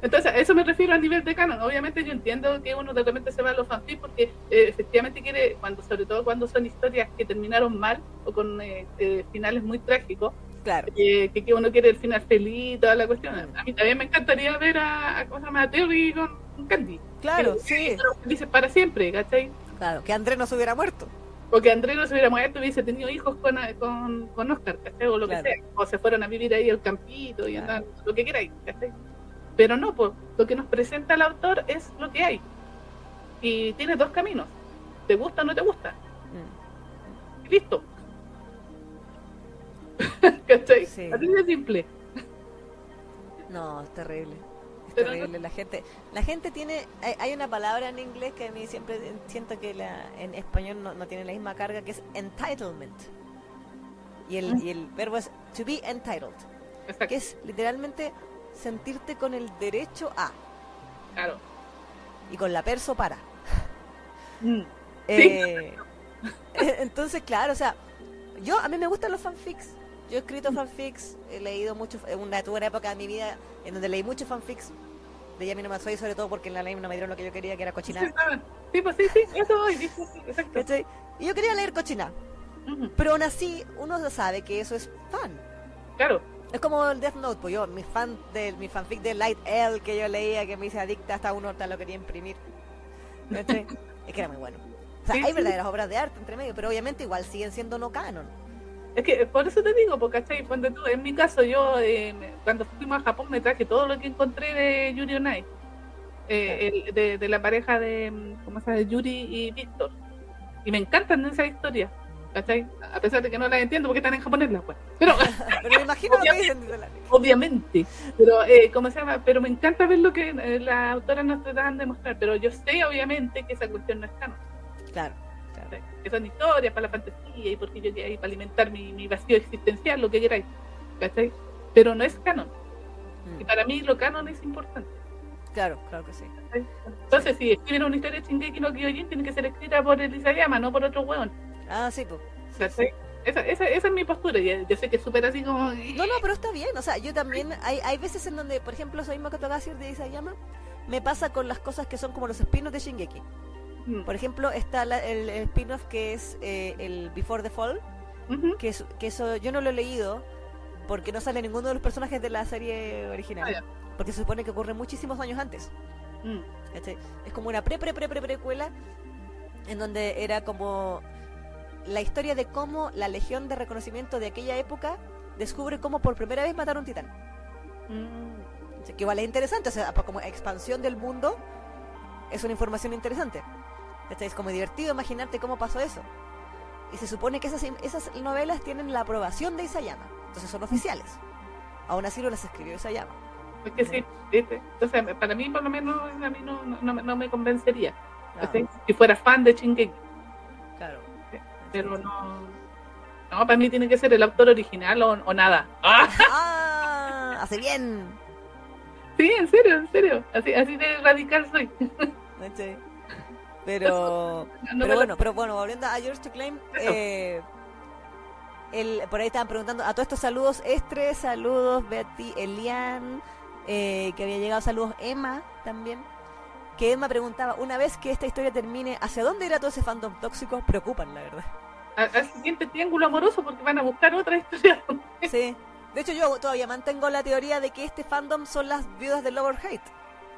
Entonces, a eso me refiero a nivel de canon. Obviamente yo entiendo que uno de repente se va a los fanfics porque eh, efectivamente quiere, cuando sobre todo cuando son historias que terminaron mal o con eh, eh, finales muy trágicos, Claro. que, que, que uno quiere el final feliz y toda la cuestión. Mm. A mí también me encantaría ver a, a, ¿cómo se llama? a Terry con, Candy. Claro, Que- sí. Felices para siempre, ¿cachai? Claro, que Andrés no se hubiera muerto. O que Andrés no se hubiera muerto y hubiese tenido hijos con, con, con Oscar, ¿cachai? O lo Claro. que sea. O se fueron a vivir ahí al campito y Claro. andan, lo que queráis, ¿cachai? Pero no, pues lo que nos presenta el autor es lo que hay. Y tiene dos caminos. ¿Te gusta o no te gusta? Mm. Y listo. ¿Cachai? Sí. Así de simple. No, es terrible. Terrible, la gente, la gente tiene, hay, hay una palabra en inglés que a mí siempre siento que la, en español no, no tiene la misma carga, que es entitlement. Y el, y el verbo es to be entitled, Exacto, que es literalmente sentirte con el derecho a claro. y con la perso para. Mm. Eh, entonces, claro, o sea, yo a mí me gustan los fanfics. Yo he escrito fanfics, he leído mucho, en una, tuve una época de mi vida en donde leí muchos fanfics de Yami no Matsui, sobre todo porque en la ley no me dieron lo que yo quería, que era cochinar. saben. Sí, pues sí, sí, eso voy, dice, sí, exacto. ¿cachai? Y yo quería leer cochinar, Ujú, pero aún así uno sabe que eso es fan. Claro, Es como el Death Note, pues yo, mi fan de, mi fanfic de Light L que yo leía, que me hice adicta hasta uno hasta lo quería imprimir. ¿Cachai? es que era muy bueno. O sea, Sí, hay verdaderas obras de arte entre medio, pero obviamente igual siguen siendo no canon. Es que por eso te digo, porque ¿cachai? Cuando tú, en mi caso, yo eh, cuando fuimos a Japón me traje todo lo que encontré de Yuri on Ice. Eh, el- de, de la pareja de, mm, ¿cómo se llama? Yuri y Víctor. Y me encantan esas historias, ¿cachai? A pesar de que no las entiendo porque están en japonés las weas. Pero, Pero me imagino lo que dicen obviamente, pero, eh, ¿cómo se llama? Pero me encanta ver lo que eh, las autoras nos tratan de mostrar, pero yo sé, obviamente, que esa cuestión no es canon. Claro, claro. ¿cachai? Que son historias para la fantasía y porque yo ir para alimentar mi, mi vacío existencial, lo que queráis, ¿cachai? Pero no es canon. Y Mm, para mí lo canon es importante. Claro, claro que sí. ¿cachai? Entonces, si escriben una historia de Shingeki no Kyojin, tiene que ser escrita por el Isayama, no por otro weón. Ah, sí, pues. Sí, sí. Esa, esa, esa es mi postura. y Yo sé que es súper así como. No, no, pero está bien. O sea, yo también. Hay, hay veces en donde, por ejemplo, que toca decir de Isayama, me pasa con las cosas que son como los spin-offs de Shingeki. Mm, Por ejemplo, está la- el, el spin-off que es eh, el Before the Fall, que, es- que eso yo no lo he leído porque no sale ninguno de los personajes de la serie original. Ah. Porque se supone que ocurre muchísimos años antes. Mm. Es como una pre pre pre pre precuela en donde era como la historia de cómo la Legión de Reconocimiento de aquella época descubre cómo por primera vez mataron a un titán. mm. O sea, que igual es interesante, o sea, como expansión del mundo es una información interesante. Es como divertido imaginarte cómo pasó eso. Y se supone que esas, esas novelas tienen la aprobación de Isayama, entonces son oficiales. Aún así no las escribió Isayama. Es que sí, ¿viste? Entonces, para mí, por lo menos, a mí no, no, no me- no me convencería. ¿cachai? Si fuera fan de Shingeki. claro. Pero no. No, para mí tiene que ser el autor original o, o nada. ¡Ah! ¡Ah! Hace bien. Sí, en serio, en serio. Así, así de radical soy. Pero, No pero bueno, pero bueno, volviendo a Yours to Claim, eh, el, por ahí estaban preguntando a todos estos saludos, Estre, saludos, Betty, Elian, eh, que había llegado saludos, Emma también. Que Emma preguntaba, una vez que esta historia termine, ¿hacia dónde irá todo ese fandom tóxico? Preocupan, la verdad. al siguiente triángulo amoroso porque van a buscar otra historia. Sí. De hecho, yo todavía mantengo la teoría de que este fandom son las viudas de Lover Hate.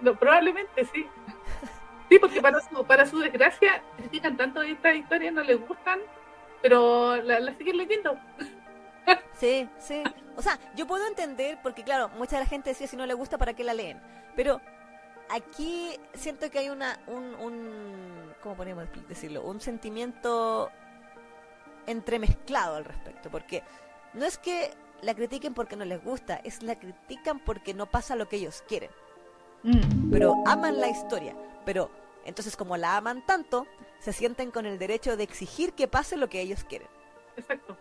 No, probablemente sí. Sí, porque para su, para su desgracia critican tanto estas historias, no les gustan, pero la siguen leyendo. Sí, sí. O sea, yo puedo entender, porque claro, mucha de la gente decía si no le gusta, ¿para qué la leen? Pero aquí siento que hay una, un, un ¿cómo podemos decirlo? Un sentimiento entremezclado al respecto, porque no es que la critiquen porque no les gusta, es la critican porque no pasa lo que ellos quieren, Mm. pero aman la historia, pero entonces como la aman tanto, se sienten con el derecho de exigir que pase lo que ellos quieren. Exacto.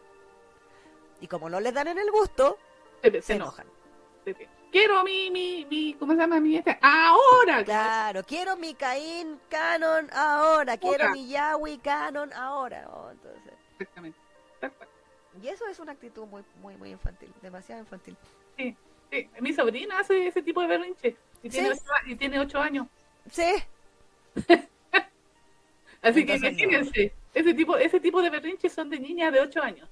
Y como no les dan en el gusto, Se, se se enoja. enojan. se- Quiero mi, mi, mi, ¿cómo se llama mi este? Ahora. Claro, quiero mi Caín canon ahora, quiero mi Yahweh canon ahora. Oh, entonces, Exactamente. Y eso es una actitud muy, muy, muy infantil, demasiado infantil. Sí, sí. Mi sobrina hace ese tipo de berrinche y tiene, ¿Sí? ocho, y tiene ocho años. Sí, Así que no. imagínense, ese tipo, ese tipo de berrinches son de niñas de ocho años.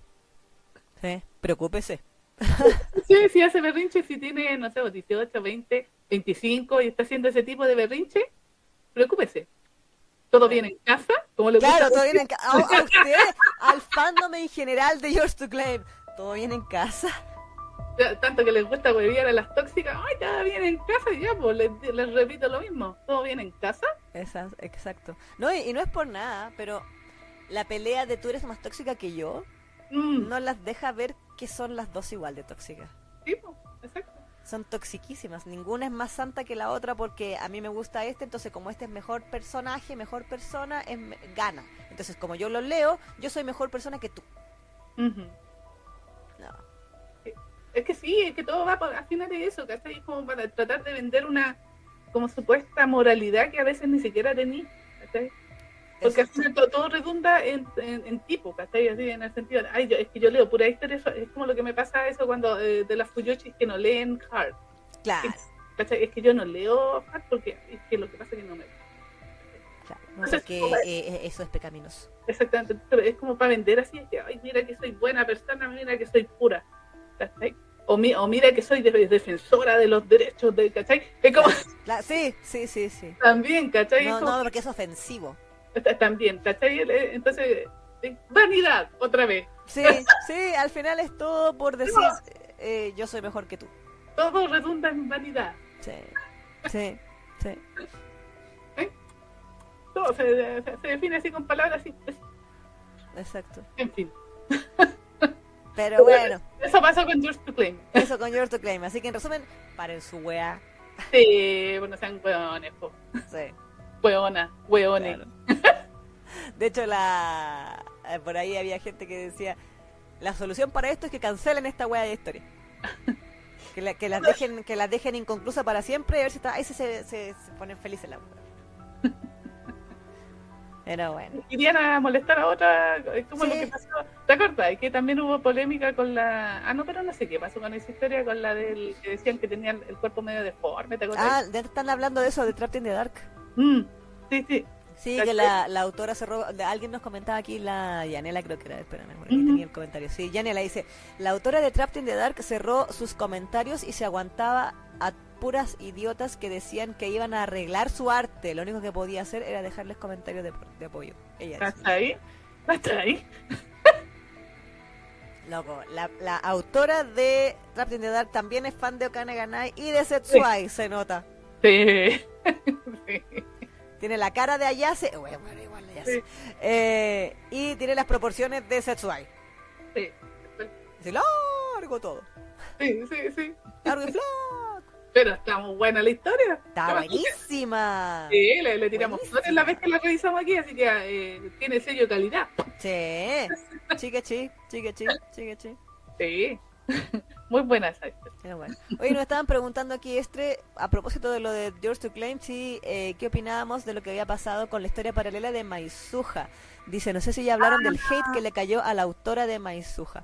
sí, preocúpese. Sí, sí hace berrinche si tiene, no sé, 18, 20, 25 y está haciendo ese tipo de berrinche, preocúpese. ¿Todo bien en casa? Como le Claro, gusta todo bien en casa. A, a usted, al fandom en general de Yours to Claim, todo bien en casa. Tanto que les gusta huevear a las tóxicas, ay, todo bien en casa, y ya, pues les, les repito lo mismo. ¿Todo bien en casa? Esa- exacto. No, y, y no es por nada, pero la pelea de tú eres más tóxica que yo Mm, no las deja ver que son las dos igual de tóxicas. sí, pues, exacto. Son toxiquísimas. Ninguna es más santa que la otra porque a mí me gusta este, entonces como este es mejor personaje, mejor persona, es, gana. Entonces como yo lo leo, yo soy mejor persona que tú. No. Es que sí, es que todo va por, al final de eso, ¿cachai? Es como para tratar de vender una como supuesta moralidad que a veces ni siquiera tenís, ¿cachai? Porque al final todo, todo redunda en, en, en tipo, ¿cachai? Así, en el sentido, ay, yo, es que yo leo pura historia, es como lo que me pasa eso cuando eh, de las fuyochis que no leen hard, Claro, ¿cachai? Es que yo no leo hard porque es que lo que pasa es que no me... claro. No, Entonces, como- eh, eh, eso es pecaminoso. Exactamente, es como para vender así, es que, ay, mira que soy buena persona, mira que soy pura, ¿cachai? O, mi- o mira que soy de- defensora de los derechos, de, ¿cachai? Es como sí, sí, sí, sí. también, ¿cachai? No, como- no, porque es ofensivo. También, ¿cachai? Eh, Entonces, eh, vanidad, otra vez. Sí, sí, al final es todo por decir eh, yo soy mejor que tú. Todo redunda en vanidad. Sí, sí, sí. Todo se, se- se define así con palabras pues, Exacto. En fin. Pero bueno, Eso pasó con George to Claim. eso con Your to Claim. Así que en resumen, paren su weá. Sí, bueno, sean hueones, po. Sí. Hueona, hueones. Claro. De hecho, la eh, por ahí había gente que decía, la solución para esto es que cancelen esta wea de historia. Que, la- que las dejen que las dejen inconclusa para siempre y a ver si está, ahí se, se, se- ponen felices la wea. Pero bueno. Irían a molestar a otra, es como Sí. lo que pasó. ¿Te acuerdas? Que también hubo polémica con la. Ah, no, pero no sé qué pasó con esa historia, con la del que decían que tenía el, cuerpo medio deforme. ¿Te acuerdas? Ah, están hablando de eso, de Trapped in the Dark. Mm, sí, sí. Sí, que la, la autora cerró. de- Alguien nos comentaba aquí, la Yanela creo que era, espérame, por aquí Ujú. tenía el comentario. Sí, Yanela dice: La autora de Trapped in the Dark cerró sus comentarios y se aguantaba a puras idiotas que decían que iban a arreglar su arte. Lo único que podía hacer era dejarles comentarios de, de apoyo. Ella ¿Estás decía. ahí? ¿Estás ahí? Loco, la, la autora de Trapped in the Dark también es fan de Okane Ganai y de Setsuai, se nota. Sí. sí. Tiene la cara de Ayase, bueno, bueno, igual de Ayase. Sí. Eh, y tiene las proporciones de Setsuai. Sí. Dice, largo todo. Sí, sí, sí. Largo y. Pero está muy buena la historia. Está buenísima. Sí, le, le tiramos flores la vez que la revisamos aquí, así que eh, tiene sello de calidad. Sí. Chique chi, chique chi, chique chi. Sí. Muy buena esa historia. Pero bueno. Oye, nos estaban preguntando aquí, Estre, a propósito de lo de George to Claim, si, eh, ¿qué opinábamos de lo que había pasado con la historia paralela de Maizuja? Dice, no sé si ya hablaron del hate que le cayó a la autora de Maizuja.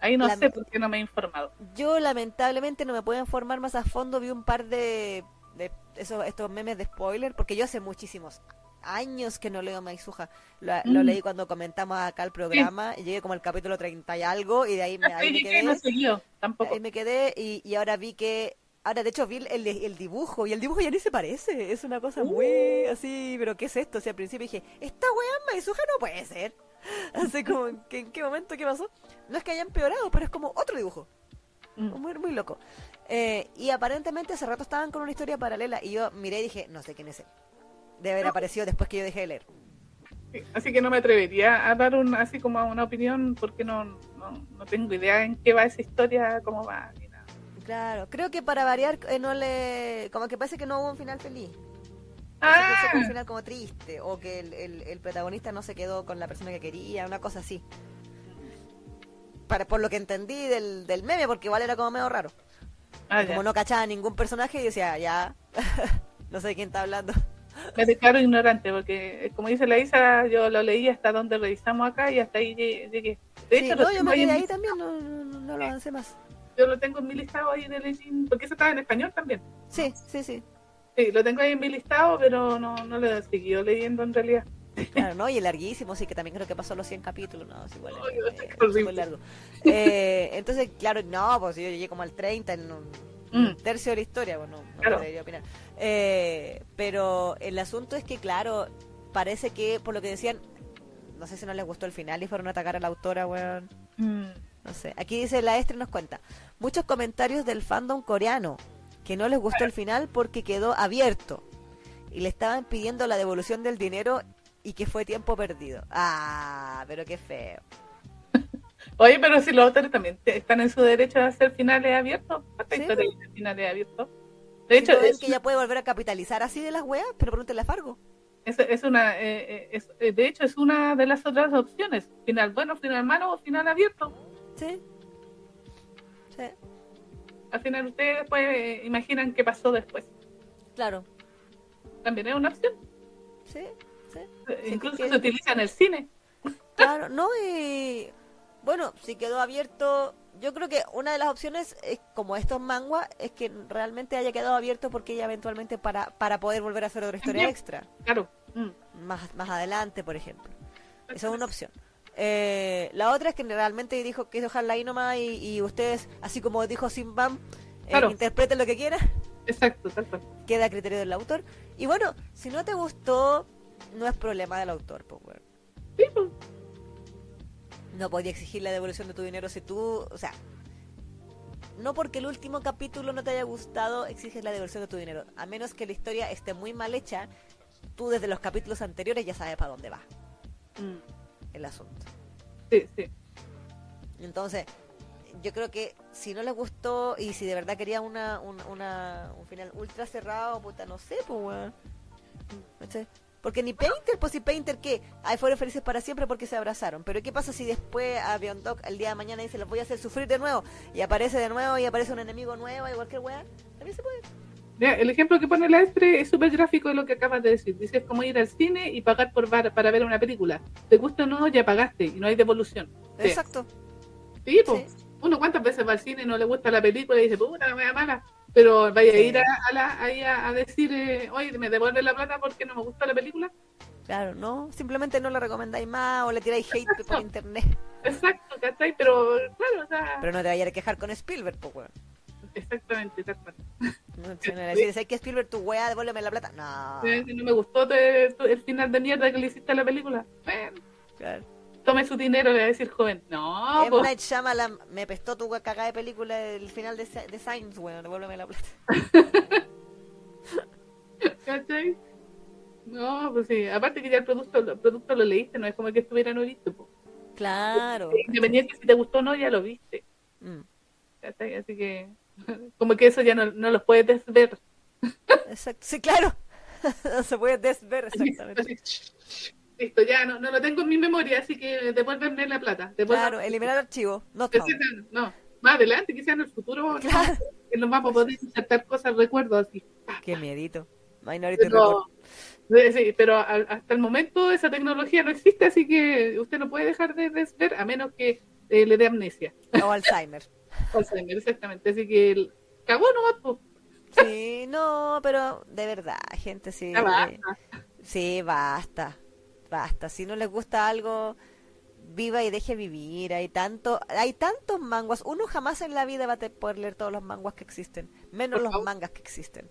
Ahí no La- sé por qué no me he informado. Yo lamentablemente no me puedo informar más a fondo, vi un par de, de esos, estos memes de spoiler, porque yo hace muchísimos años que no leo Maizuja. Lo, lo Mm. leí cuando comentamos acá el programa, y llegué como al capítulo 30 y algo, y de ahí me, ahí me no quedé. seguido, tampoco. Ahí me quedé y, y ahora vi que... Ahora, de hecho, vi el, el dibujo y el dibujo ya ni se parece. Es una cosa muy así, pero ¿qué es esto? O sea, al principio dije, esta weá en Maizuja no puede ser. Así como, ¿que ¿en qué momento? ¿Qué pasó? No es que haya empeorado, pero es como otro dibujo. Mm. Muy, muy loco. Eh, y aparentemente hace rato estaban con una historia paralela y yo miré y dije, no sé quién es él. Debe haber aparecido después que yo dejé de leer. Sí, Así que no me atrevería a dar un, así como una opinión porque no, no, no tengo idea en qué va esa historia, cómo va, ni nada. Claro, creo que para variar eh, no le... Como que parece que no hubo un final feliz. Ah, que fue un final como triste o que el, el- el protagonista no se quedó con la persona que quería, una cosa así. Para, por lo que entendí del, del meme, porque igual era como medio raro. ah, Como no cachaba ningún personaje y decía, ya, no sé de quién está hablando. Me declaro ignorante porque, eh, como dice la Isa, yo lo leí hasta donde revisamos acá y hasta ahí llegué. De Sí, hecho, lo no, yo me quedé ahí mi- también, no, no, no- lo avancé más. yo lo tengo en mi listado ahí de Legend, porque eso estaba en español también. Sí, sí, sí. Sí, lo tengo ahí en mi listado, pero no, no lo he seguido leyendo en realidad. Claro, ¿no? Y el larguísimo, sí, que también creo que pasó los 100 capítulos, ¿no? Es igual, es, es súper largo. Eh, entonces, claro, no, pues yo llegué como al 30 en un, Mm. un tercio de la historia, bueno, no, no Claro. podría opinar. Eh, pero el asunto es que, claro, parece que, por lo que decían, no sé si no les gustó el final y fueron a atacar a la autora, weón. Mm. No sé. Aquí dice la Estre nos cuenta. Muchos comentarios del fandom coreano que no les gustó el final porque quedó abierto. Y le estaban pidiendo la devolución del dinero y que fue tiempo perdido. Ah, pero qué feo. Oye, pero si los autores también están en su derecho de hacer finales abiertos, ¿cuántas Sí, historias pues. de finales abiertos? De De hecho, es, que ella puede volver a capitalizar así de las weas, pero pregúntale a Fargo. es, es una, eh, eh, es- eh, de hecho, es una de las otras opciones. Final bueno, final malo o final abierto. Sí, Al final ustedes después eh, imaginan qué pasó después. claro. También es una opción. Sí, sí. Eh, Sí, Incluso que- se utiliza en el cine. Claro, no, y bueno, si quedó abierto, yo creo que una de las opciones es como estos manguas es que realmente haya quedado abierto porque ella eventualmente para para poder volver a hacer otra historia extra Claro. Mm. más más adelante, por ejemplo. Esa es una opción. Eh, la otra es que realmente dijo que dejarla ahí nomás y, y ustedes, así como dijo Simbam, eh, Claro. interpreten lo que quieran, Exacto, cual. queda a criterio del autor. Y bueno, si no te gustó, no es problema del autor, pues. Sí, pues. No podía exigir la devolución de tu dinero si tú, o sea, no porque el último capítulo no te haya gustado, exiges la devolución de tu dinero. A menos que la historia esté muy mal hecha, tú desde los capítulos anteriores ya sabes para dónde va Mm. El asunto. Sí, sí. Entonces, yo creo que si no les gustó y si de verdad quería una, un, una- un final ultra cerrado, puta, no sé, pues, weón. ¿Cachai? Porque ni Painter, pues si Painter, ¿qué? Ay, fueron felices para siempre porque se abrazaron. Pero ¿qué pasa si después a Beyond el día de mañana dice, los voy a hacer sufrir de nuevo? Y aparece de nuevo y aparece un enemigo nuevo, igual que el weón. También se puede. El ejemplo que pone la Estre es súper gráfico de lo que acabas de decir. Dice, es como ir al cine y pagar por bar- para ver una película. Te gusta o no, ya pagaste y no hay devolución. Sí, Exacto. Sí, pues. Sí. Uno cuántas veces va al cine y no le gusta la película y dice, puta, la wea mala. Pero vaya Sí. a ir a, a la- ahí a, a decir, eh, oye, ¿me devuelve la plata porque no me gusta la película? Claro, ¿no? Simplemente no le recomendáis más o le tiráis hate por internet. Exacto, ¿cachai? Pero, claro, o sea, Pero no te vayas a quejar con Spielberg, pues, weón. Exactamente, tal cual. No ¿sabes que Spielberg tu weá, devuélveme la plata? No. Si no me gustó te- tu- el final de mierda que le hiciste a la película. Bueno, Claro. tome su dinero, le va a decir joven. No, M. Night Shyamalan me prestó tu cagada de película el final de, de Signs, weón, devuélveme la plata. ¿cachai? No, pues sí. Aparte que ya el producto, el producto lo leíste, no es como que estuviera no visto. pues. Claro. Independiente si te gustó o no, ya lo viste. Mm. Así que, como que eso ya no, no los puedes desver. exacto. Sí, claro. no se puede desver, exactamente. Listo, ya no, no lo tengo en mi memoria, así que devuélvenme la plata. Claro, eliminar el archivo. No no, más adelante, quizás en el futuro, no, Claro. que nos vamos a poder insertar cosas, recuerdos así. Qué miedito. Minority. Pero, sí, sí, pero hasta el momento esa tecnología no existe, así que usted no puede dejar de desver a menos que eh, le dé amnesia. O Alzheimer. Alzheimer, exactamente. Así que el, cagó nomás, pues. Sí, no, pero de verdad, gente, sí. Basta. eh, Sí, basta. Basta. Si no les gusta algo, viva y deje vivir. Hay tanto, hay tantos manguas. Uno jamás en la vida va a poder leer todos los manguas que existen, menos Por los favor. mangas que existen.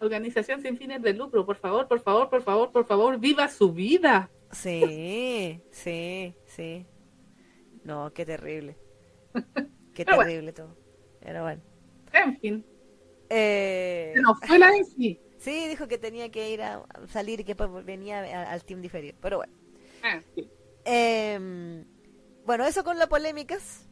Organización sin fines de lucro, por favor, por favor, por favor, por favor, viva su vida. Sí, sí, sí. No, qué terrible. Qué Pero bueno. terrible todo. Pero bueno. En fin, Eh, nos fue la en sí. sí, dijo que tenía que ir a, a salir y que pues venía a- al team diferido. Pero bueno. Ah, sí, Eh, bueno, eso con las polémicas.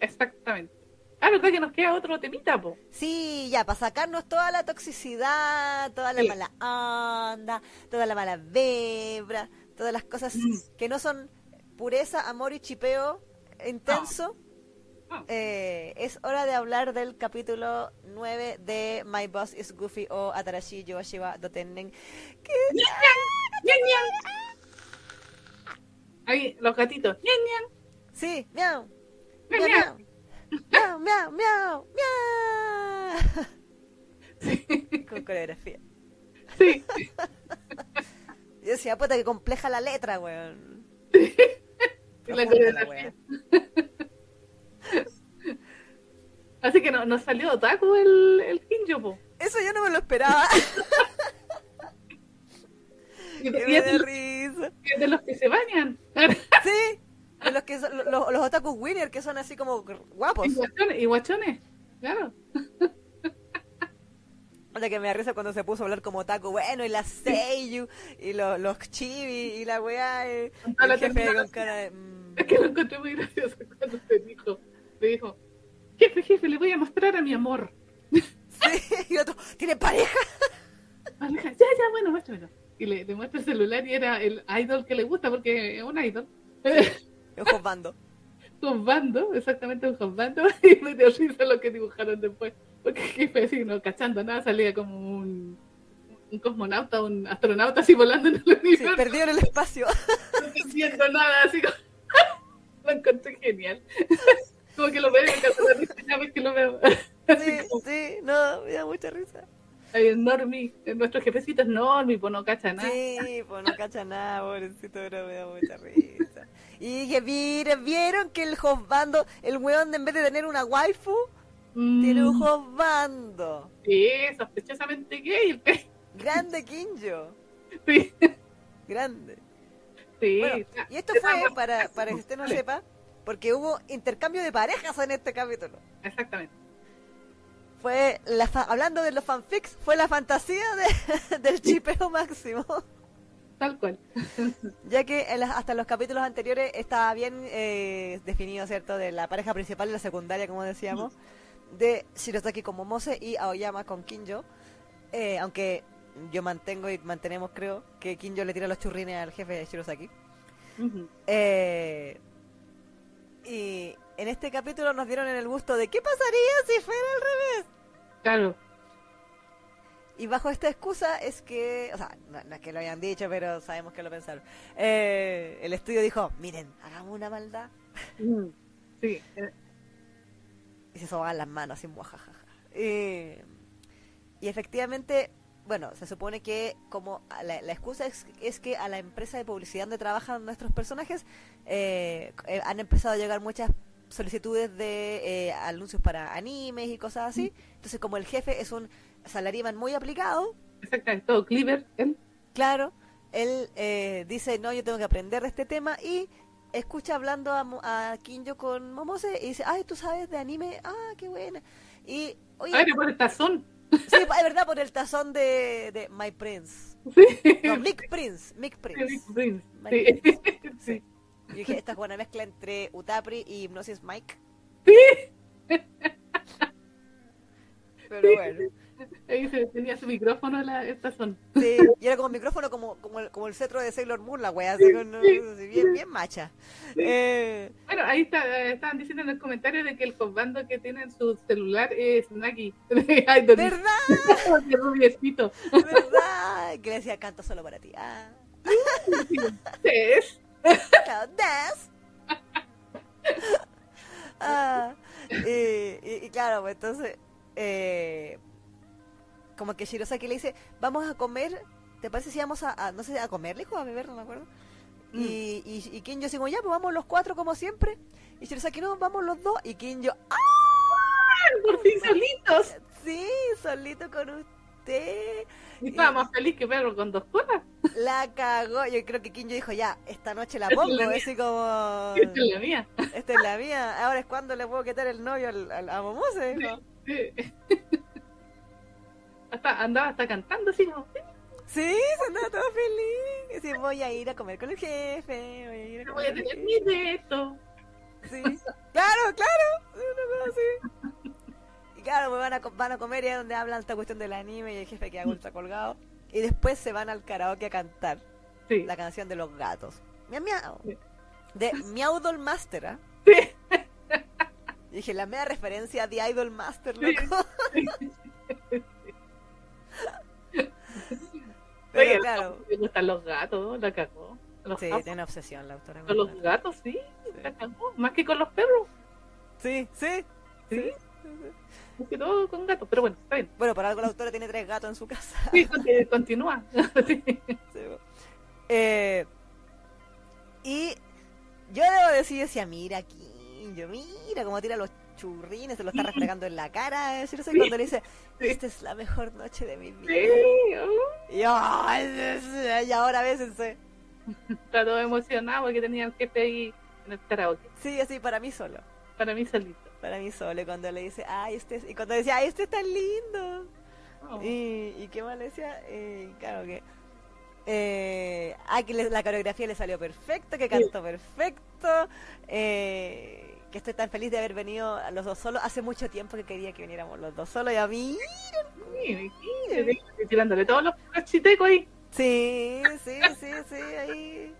exactamente. Ah, verdad que nos queda otro temita, po. Sí, ya, para sacarnos toda la toxicidad, toda la Sí. mala onda, toda la mala vibra, todas las cosas Mm. que no son pureza, amor y chipeo intenso. Eh, es hora de hablar del capítulo 9 de My Boss is Goofy o Atarashi Yoashiwa Dotennen. Que ¡Ñan, ñan! Ahí, los gatitos. Sí, miau, ¡Ñan, miau, ñan! miau, miau, miau, miau, Sí, con coreografía. sí. Yo decía, puta, que compleja la letra, weón. Y la la coreografía. wea. Así que no- nos salió otaku el, el Kinjo, po. Eso yo no me lo esperaba. Y, que y me es, de risa. es de los que se bañan. Sí, de los que son, los, los otakus winner que son así como guapos. y guachones, y guachones. Claro. O sea que me da risa cuando se puso a hablar como otaku, bueno, y la Seiyu, y los, los chibi, y la weá, y, y la el jefe con cara de... mm, Es que lo encontré muy gracioso cuando te dijo, le dijo, jefe, jefe, le voy a mostrar a mi amor. Sí, y otro, ¿tiene pareja? Pareja, ya, ya, bueno, muéstramelo. Y le, le muestra el celular y era el idol que le gusta porque es un idol. Un juzgando. Juzbando, exactamente un juzbando. Y me dio risa lo que dibujaron después. Porque el jefe, así, no cachando nada, salía como un, un cosmonauta, un astronauta así volando en el Sí, universo. perdido en el espacio. no entiendo nada, así como... lo encontré genial. Como que lo veo y me encanta la risa cada vez que lo veo. Sí, sí, no, me da mucha risa. El Normi, nuestro jefecito es Normi, pues no cacha nada. Sí, pues no cacha nada, pobrecito, pero me da mucha risa. Y dije, miren, ¿vieron que el Josbando, el weón en vez de tener una waifu, Mm, tiene un Josbando? Sí, sospechosamente gay. Grande Kinjo, Sí, grande. sí. Bueno, y esto fue, para, para que usted no sepa, porque hubo intercambio de parejas en este capítulo. Exactamente. Fue, la fa- hablando de los fanfics, fue la fantasía de- del chipeo máximo. Tal cual. Ya que en las- hasta los capítulos anteriores estaba bien eh, definido, ¿cierto? De la pareja principal y la secundaria, como decíamos. De Shirotaki con Momose y Aoyama con Kinjo. Eh, aunque yo mantengo y mantenemos, creo, que Kinjo le tira los churrines al jefe de Shirosaki. Eh, y en este capítulo nos dieron en el gusto de ¿qué pasaría si fuera al revés? Claro. Y bajo esta excusa es que, o sea, no, no es que lo hayan dicho, pero sabemos que lo pensaron. Eh, el estudio dijo, miren, hagamos una maldad. Mm. Sí. Y se sobaban las manos así, muajajaja. Y, y efectivamente, bueno, se supone que como la, la excusa es, es que a la empresa de publicidad donde trabajan nuestros personajes eh, eh, han empezado a llegar muchas solicitudes de eh, anuncios para animes y cosas así. Entonces, como el jefe es un salariman muy aplicado. Todo Cleaver. él. Claro, él eh, dice, no, yo tengo que aprender de este tema y escucha hablando a, a Kinjo con Momose y dice, ay, ¿tú sabes de anime? Ah, qué buena. Y, oye, Ay, por el tazón. Sí, es verdad, por el tazón de, de My Prince. Sí. No, Mick Prince, Mick Sí, Prince. Sí. Prince. Sí. Yo dije, esta es buena mezcla entre Utapri y Hipnosis Mike. Sí. Pero bueno. Ahí se tenía su micrófono la, el tazón. Sí, y era como micrófono como, como, el, como el cetro de Sailor Moon, la wea, así, con- bien, bien macha. Eh, Bueno, ahí está, eh, estaban diciendo en el comentario de que el comando que tiene en su celular es Nagi. ¿Verdad? rubiecito. ¿Verdad? Que le decía, canto solo para ti. Ah, Es. claro, das. Ah, y, y- y claro, pues entonces, eh, como que Shirosaki le dice, vamos a comer, ¿te parece si vamos a, a- no sé, a comer, le dijo, a beber, no me acuerdo? Y, y, y Kinjo así como, ya, pues vamos los cuatro como siempre. Y Shirosaki, no, vamos los dos. Y Kinjo, ¡ah! Por fin solitos. Sí, solito con usted. Y estaba más feliz que perro con dos colas. La cagó. Yo creo que Kinjo dijo, ya, esta noche la Esta es pongo. la mía. Así como, Esta es la mía. esta es la mía. Ahora es cuando le puedo quitar el novio al, al- a Momose. Sí. Hasta, andaba hasta cantando así como. Sí, se andaba todo feliz. Sí, voy a ir a comer con el jefe. Voy a ir a "Me comer Voy a tener mi jefe". reto. Sí. Claro, claro. Sí. Y claro, pues van a, van a comer y es donde hablan esta cuestión del anime y el jefe queda ultra colgado. Y después se van al karaoke a cantar Sí. la canción de los gatos. Miau, miau. Sí. De Meowdol Master, ¿ah? Sí. Y dije, la media referencia de Idol Master, Sí. loco. Oye, Pero claro, Me gustan los gatos, la cagó. Los sí, gatos. tiene obsesión la autora. Con los gatos. gatos, sí, la cagó. Más que con los perros. Sí, sí. Sí. Más que todo con gatos. Pero bueno, está bien. Bueno, por algo la autora tiene tres gatos en su casa. Sí, conti- continúa. Sí. Sí. Eh, y yo debo decir, decía, mira aquí, yo mira cómo tira los churrines, se lo está refregando en la cara. eh, sé, cuando le dice, esta es la mejor noche de mi vida. Sí, oh, Y, yo, "Ay, y ahora bésense. está todo emocionado porque tenía el jefe ahí en el karaoke. Sí, así para mí solo. Para mí solito. Para mí solo. Y cuando le dice, ay, este es... Y cuando decía, ay, este es tan lindo. Oh. Y, y qué le decía, Eh, claro que Eh, ah, que le- la coreografía le salió perfecto, que cantó perfecto. eh, que estoy tan feliz de haber venido a los dos solos. Hace mucho tiempo que quería que viniéramos los dos solos y a mí. Tirándole todos los cachitecos ahí. Sí, sí, sí, sí, ahí.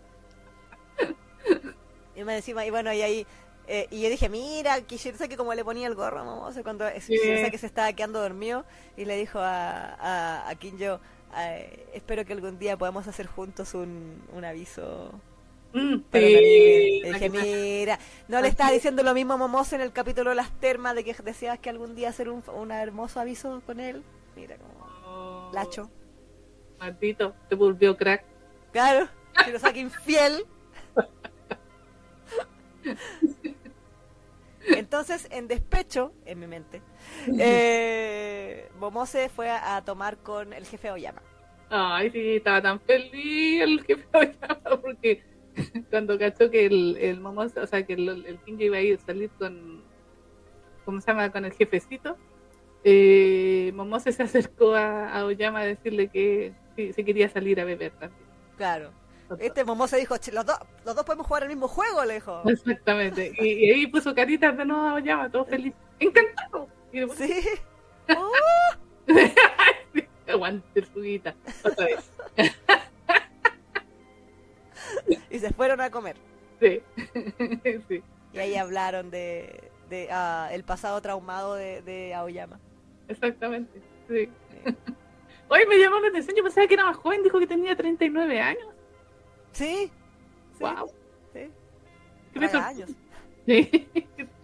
Y me encima, y bueno, y ahí. eh, y yo dije, mira, que Shirzaki como le ponía el gorro Momose cuando Sí. Shirzaki se estaba quedando dormido y le dijo a, a, a Kinjo, eh, espero que algún día podamos hacer juntos un, un aviso Mm, sí, la dije, que- mira, no le estaba diciendo lo mismo a Momose en el capítulo de las termas de que deseabas que algún día hacer un, un hermoso aviso con él. Mira, como Oh, Lacho. Maldito, te volvió crack. Claro, Shirazaki infiel. Entonces, en despecho, en mi mente, eh, Momose fue a, a tomar con el jefe Oyama. Ay, sí, estaba tan feliz el jefe Oyama porque cuando cachó que el, el o sea, que el, el Kinji iba a ir a salir con, ¿cómo se llama? Con el jefecito, eh, se acercó a, a Oyama a decirle que sí, se quería salir a beber también. Claro. Este Momose dijo, "Che, los dos, los dos podemos jugar el mismo juego, le dijo. Exactamente. Y, y ahí puso caritas de nuevo a Oyama, todo feliz. ¡Encantado! Y después, Sí. Oh, aguante su guita. Otra vez. y se fueron a comer. Sí. sí. Y ahí hablaron de, de ah, el pasado traumado de, de Aoyama. Exactamente. Sí. Sí. Hoy me llamó la atención, yo pensaba que era más joven, dijo que tenía 39 años. Sí. sí, Wow. sí. ¿Qué me Trae sor- años. Sí.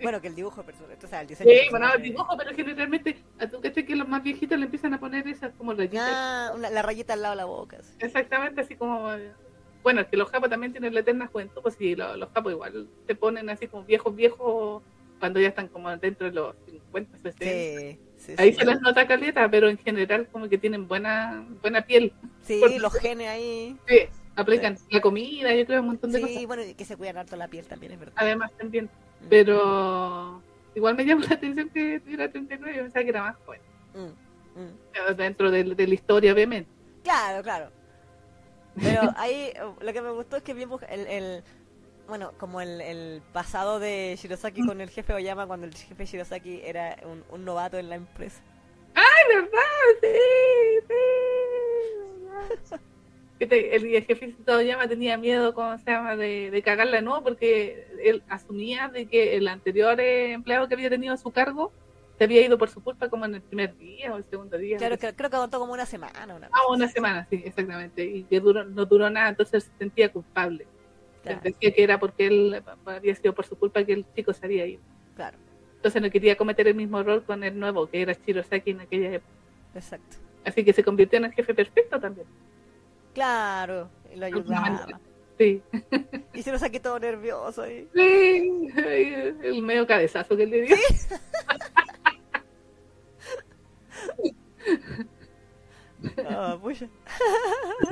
Bueno, que el dibujo o sea, el diseño Sí, bueno, el dibujo, pero generalmente, a tú que que los más viejitos le empiezan a poner esas como rayitas. Ah, una- la rayita al lado de la boca. sí. Exactamente, así como. Bueno, es que los japos también tienen la eterna juventud, pues sí, los, los japos igual se ponen así como viejos, viejos, cuando ya están como dentro de los 50, 60. Sí, sí, Ahí sí. se les nota caleta, pero en general como que tienen buena buena piel. Sí, los genes ahí. Sí, aplican la comida, yo creo, un montón de Sí, cosas. bueno, y que se cuidan harto la piel también, es verdad. Además también. Mm, Pero igual me llama la atención que tuviera 39, yo pensaba que era más joven. mm, mm. Dentro de, de la historia, obviamente. Claro, claro. Pero ahí lo que me gustó es que vimos el, el bueno, como el, el pasado de Shirosaki con el jefe Oyama cuando el jefe Shirosaki era un, un novato en la empresa. ¡Ay, verdad! Sí, sí. verdad. Que te- el, el jefe Toyama tenía miedo, ¿cómo se llama?, de, de cagarla nuevo porque él asumía de que el anterior eh, empleado que había tenido a su cargo se había ido por su culpa como en el primer día o el segundo día. Claro, creo que aguantó como una semana. Una Ah, una semana, sí, exactamente. Y que duró, no duró nada, entonces se sentía culpable. Claro, Decía que era porque él había sido por su culpa que el chico se había ido. claro, Entonces no quería cometer el mismo error con el nuevo, que era Shirosaki en aquella época. exacto. Así que se convirtió en el jefe perfecto también. Claro, y lo ayudaba. Sí. Y Shirosaki todo nervioso ahí. Sí, el medio cabezazo que le dio. Ah, pucha.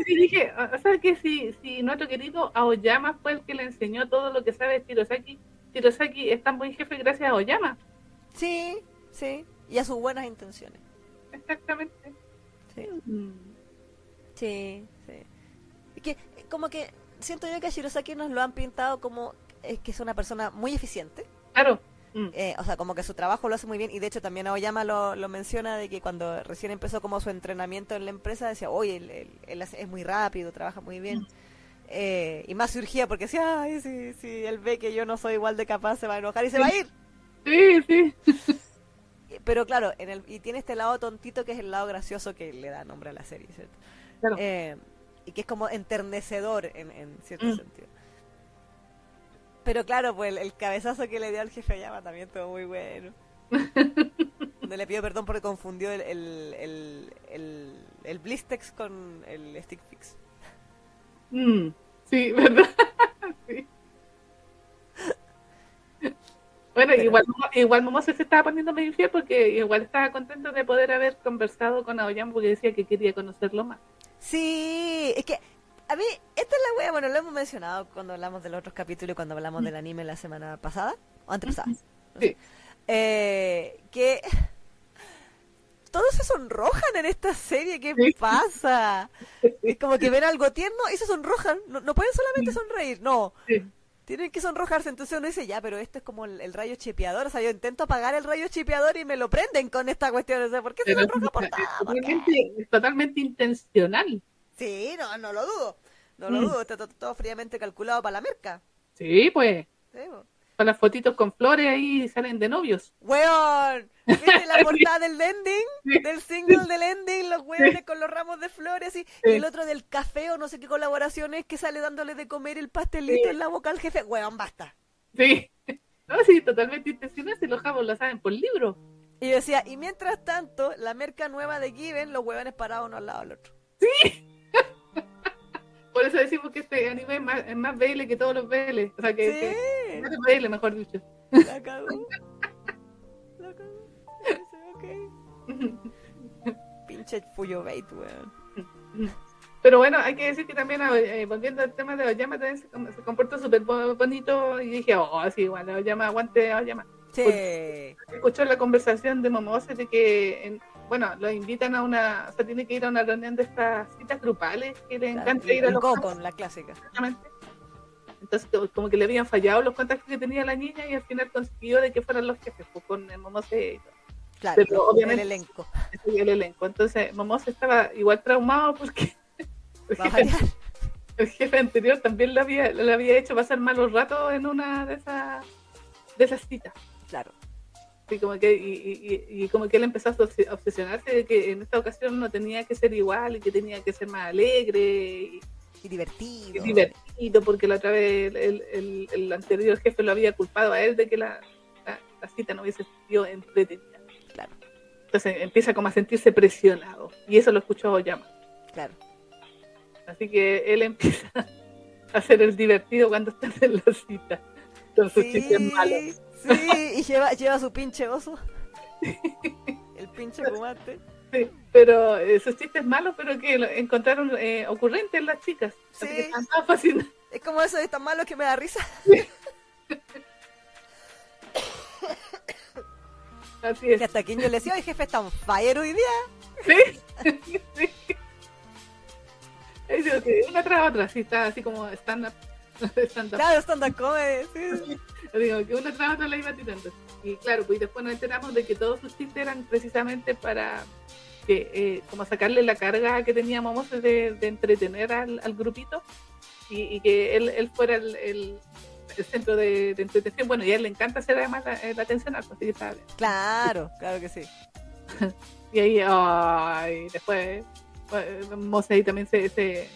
Y dije, o sea que si, si nuestro querido Aoyama fue el que le enseñó todo lo que sabe Shirosaki, Shirosaki es tan buen jefe gracias a Aoyama. Sí, sí. Y a sus buenas intenciones. Exactamente. Sí. Mm. Sí, sí. Y que, como que siento yo que a Shirosaki nos lo han pintado como es que es una persona muy eficiente. Claro. Mm. Eh, o sea, como que su trabajo lo hace muy bien. Y de hecho también Aoyama lo, lo menciona de que cuando recién empezó como su entrenamiento en la empresa, decía, oye, él, él- él hace- es muy rápido, trabaja muy bien. Eh, y más surgía porque decía, ay, si, si él ve que yo no soy igual de capaz, se va a enojar y se va a ir. Sí, sí. Pero claro, en el, y tiene este lado tontito que es el lado gracioso que le da nombre a la serie, ¿cierto? Claro. Eh, y que es como enternecedor en, en cierto Mm. sentido. Pero claro, pues el, el cabezazo que le dio al jefe Oyama también estuvo muy bueno. Donde le pido perdón porque confundió el, el, el, el, Blistex con el Stick Fix. Mm. Sí, ¿verdad? Sí. Bueno, Pero- igual, igual Momose se estaba poniendo medio infiel porque igual estaba contento de poder haber conversado con Aoyama porque decía que quería conocerlo más. Sí, es que a mí, esta es la wea, bueno, lo hemos mencionado cuando hablamos de los otros capítulos y cuando hablamos del anime la semana pasada, o antepasada. Sí. Eh, que todos se sonrojan en esta serie, ¿qué Sí. pasa? Es como que ven algo tierno y se sonrojan, no, no pueden solamente sonreír, no, Sí. tienen que sonrojarse, entonces uno dice, ya, pero esto es como el, el rayo chipeador, o sea, yo intento apagar el rayo chipeador y me lo prenden con esta cuestión, o sea, ¿por qué se Pero sonroja por es es totalmente intencional. Sí, no, no lo dudo, no lo Mm. dudo, está to- todo fríamente calculado para la merca. Sí, pues. Sí, las fotitos con flores ahí salen de novios. Weón, ¿viste la portada del ending? Sí. Del single del ending, los weones con los ramos de flores y, y Sí. el otro del café o no sé qué colaboraciones que sale dándole de comer el pastelito Sí. en la boca al jefe. Weón, basta. Sí. No, sí, totalmente intencional. Si los japos lo saben por libro. Y yo decía, y mientras tanto, la merca nueva de Given, los huevones parados uno al lado del otro. Por eso decimos que este anime es más, es más BL que todos los BL. O sea, que, que Sí, más BL, mejor dicho. la cagó. La cagó. Dice, ok. Pinche Fuyo Bait, weón. Pero bueno, hay que decir que también, eh, volviendo al tema de Oyama, también se, se comportó súper bo- bonito. Y dije, oh, sí, bueno, Oyama, aguante Oyama. Sí. Escuchó la conversación de Momose de que, en- bueno, lo invitan a una, o sea, tiene que ir a una reunión de estas citas grupales que le Claro, encanta ir a el los Gokon, la clásica. Exactamente. Entonces, como- que le habían fallado los contactos que tenía la niña y al final consiguió de que fueran los jefes, pues, con el Momose y todo, Claro, Pero el obviamente- elenco. ese y el elenco. Entonces, Momose estaba igual traumado porque el el jefe anterior también le había, le había hecho pasar malos ratos en una de esas, de esas citas. Claro. Sí, como que, y, y- y- y como que él empezó a obses- a obsesionarse de que en esta ocasión no tenía que ser igual y que tenía que ser más alegre y, Y divertido. y divertido, porque la otra vez el, el- anterior jefe lo había culpado a él de que la, la- la cita no hubiese sido entretenida. Claro, Entonces empieza como a sentirse presionado y eso lo escuchó Oyama. claro. Así que él empieza a hacer el divertido cuando están en la cita. Con sus chistes malos. sí, y lleva, lleva su pinche oso. El pinche comate. Sí, pero sus chistes malos, pero que lo encontraron eh, ocurrentes las chicas. Así Sí. que están. Es como eso de tan malo que me da risa. Así Que es. hasta quien yo le decía, oye jefe, está on fire hoy día. Sí. sí. Que una tras otra, así está así como stand-up. stand-up. Claro, stand-up comedy. Sí. Digo que una tras otra la iba tirando. Y claro, pues y después nos enteramos de que todos sus chistes eran precisamente para que eh, como sacarle la carga que tenía Momose de, de entretener al, al grupito y, y que él, él fuera el, el- el centro de, de entretención. Bueno, y a él le encanta hacer además la, eh, la atención al así que está bien. Claro, claro que sí. Y ahí, ay, después, eh, Mose ahí también se, se-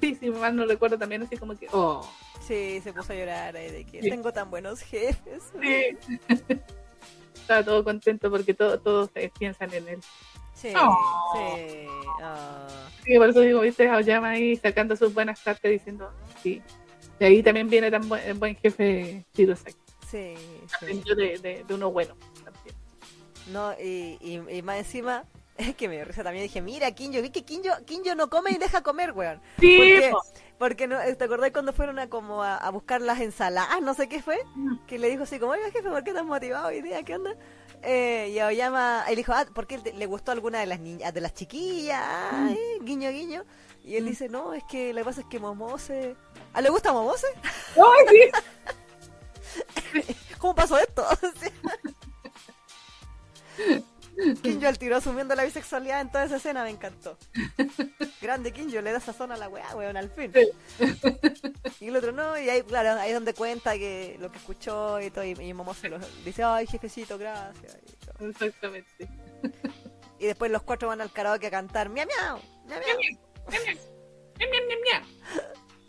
Sí, si mal no recuerdo también así como que, oh, Sí, se puso a llorar ahí de que Sí. tengo tan buenos jefes. sí. Estaba todo contento porque todo, todos eh, piensan en él. Sí, Oh. sí. Sí, por eso digo, viste a Oyama ahí sacando sus buenas cartas diciendo, sí. Y ahí también viene tan buen, buen jefe Shirosaki. Sí, sí. De, de, de uno bueno. también. No, y, y, y más encima, es que me dio risa también. Dije, mira, Kinjo, vi que Kinjo, Kinjo no come y deja comer, weón. Sí, Porque, po. porque no, ¿te acordás cuando fueron a como a, a buscar las ensaladas? No sé qué fue. Que le dijo así como, oiga jefe, ¿por qué tan motivado hoy día? ¿Qué onda? Eh, y Aoyama, él dijo, ah, porque le gustó alguna de las niñas, de las chiquillas, ah, eh, guiño, guiño. Y él dice, no, es que lo que pasa es que Momose... ¿Ah, le gusta Momose? Ay, sí. ¿Cómo pasó esto? Kinjo al tiro asumiendo la bisexualidad en toda esa escena me encantó. Grande Kinjo, le da sazón a la weá, weón, al fin. Y el otro no, y ahí, claro, ahí es donde cuenta que lo que escuchó y todo, y, y Momo se lo dice, ay, jefecito, gracias. Y. Exactamente. Y después los cuatro van al karaoke a cantar, miau, miau, miau, miau. Miam, miam, miam.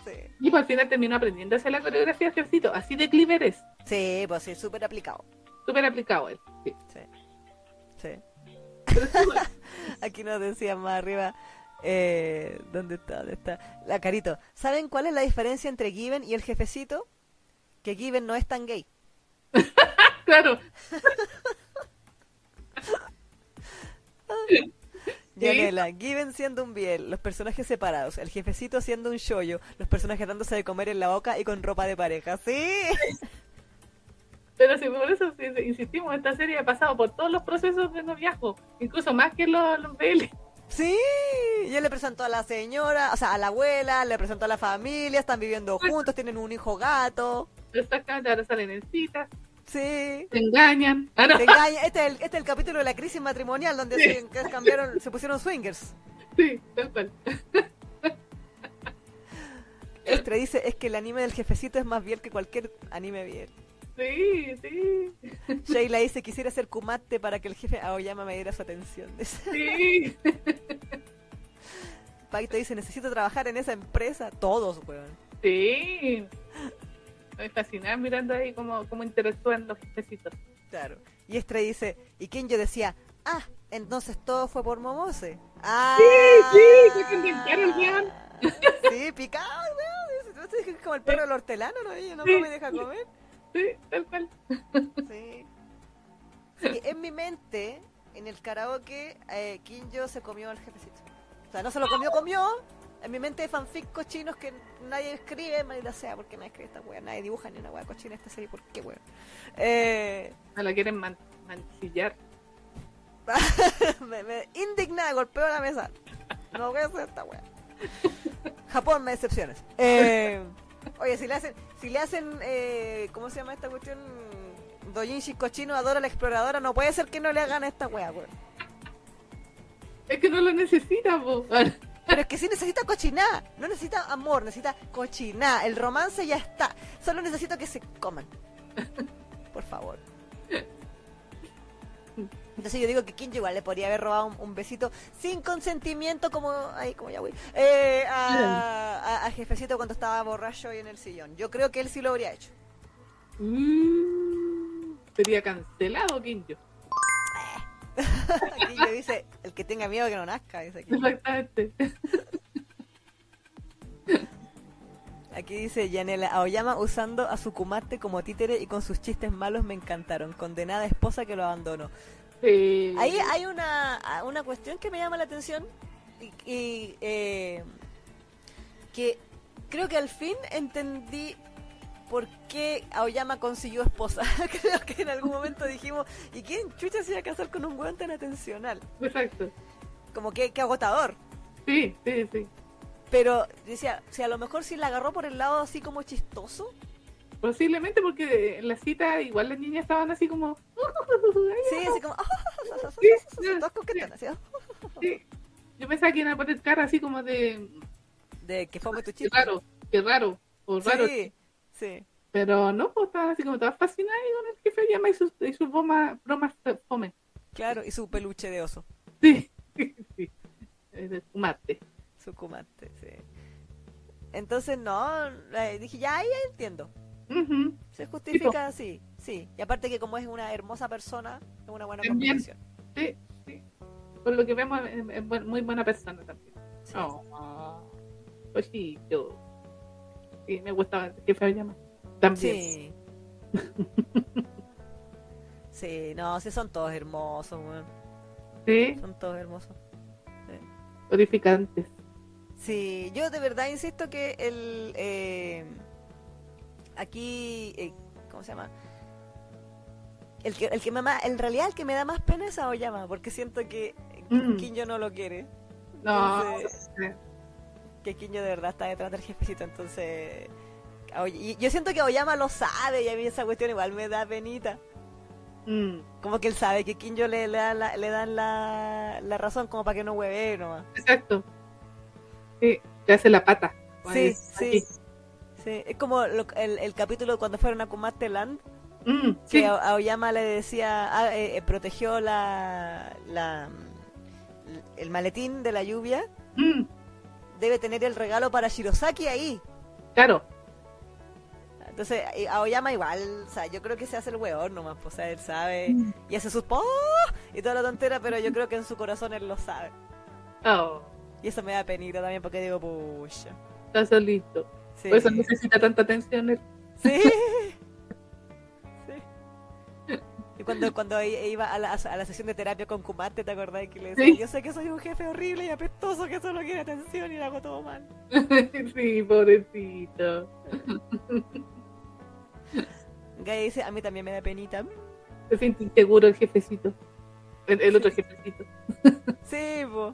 Sí. Y por al final terminó aprendiendo a hacer la coreografía jefecito. Así de clever es. Sí, pues sí, súper aplicado. Súper aplicado él. Sí. Sí. Sí. Aquí nos decían más arriba. Eh, ¿Dónde está? ¿Dónde está? La carito. ¿Saben cuál es la diferencia entre Given y el jefecito? Que Given no es tan gay. claro. Yanela, Given siendo un biel, los personajes separados, el jefecito siendo un shoyo, los personajes dándose de comer en la boca y con ropa de pareja. ¡Sí! Pero sí, por eso sí, insistimos, esta serie ha pasado por todos los procesos de noviazgo, incluso más que los, los BL. Sí, yo le presentó a la señora, o sea, a la abuela, le presentó a la familia, están viviendo juntos, tienen un hijo gato. Exactamente, ahora salen en citas, Sí. se engañan. Ah, no. Te engaña. Este, es el, este es el capítulo de la crisis matrimonial donde se, cambiaron, se pusieron swingers. Sí, tal cual. Estre dice, es que el anime del jefecito es más bien que cualquier anime bien. Sí, sí, Sheila dice, quisiera ser kumate para que el jefe Aoyama me diera su atención. sí. Paito dice, necesito trabajar en esa empresa. Todos, weón. Sí. Estoy fascinada mirando ahí cómo, cómo interactúan los jefecitos. Claro. Y Estre dice, y Kenjo decía, ah, entonces todo fue por Momose. Ah, Sí, sí, fue que inventaron el guion. Sí, picado, weón. Dice, "Tú te Es como el perro del hortelano, ¿no? Ella no come y deja comer. Sí, tal cual. Sí. En mi mente, en el karaoke, eh, Kinjo se comió al jefecito. O sea, no se lo comió, comió. En mi mente hay fanfic cochinos que nadie escribe, maldita sea, porque nadie escribe esta wea, nadie dibuja ni una wea cochina esta serie, ¿por qué wea? Eh, No la quieren man- mancillar. me, me indigna, golpeo la mesa. No voy a hacer esta wea. Japón, me decepciones. Eh, oye, si le hacen, si le hacen, eh, ¿cómo se llama esta cuestión? Dojinshi cochino adora a la exploradora, no puede ser que no le hagan esta wea, weón. Es que no lo necesita, po. Pero es que sí necesita cochiná, no necesita amor, necesita cochiná. El romance ya está. Solo necesito que se coman. Por favor. Entonces yo digo que Kinjo igual le podría haber robado un, un besito sin consentimiento como ahí como ya voy eh, a, a- a jefecito cuando estaba borracho y en el sillón. Yo creo que él sí lo habría hecho. Mm, sería cancelado, Kinjo. Kinjo dice, el que tenga miedo que no nazca, dice aquí. Exactamente. Aquí dice Yanela Aoyama usando a su kumate como títere y con sus chistes malos me encantaron. Condenada esposa que lo abandonó. Sí. Ahí hay una, una cuestión que me llama la atención y, y, eh, que creo que al fin entendí por qué Aoyama consiguió esposa. creo que en algún momento dijimos, ¿y quién chucha se iba a casar con un weón tan atencional? Exacto. Como que, que agotador. Sí, sí, sí. Pero decía, si a lo mejor si la agarró por el lado así como chistoso, Posiblemente porque en la cita igual las niñas estaban así como... sí, así como, Sí, así, sí. Yo pensaba que iban a poner cara así como de... de que fome tu Qué chiste. raro, qué raro. O raro. Sí, sí. Pero no, pues estaban así como todas fascinadas y con el jefe llama y sus, y sus bromas, bromas fome. Claro, y su peluche de oso. Sí, sí. Fumarte. Su kumate, sí. Entonces, no, eh, dije, ya, ya entiendo. Se justifica así, sí. Y aparte que como es una hermosa persona, es una buena También. combinación. Sí, sí. Por lo que vemos, es, muy buena persona también. Sí. Oh, pues sí, yo. Sí, me gustaba el jefe llama. También. Sí. Sí, no, sí son todos hermosos, weón. Sí, Son todos hermosos. glorificantes. Sí, yo de verdad insisto que el eh, aquí eh, ¿cómo se llama? El que, el que me ma- en realidad el que me da más pena es Aoyama, porque siento que Mm. Kinjo no lo quiere. No, Entonces- Que Kinjo de verdad está detrás del jefecito, entonces y yo siento que Aoyama lo sabe y a mí esa cuestión igual me da penita. mm, Como que él sabe que Kinjo le, le, da la- le dan la, la razón como para que no hueve nomás. exacto. Sí, te hace la pata. Sí, Pues, sí. aquí. Sí, es como lo- el, el capítulo cuando fueron a Kumate Land, Mm, que sí, a Aoyama le decía, ah, eh, eh, protegió la, la el maletín de la lluvia, mm, debe tener el regalo para Shirosaki ahí. claro. Entonces, Aoyama igual, o sea, yo creo que se hace el weón nomás, pues, o sea, él sabe Mm. y hace sus ¡Oh! y toda la tontera, pero yo creo que en su corazón él lo sabe. Oh, Y eso me da penita también porque digo, pucha. está solito. Sí. Por eso necesita tanta atención. él. Sí. Sí. Y cuando, cuando iba a la, a la sesión de terapia con Kumate, ¿te acordás que le decía, Sí. yo sé que soy un jefe horrible y apestoso que solo quiere atención y lo hago todo mal? sí, pobrecito. Gaia dice, a mí también me da penita. Se siente inseguro el jefecito. El, el otro jefecito. Sí, po.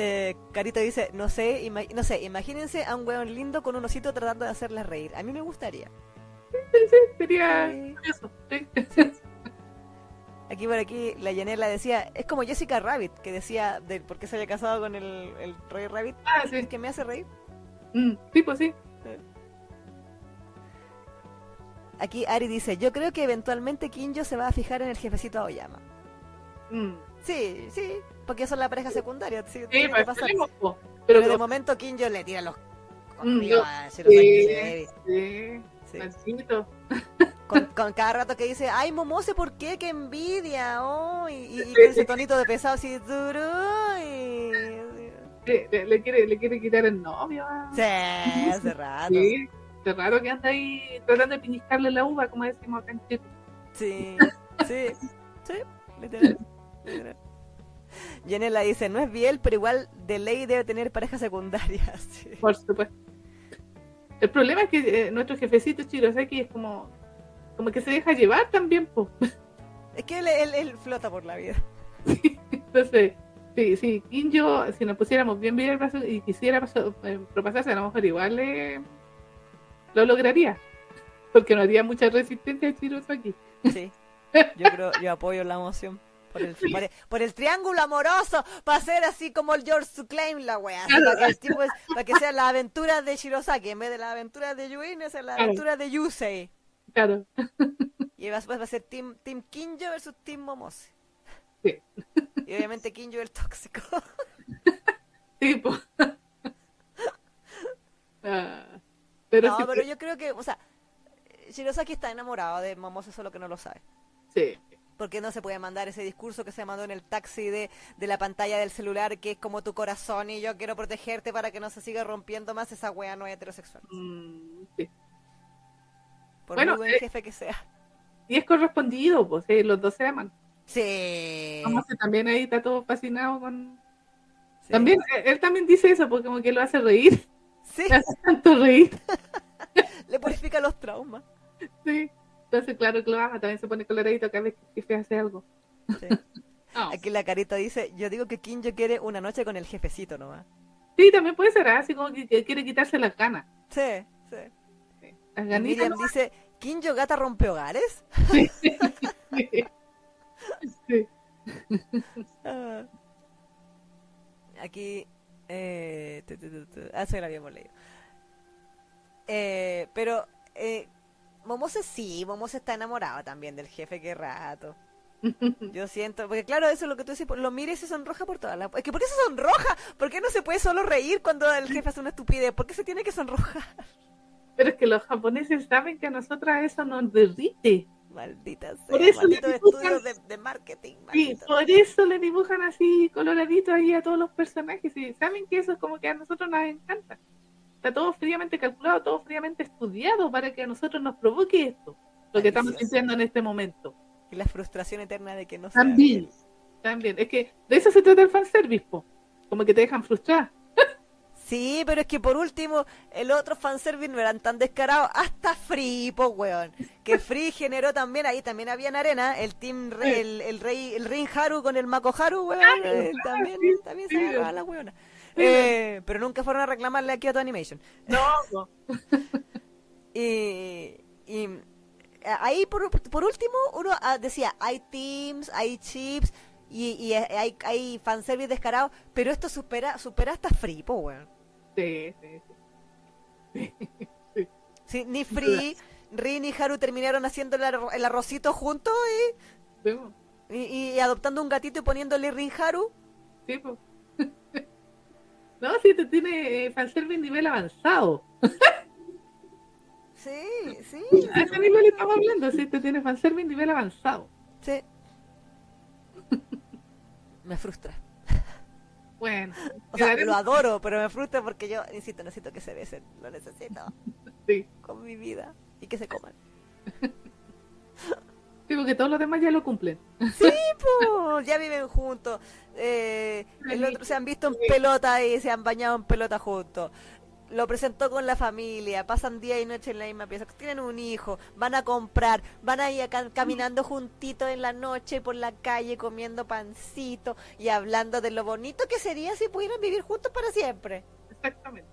Eh, Carito dice, no sé, no sé, imagínense a un weón lindo con un osito tratando de hacerles reír. A mí me gustaría. Sí, sí, sería Sí. curioso. sí. Aquí por aquí la Yanela decía, es como Jessica Rabbit, que decía de por qué se había casado con el, el Rey Rabbit, Ah, es sí. que me hace reír. Mm, sí, pues sí. Aquí Ari dice, yo creo que eventualmente Kinjo se va a fijar en el jefecito Aoyama. Mm. Sí, sí, porque son la pareja secundaria. Sí, Sí, que pues pasar. Pero, Pero, de momento Kinjo le tira los Mm, yo- a sí, sí. Con, con cada rato que dice, ay, Momose, ¿por qué? ¡Qué envidia! Oh, y, y- ese tonito de pesado así, duro. Y... Le, le quiere, le quiere quitar el novio. Sí, hace rato. Sí, qué raro que anda ahí tratando de piniscarle la uva, como decimos acá en Chile. Sí, sí, sí, literal. literal. Yanela dice, no es Biel, pero igual de ley debe tener pareja secundaria. Sí. Por supuesto. El problema es que eh, nuestro jefecito Chirosaki es como, como que se deja llevar también, po. Es que él, él- él flota por la vida. Entonces, sí, sí, Kinjo, si nos pusiéramos bien bien el brazo y quisiera paso- eh, propasarse, a lo mejor igual eh, lo lograría. Porque no haría mucha resistencia a Chirosaki. Sí, yo creo, yo apoyo la moción. Por el, por, el, por el triángulo amoroso, para ser así como el George to Claim la wea, para, que el tipo es- para que sea la aventura de Shirosaki, en vez de la aventura de Yuin, es la Claro. aventura de Yusei. Claro. Y va a ser Team, team Kinjo versus Team Momose. Sí. Y obviamente Kinjo el tóxico. Sí, po. Ah, pero no, sí, pero yo creo que, o sea, Shirosaki está enamorado de Momose, solo que no lo sabe. sí. Porque no se puede mandar ese discurso que se mandó en el taxi de, de la pantalla del celular, que es como tu corazón y yo quiero protegerte para que no se siga rompiendo más esa wea no heterosexual. Mm, sí. Por Bueno, muy buen eh, jefe que sea. Y es correspondido, pues eh, los dos se aman. Sí. Como que también ahí está todo fascinado con... sí. También, eh, él también dice eso, porque como que lo hace reír, Sí, le hace tanto reír. le purifica los traumas. Sí. Entonces, claro que lo ama, también se pone coloradito cada vez que hace algo. Sí. Aquí la carita dice, yo digo que Kinjo quiere una noche con el jefecito nomás. Sí, también puede ser así como que, que quiere quitarse las ganas. Sí, sí. sí. Las. Miriam dice, ¿Kinjo gata rompe hogares? Sí. Sí. Ah. Aquí. Eh, tu, tu, tu, tu. Ah, eso lo habíamos leído. Eh, pero. Eh, Momose sí, Momose está enamorado también del jefe, qué rato. Yo siento, porque claro, eso es lo que tú dices, lo mira y se sonroja por toda la... Es que ¿por qué se sonroja? ¿Por qué no se puede solo reír cuando el jefe hace una estupidez? ¿Por qué se tiene que sonrojar? Pero es que los japoneses saben que a nosotras eso nos derrite. Maldita sea, Por eso le malditos dibujan- de, de marketing. Sí, maldito. por eso le dibujan así coloradito ahí a todos los personajes. Y saben que eso es como que a nosotros nos encanta. Está todo fríamente calculado, todo fríamente estudiado para que a nosotros nos provoque esto. Lo que estamos sintiendo en este momento. Y la frustración eterna de que no También. También. Es que de eso se trata el fanservice, po. Como que te dejan frustrar. Sí, pero es que por último, el otro fanservice no eran tan descarados. Hasta Free, po, weón. Que Free generó también, ahí también había en arena, el team, re- Sí. el, el rey, el Rin Haru con el Mako Haru, weón. Claro, eh, claro, también, sí, también sí. se agarraba la weona. Eh, pero nunca fueron a reclamarle a Kyoto Animation. No, no. Y, y eh, ahí por, por último uno ah, decía, hay teams, hay chips y, y hay, hay fanservice descarado, pero esto supera, supera hasta Free, po, weón. Sí, sí, sí. Sí, ni Free, Rin y Haru terminaron haciendo el, arro- el arrocito juntos Sí, y, y- y adoptando un gatito y poniéndole Rin Haru. Sí, po. No, sí, te tiene eh, fanservice nivel avanzado. Sí, sí. A ese nivel estamos hablando, sí, te tiene fanservice nivel avanzado. sí. Me frustra. Bueno, O sea, lo adoro, pero me frustra porque yo, insisto, necesito que se besen. Lo necesito sí, con mi vida y que se coman. sí, porque todos los demás ya lo cumplen. ¡Po! Ya viven juntos. Eh, el otro se han visto en pelota y se han bañado en pelota juntos. lo presentó con la familia, pasan día y noche en la misma pieza, tienen un hijo, van a comprar, van a ir caminando juntitos en la noche por la calle comiendo pancito y hablando de lo bonito que sería si pudieran vivir juntos para siempre. Exactamente.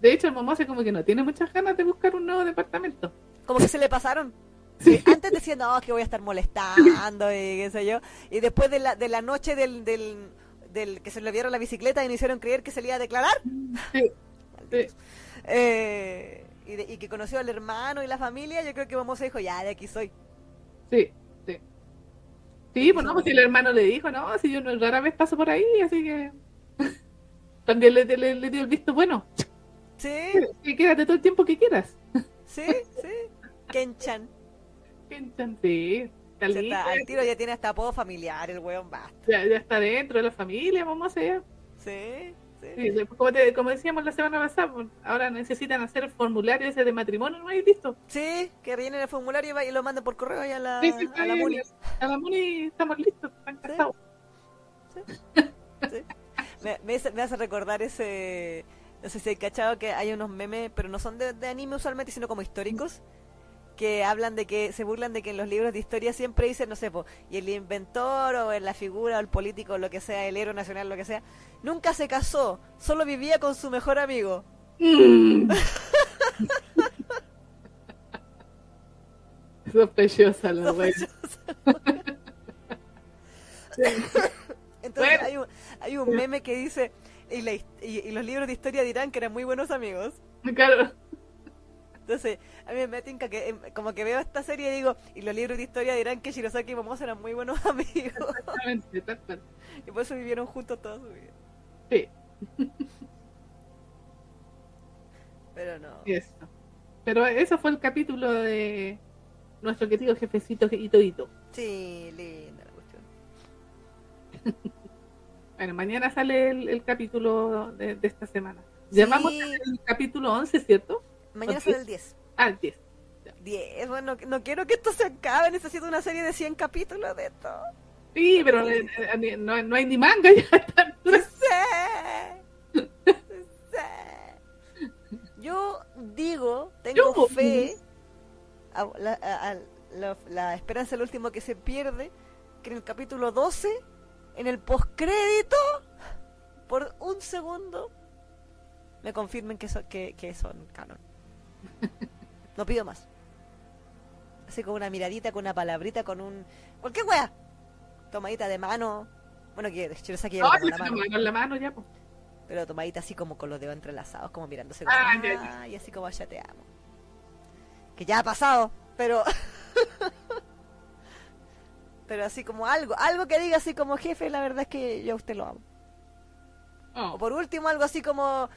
De hecho, el Momose como que no tiene muchas ganas de buscar un nuevo departamento. Como que se le pasaron. Sí, antes decía, no, que voy a estar molestando y qué sé yo. Y después de la, de la noche del, del, del que se le vieron la bicicleta y me hicieron creer que se le iba a declarar. Sí, sí. Eh, y, de- y que conoció al hermano y la familia, yo creo que Momosa dijo, ya, de aquí soy. Sí, sí. Sí, pues no, pues si el hermano le dijo, no, si yo rara vez paso por ahí, así que también le, le- le dio el visto bueno. Sí, Que quédate todo el tiempo que quieras. sí, sí. Kenchan. Sí, está Se listo, está- al tiro ya tiene hasta apodo familiar, el weón basta. ya, ya está dentro de la familia, vamos allá. Sí, sí. Como, te- como decíamos la semana pasada, pues, ahora necesitan hacer el formulario ese de matrimonio, ¿no hay listo? Sí, que rellenen el formulario y y lo manden por correo ahí a la, Sí, sí, a la Muni. A la Muni estamos listos, están casados. Sí. Me, me hace, me hace recordar ese. No sé si hay cachado que hay unos memes, pero no son de, de anime usualmente, sino como históricos, que hablan de que se burlan de que en los libros de historia siempre dicen, no sé, po, y el inventor o en la figura o el político, lo que sea, el héroe nacional, lo que sea, nunca se casó, solo vivía con su mejor amigo. Mm. Sospechosa la wea. Entonces Bueno. hay, un, hay un meme que dice, y, la y- y los libros de historia dirán que eran muy buenos amigos. Claro. Entonces, a mí me tinca que em, como que veo esta serie y digo, y los libros de historia dirán que Shirosaki y Momosa eran muy buenos amigos. Exactamente, tal cual. y por eso vivieron juntos toda su vida. Sí, Pero no. eso. Pero eso fue el capítulo de nuestro querido jefecito Hito Hito. Sí, linda la cuestión. Bueno, mañana sale el, el capítulo de, de esta semana. Llamamos Sí. el capítulo 11, ¿cierto? Mañana sale el 10. Ah, el 10. 10, bueno, no quiero que esto se acabe, necesito una serie de 100 capítulos de esto. Sí, pero eh, eh, no, no hay ni manga ya. Sí sé. Sé. Yo digo, tengo Yo- fe, a- la, a- a- la- la esperanza es lo último que se pierde, que en el capítulo 12, en el postcrédito, por un segundo, me confirmen que, so- que, que son canon. No pido más. Así con una miradita, con una palabrita, con un... Cualquier wea. Tomadita de mano. Bueno, que Shirosaki tomó si la mano. tomaron la mano ya, pues. Pero tomadita así como con los dedos entrelazados, como mirándose como, Ah, ah, ya, ya. y así como ya te amo. Que ya ha pasado, pero pero así como algo, algo que diga así como jefe, la verdad es que yo a usted lo amo. Oh, O por último algo así como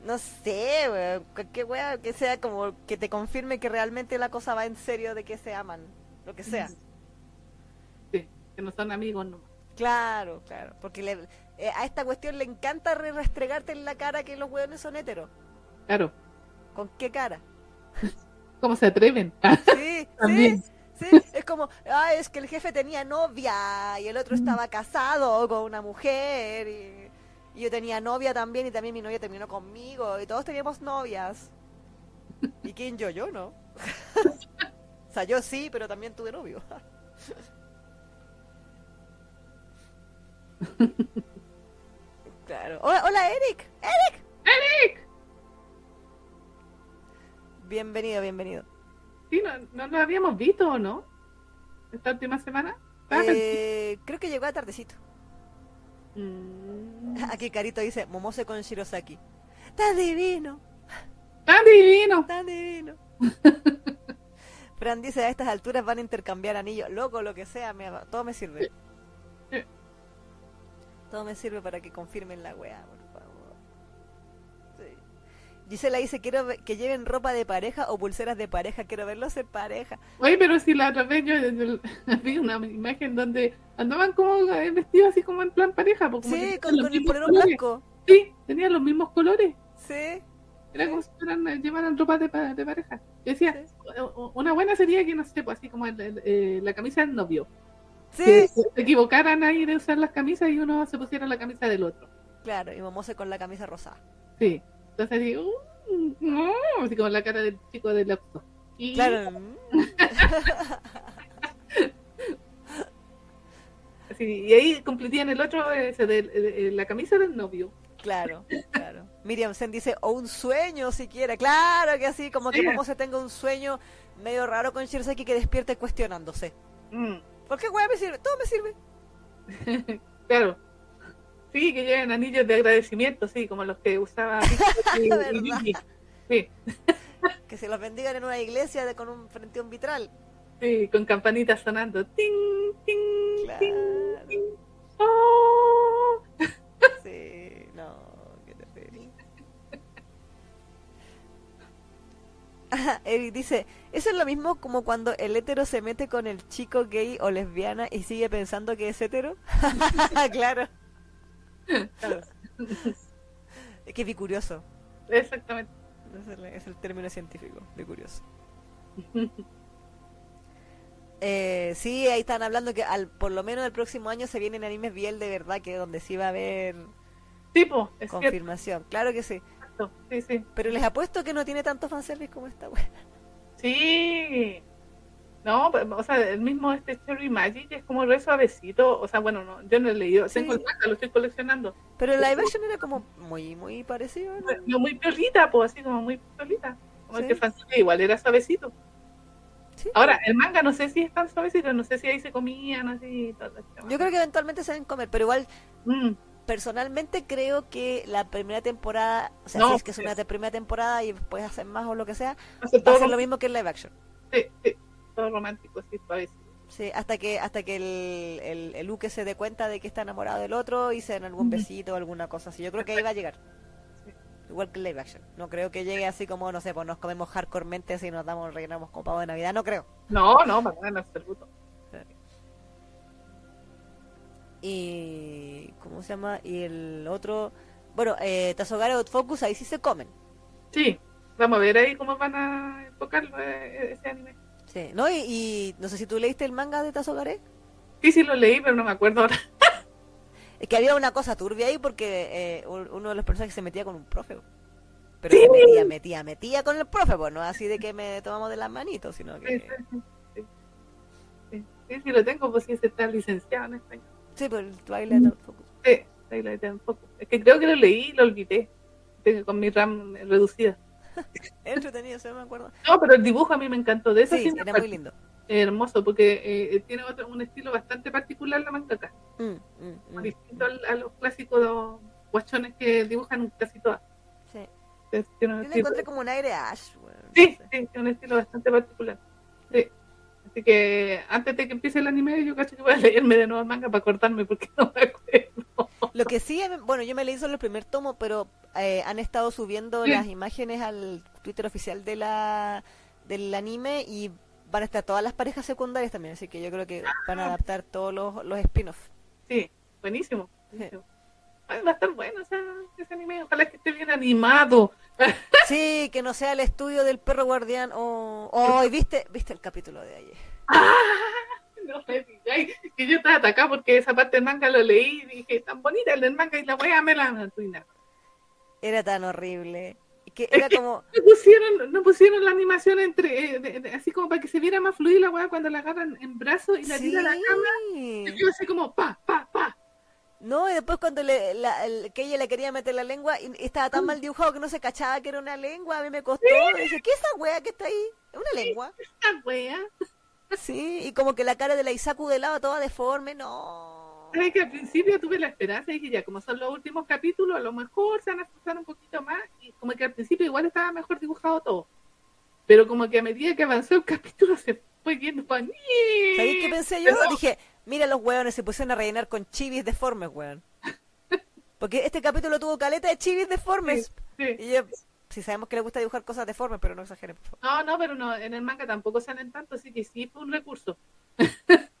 no sé, weón, cualquier que sea como que te confirme que realmente la cosa va en serio de que se aman, lo que sea. Sí, que no son amigos no. Claro, claro, porque le- eh, a esta cuestión le encanta re- restregarte en la cara que los weones son heteros. Claro. ¿Con qué cara? ¿Cómo se atreven? Sí, sí, También. sí. Es como, ah, es que el jefe tenía novia y el otro estaba casado con una mujer y, y yo tenía novia también y también mi novia terminó conmigo y todos teníamos novias. ¿Y quién yo? Yo no. o sea, yo sí, pero también tuve novio. claro. Hola, hola, Eric. Eric. ¡Eric! Bienvenido, bienvenido. Sí, no, no lo habíamos visto o no? Esta última semana. Eh, creo que llegó a tardecito. Mm, Aquí Carito dice, Momose con Shirosaki. Tan divino, ¡Tan divino! tan divino. Fran dice, a estas alturas van a intercambiar anillos. Loco, lo que sea, me- todo me sirve. Todo me sirve para que confirmen la weá. Gisela dice, quiero que lleven ropa de pareja o pulseras de pareja. Quiero verlos en pareja. Oye, pero si la otra vez yo, vi una imagen donde andaban como eh, vestidos así como en plan pareja. porque Sí, con, el colores. blanco. Sí, tenían los mismos colores. Sí, Era Sí. como si fueran, eh, llevaran ropa de, de pareja. Yo decía, Sí. una buena sería que, no sé, pues así como el- el- eh, la camisa del novio. sí. Que se equivocaran ahí de usar las camisas y uno se pusiera la camisa del otro. Claro, y Momose con la camisa rosada. Sí. Entonces digo, "Uh, no, así como la cara del chico del Oxxo. Y Claro. así, y ahí completían el otro, ese de, de- la camisa del novio. Claro, claro. Miriam Sen dice, o un sueño siquiera. Claro que así, como que Sí. Momo se tenga un sueño medio raro con Shirsaki que despierte cuestionándose. Mm, ¿Por qué, weá, me sirve? Todo me sirve. claro. Sí, que lleven anillos de agradecimiento, sí, como los que usaba. Sí, Que se los bendigan en una iglesia de, con un frente a un vitral. sí, con campanitas sonando. Ting, ting, Claro. ting, ting. Oh. Sí, no, qué terrible. Eric dice, eso es lo mismo como cuando el hétero se mete con el chico gay o lesbiana y sigue pensando que es hétero. claro. Claro, Es que bicurioso. Exactamente. Es el, es el término científico, bicurioso. Eh, sí, ahí están hablando que al, por lo menos el próximo año se vienen animes Biel de verdad, que donde sí va a haber Tipo, es cierto. confirmación. Claro que sí. Sí, sí. Pero les apuesto que no tiene tanto fanservice como esta wea. Sí. No, pero, o sea, el mismo este Cherry Magic es como re suavecito. O sea, bueno, no, yo no he leído. Sí. Tengo el manga, lo estoy coleccionando. Pero el live action era como muy, muy parecido. ¿no? No, muy piolita, pues así como muy piolita. Como Sí. el que igual era suavecito. Sí. Ahora, el manga no sé si es tan suavecito, no sé si ahí se comían así. Todo. Yo creo que eventualmente se deben comer, pero igual Mm, personalmente creo que la primera temporada, o sea, No, si es que es una pues. primera temporada y después hacen más o lo que sea, va a ser lo mismo que el live action. sí, sí, todo romántico. Sí, hasta que hasta que el, el, el Luke se dé cuenta de que está enamorado del otro y se den algún besito o alguna cosa así. Yo creo que ahí va a llegar. Sí. Igual que el live action. No creo que llegue así como, no sé, pues nos comemos hardcoremente así nos damos, rellenamos con pavo de Navidad. No creo. No, no, para nada, en absoluto. Y... ¿Cómo se llama? Y el otro... Bueno, eh, Tazogare Outfocus ahí sí se comen. Sí, vamos a ver ahí cómo van a enfocarlo eh, ese anime. Sí, ¿no? Y, y no sé si tú leíste el manga de Tazogare. Sí, sí lo leí, pero no me acuerdo ahora. Es que había una cosa turbia ahí porque eh, un- uno de los personajes se metía con un profe. Pero se metía, metía, metía con el profe, pues no así de que me tomamos de las manitos, sino que... sí, sí, sí. Sí, lo tengo, pues sí, ese está licenciado en español. Sí, por el Twilight Outfocus. Sí, ahí lo tengo un poco. Es que creo que lo leí y lo olvidé. Con mi RAM reducida. Entretenido, se me acuerdo. No, pero el dibujo a mí me encantó. De eso Sí, era muy lindo. hermoso, porque eh, tiene otro, un estilo bastante particular la mangaka. Mm, mm, mm. distinto al- a los clásicos guachones que dibujan casi todas. Sí. Tiene un Yo le estilo- encontré como un aire Ash, no Sí, sé. sí, tiene un estilo bastante particular. Sí. Así que antes de que empiece el anime, yo cacho que voy a leerme de nuevo el manga para cortarme porque no me acuerdo. Lo que sí, em, bueno, yo me leí solo el primer tomo, pero eh, han estado subiendo Sí. las imágenes al Twitter oficial de la del anime y van a estar todas las parejas secundarias también, así que yo creo que van a adaptar todos los, los spin-offs. Sí, buenísimo. buenísimo. Ay, va a estar bueno ese, ese anime. Ojalá que esté bien animado. Sí, que no sea el estudio del perro guardián o... Oh, ¿y ¿viste, ¿Viste el capítulo de ayer? ¡Ah! No me digáis que yo estaba atacada porque esa parte del manga lo leí y dije, tan bonita el del manga y la wea me la arruina. Era tan horrible. Que era como... No pusieron, no pusieron la animación entre, eh, de- de- así como para que se viera más fluida la wea cuando la agarran en brazos y la tiran a la cama. Y yo así como, pa, pa, pa. No, y después cuando le, la, el- que ella le quería meter la lengua y estaba Mm. tan mal dibujado que no se cachaba que era una lengua, a mí me costó. Y dije, ¿qué es esa wea que está ahí? ¿Es una lengua? Esta wea. Sí, y como que la cara de la Isaku de lado toda deforme, no. Sabes que al principio tuve la esperanza y dije, ya, como son los últimos capítulos, a lo mejor se van a esforzar un poquito más. Y como que al principio igual estaba mejor dibujado todo. Pero como que a medida que avanzó el capítulo se fue viendo para ¿Sabéis qué pensé yo? Pero- Dije, mira los hueones se pusieron a rellenar con chivis deformes, weón. Porque este capítulo tuvo caleta de chivis deformes. Sí. Y yo, si sabemos que le gusta dibujar cosas deformes, pero no exageren, por favor. No, no, pero no, en el manga tampoco salen tanto, así que sí fue un recurso.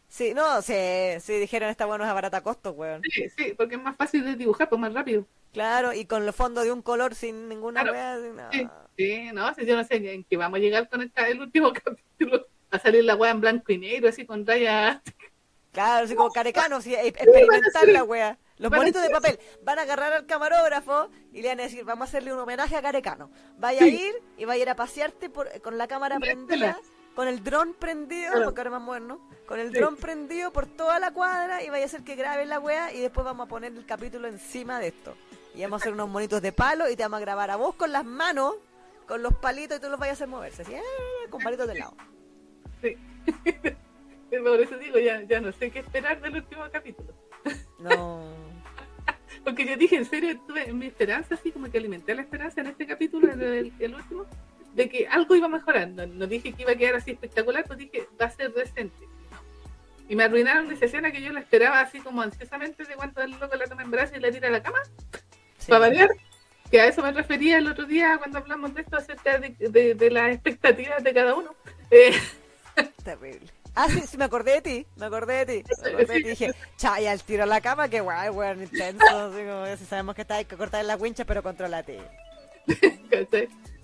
Sí, no, sí, sí dijeron esta bueno es a barata costo, weón. Sí, sí, porque es más fácil de dibujar, pues más rápido. Claro, y con los fondos de un color sin ninguna Claro. wea, sin nada. Sí, sí, no, si yo no sé en qué vamos a llegar con el, el último capítulo. Va a salir la wea en blanco y negro, así con rayas. Claro, así como carecano, sí, e- experimentar la wea. Los monitos de papel. Van a agarrar al camarógrafo y le van a decir, vamos a hacerle un homenaje a Carecano. Vaya a ir y vaya a ir a pasearte por- con la cámara prendida, con el dron prendido, Claro. porque ahora más moderno, con el Sí. dron prendido por toda la cuadra y vaya a hacer que grabe la wea y después vamos a poner el capítulo encima de esto. Y vamos a hacer unos monitos de palo y te vamos a grabar a vos con las manos, con los palitos y tú los vayas a hacer moverse. Así, ¡eh! con palitos de lado. Sí. Por eso digo, ya, ya no sé qué esperar del último capítulo. No. Porque yo dije, en serio, tuve mi esperanza, así como que alimenté la esperanza en este capítulo, en el, el último, de que algo iba a mejorar. No, no dije que iba a quedar así espectacular, pues dije, va a ser decente. Y me arruinaron esa escena que yo la esperaba así como ansiosamente de cuando el loco la toma en brazos y la tira a la cama, Sí. para variar. Que a eso me refería el otro día cuando hablamos de esto, acerca de, de, de las expectativas de cada uno. Eh, Terrible. Ah, sí, sí, me acordé de ti, me acordé de ti. Me acordé de ti. Dije, chaya, el tiro a la cama, que guay, weón, intenso. Así como, si sabemos que está hay que cortar la wincha, pero controlate.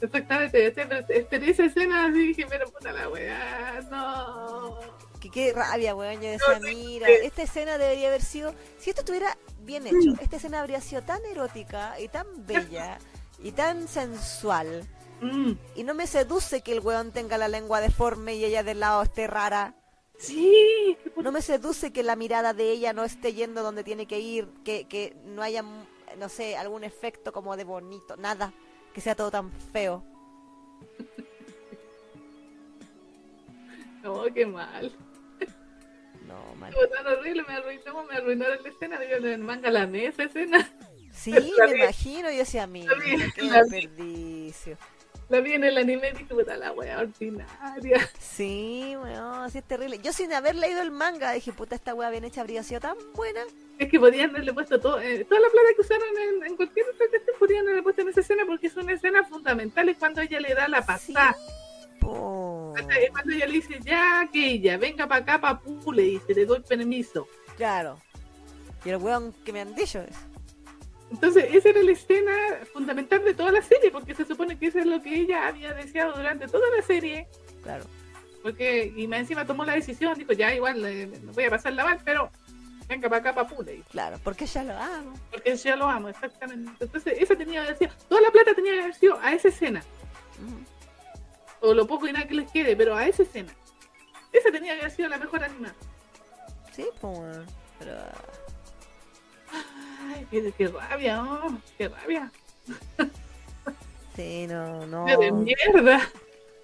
Exactamente, ¿cachai? pero esperé esa escena así dije, pero puta la weá, no. Que qué rabia, weón. Yo decía, No, sí, mira, sí. esta escena debería haber sido. Si esto estuviera bien hecho, esta escena habría sido tan erótica y tan bella y tan sensual. Mm, Y no me seduce que el weón tenga la lengua deforme y ella del lado esté rara. Sí, No me seduce que la mirada de ella no esté yendo donde tiene que ir, que, que no haya, no sé, algún efecto como de bonito, nada, que sea todo tan feo. no, qué mal. No, mal. Fue tan horrible, me arruinó, me arruinaron la escena, en el manga la mesa escena. Sí, me imagino, yo decía, vi, qué desperdicio. La vi en el anime y dije, puta la wea ordinaria. Sí, weón, así es terrible. Yo sin haber leído el manga dije, puta, esta wea bien hecha habría sido tan buena. Es que podían haberle puesto todo, eh, toda la plata que usaron en, en cualquier otra cuestión, podían haberle puesto en esa escena porque es una escena fundamental, es cuando ella le da la pasada. Es cuando ella le dice, ya que ella, venga para acá, papu, le dice, le doy permiso. Claro. Y el weón que me han dicho es. Entonces, esa era la escena fundamental de toda la serie, porque se supone que eso es lo que ella había deseado durante toda la serie, Claro. porque, y más encima tomó la decisión, dijo, ya igual, eh, no voy a pasar la mal, pero venga para acá, papu, le dice, Claro, porque ya lo amo. porque ya lo amo, exactamente. Entonces, esa tenía que haber sido, toda la plata tenía que haber sido a esa escena, o lo poco y nada que les quede, pero a esa escena. Esa tenía que haber sido la mejor animada. Sí, pues. Pero. Qué, qué rabia, oh, qué rabia. Sí, no, no. De mierda.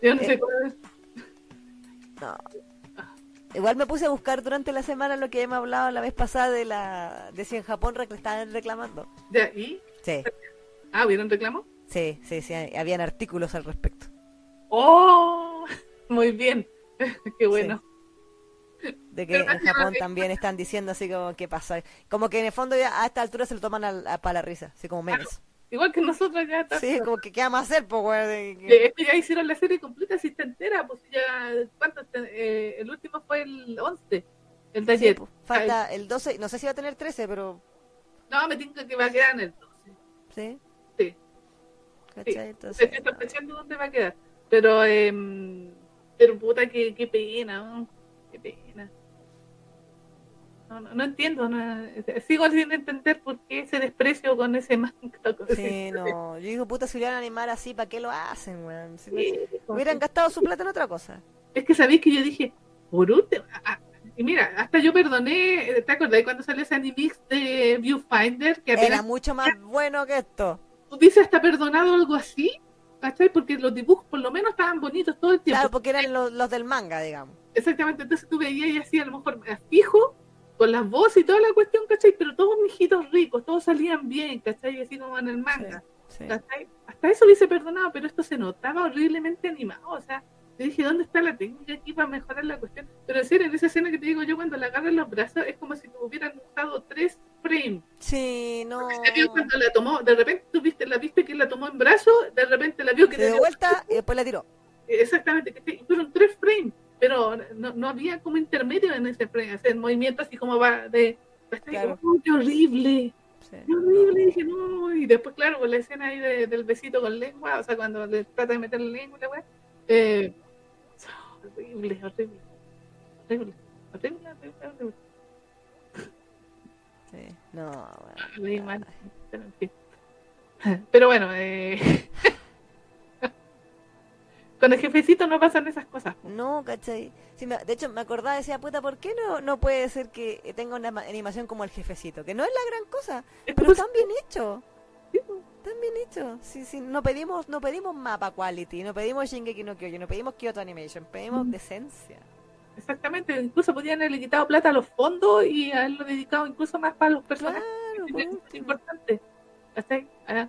Yo no Eh. sé cuál No. Igual me puse a buscar durante la semana lo que hemos hablado la vez pasada de la de si en Japón rec- estaban reclamando. Ya, ¿y? Sí, Ah, ¿vieron reclamo? sí, sí, sí, habían artículos al respecto. ¡Oh! Muy bien. Qué bueno. De que en Japón también están diciendo así como qué pasa. Como que en el fondo ya a esta altura se lo toman a, para la risa, así como memes. Igual que nosotros ya está. Sí, como que qué vamos a hacer, pues, de que- es que ya hicieron la serie completa, si está entera, pues ya, ¿cuántos? te- eh, el último fue el 11, el de Sí, pues, falta el 12, no sé si va a tener 13, pero No, me tinca que va a quedar en el 12. sí. Sí. ¿Cachai? Sí, Entonces, Estoy pensando dónde va a quedar. Pero, eh, pero puta, qué, qué pena, ¿no? Qué pena. No, no, no entiendo, no, sigo sin entender por qué ese desprecio con ese manga. con Sí, ese- no. Yo digo, puta, si a animar así, ¿para qué lo hacen, weón? Si no- Sí, hubieran gastado su plata en otra cosa. Es que sabéis que yo dije, por último, ah, y mira, hasta yo perdoné, ¿te acordás cuando salió ese animix de Viewfinder? Que Era apenas mucho más bueno que esto. hubiese hasta perdonado algo así, ¿cachai? Porque los dibujos por lo menos estaban bonitos todo el tiempo. Claro, porque eran los, los del manga, digamos. Exactamente, entonces tú veías y así a lo mejor fijo, con las voces y toda la cuestión, ¿cachai? Pero todos mijitos ricos, todos salían bien, ¿cachai? Así como en el manga, Sí. ¿cachai? Hasta eso hubiese perdonado, pero esto se notaba horriblemente animado, o sea, yo dije, ¿dónde está la técnica aquí para mejorar la cuestión? Pero en serio, en esa escena que te digo yo, cuando la agarra en los brazos, es como si te hubieran usado tres frames. Sí, no. Se vio cuando la tomó, de repente tú viste, la viste que la tomó en brazos, de repente la vio que Se dio vuelta y después la tiró. Exactamente, que fueron tres frames, pero no, no había como intermedio en ese hacer movimiento así como va de... Claro. ¡Oh, ¡Qué horrible! Sí. ¡Qué horrible! Dije, no, y después, claro, con la escena ahí de- del besito con lengua, o sea, cuando le trata de meter la lengua, y la eh, horrible, horrible, horrible, horrible, horrible, horrible. Sí. No, bueno, leí mal, pero en fin. Pero bueno, eh... con el jefecito no pasan esas cosas. No, ¿cachai? Sí, me- de hecho, me acordaba, decía, puta, ¿por qué no, no puede ser que tenga una ma- animación como el jefecito? Que no es la gran cosa, Es pero están bien hecho. Están bien hecho. Sí, sí, no pedimos, no pedimos mapa quality, no pedimos Shingeki no Kyojin, no pedimos Kyoto Animation, pedimos Mm. decencia. Exactamente, incluso podían haberle quitado plata a los fondos y haberlo dedicado incluso más para los personajes. Claro, es importante. ¿Cachai? Ah,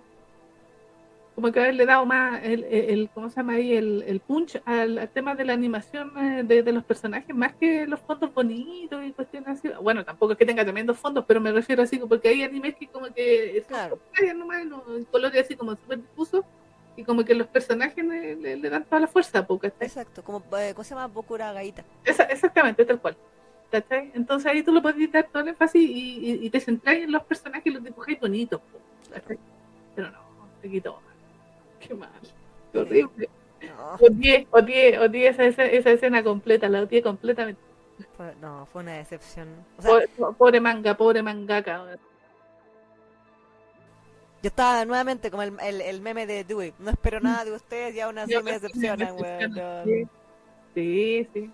Como que haberle dado más el, el, el- ¿cómo se llama ahí? El, el punch al, al tema de la animación eh, de, de los personajes, más que los fondos bonitos y cuestiones así. Bueno, tampoco es que tenga tremendos fondos, pero me refiero así, porque hay animes que como que Claro. nomás, ¿no? en colores así como súper difusos, y como que los personajes le, le- le dan toda la fuerza, porque Exacto, como, eh, ¿cómo se llama? Bokura Gaita. esa- exactamente, tal cual. ¿Cachai? Entonces ahí tú lo podés dar todo el énfasis y, y, y te centráis en los personajes y los dibujáis bonitos. Pero no, te quitó. Qué mal. Qué horrible. No, Odié, odié, odié esa, esa, esa escena completa, la odié completamente. fue, no, fue una decepción. O sea, Pobre, pobre manga, pobre mangaka. yo estaba nuevamente como el, el, el meme de Dewey. No espero nada de ustedes y aún así Yo me decepcionan, weón. Sí, sí.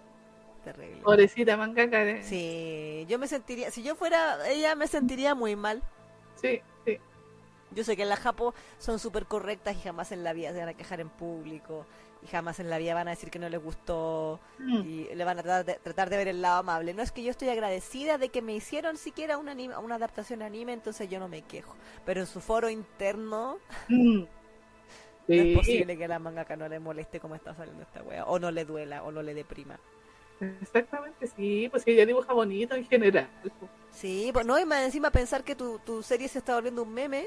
Terrible. Pobrecita mangaka. eh. Sí, yo me sentiría, si yo fuera ella me sentiría muy mal. Sí, sí. Yo sé que en la Japo son súper correctas y jamás en la vida se van a quejar en público y jamás en la vida van a decir que no les gustó Mm. y le van a tratar de, tratar de ver el lado amable. No es que yo estoy agradecida de que me hicieron siquiera una, anime- una adaptación anime, entonces yo no me quejo. Pero en su foro interno Mm. no es Sí, posible que a la mangaka no le moleste cómo está saliendo esta wea, o no le duela, o no le deprima. exactamente, sí. Pues sí, ella dibuja bonito en general. Sí, pues no, y más encima pensar que tu, tu serie se está volviendo un meme.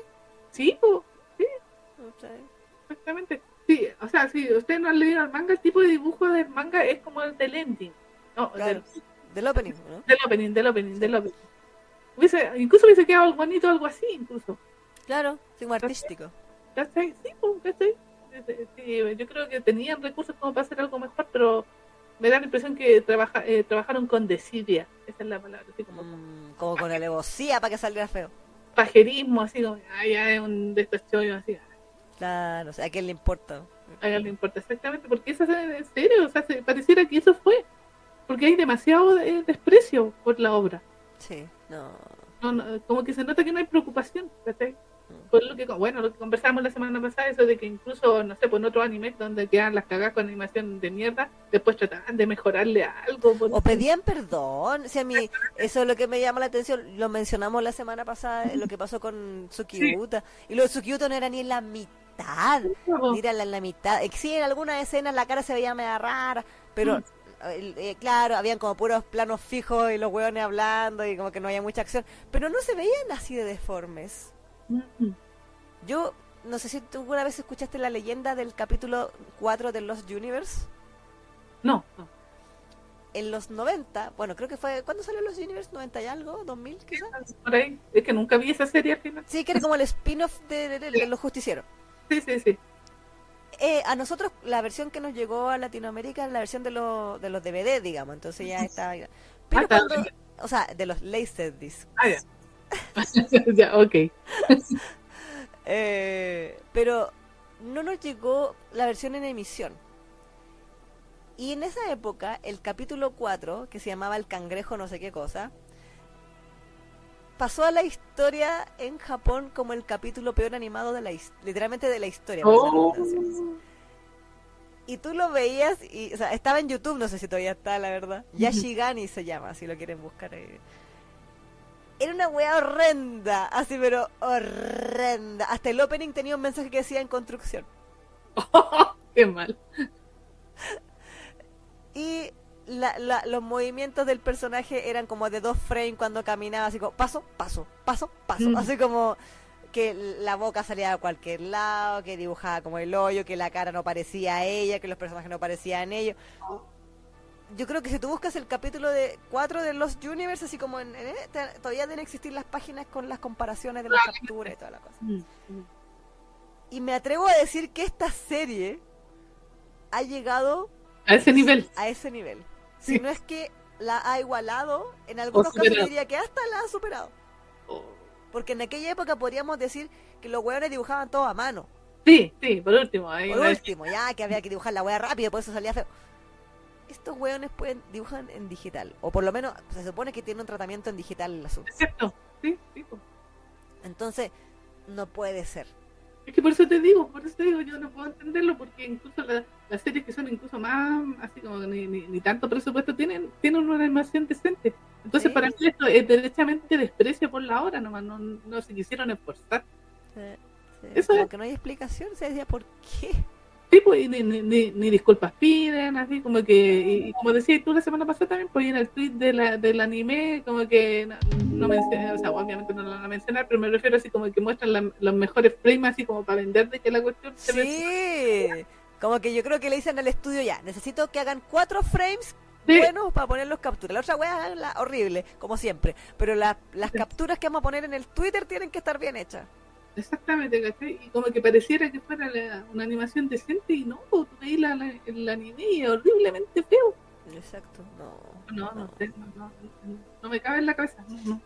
Sí, pues. o sea, Exactamente. Sí, o sea, si ustedes no han leído el manga, el tipo de dibujo del manga es como el del ending. No, Claro. del, del opening, ¿no? del opening, del opening, del opening. Hubiese, incluso hubiese quedado bonito algo así, incluso. Claro, sí, como artístico. ¿Cachai? Sí, pues, ¿cachai? Sí, yo creo que tenían recursos como para hacer algo mejor, pero me da la impresión que trabaja, eh, trabajaron con desidia. Esa es la palabra, así como Mm, como con alevosía para que saliera feo. Pajerismo, así como, ay, ya es un de estos chollos, así. Claro, o sea, ¿a quién le importa? A él le importa exactamente, porque eso es en serio, o sea, se- pareciera que eso fue, porque hay demasiado eh, desprecio por la obra. Sí, no. No, no, como que se nota que no hay preocupación. Por lo que, bueno, lo que conversamos la semana pasada, eso de que incluso, no sé, pues en otros animes donde quedan las cagadas con animación de mierda, después trataban de mejorarle algo. por- O pedían perdón. Si a mí, eso es lo que me llama la atención. Lo mencionamos la semana pasada, lo que pasó con Tsukiuta. Y lo de Tsukiuta no era ni la mitad. Ni era la, la mitad. Eh, Sí, en algunas escenas la cara se veía media rara, pero. Mm. eh, claro, habían como puros planos fijos y los hueones hablando y como que no había mucha acción, pero no se veían así de deformes. Yo no sé si tú alguna vez escuchaste la leyenda del capítulo 4 de Lost Universe. No, no. En los 90, bueno, creo que fue. ¿Cuándo salió Lost Universe? ¿90 y algo? ¿2000 quizás? por ahí, es que nunca vi esa serie al final. Sí, que era como el spin-off de, de- de- de Los Justicieros. Sí, sí, sí. Eh, a nosotros, la versión que nos llegó a Latinoamérica es la versión de, los de los DVD, digamos. Entonces ya está. Pero Ah, está cuando. O sea, de los Laserdisc. Ah, ya. ya, ok. Eh, pero no nos llegó la versión en emisión. Y en esa época, el capítulo 4, que se llamaba El cangrejo no sé qué cosa, pasó a la historia en Japón como el capítulo peor animado de la literalmente de la historia. Oh. Y tú lo veías y, o sea, estaba en YouTube, no sé si todavía está, la verdad. Yashigani se llama, si lo quieren buscar. ahí. Era una wea horrenda, así pero horrenda. Hasta el opening tenía un mensaje que decía en construcción. Qué mal. Y la- la- los movimientos del personaje eran como de dos frames cuando caminaba, así como paso, paso, paso, paso. Mm. Así como que la boca salía a cualquier lado, que dibujaba como el hoyo, que la cara no parecía a ella, que los personajes no parecían ellos. Yo creo que si tú buscas el capítulo de 4 de Lost Universe, así como en, en- te- todavía deben existir las páginas con las comparaciones de las capturas y toda la cosa. Mm, mm. Y me atrevo a decir que esta serie ha llegado A ese nivel. a ese nivel. Sí. Si no es que la ha igualado, en algunos casos diría que hasta la ha superado. Oh. Porque en aquella época podríamos decir que los hueones dibujaban todo a mano. Sí, sí, por último. Ahí Por último, ya que había que dibujar la hueá rápido, por eso salía feo. Estos hueones pueden dibujan en digital. O por lo menos se supone que tiene un tratamiento en digital el asunto. Exacto. Sí, sí. Entonces, no puede ser. Es que por eso te digo, por eso te digo, yo no puedo entenderlo porque incluso la- las series que son incluso más, así como ni, ni, ni tanto presupuesto tienen, tienen una animación decente. Entonces Sí. para mí esto es derechamente desprecio por la hora, nomás no, no se quisieron esforzar. Eh, sí, Eso es. que no hay explicación, se decía por qué. Sí, pues, y ni, ni, ni, ni disculpas piden, así como que, y, como decías tú la semana pasada también, pues en el tweet de la, del anime, como que no, no menciona, o sea, obviamente no lo van a mencionar, pero me refiero así como que muestran la- los mejores frames, así como para vender de que la cuestión se ve Sí, como que yo creo que le dicen al estudio ya, necesito que hagan cuatro frames Sí. buenos para poner los capturas. La otra weá es la horrible, como siempre. Pero la- las capturas que vamos a poner en el Twitter tienen que estar bien hechas. Exactamente, ¿cachai? Y como que pareciera que fuera la- una animación decente y no, tú veis la, la- el anime y es horriblemente feo. Exacto, no. No, no, no, no, no, no me cabe en la cabeza. No, no.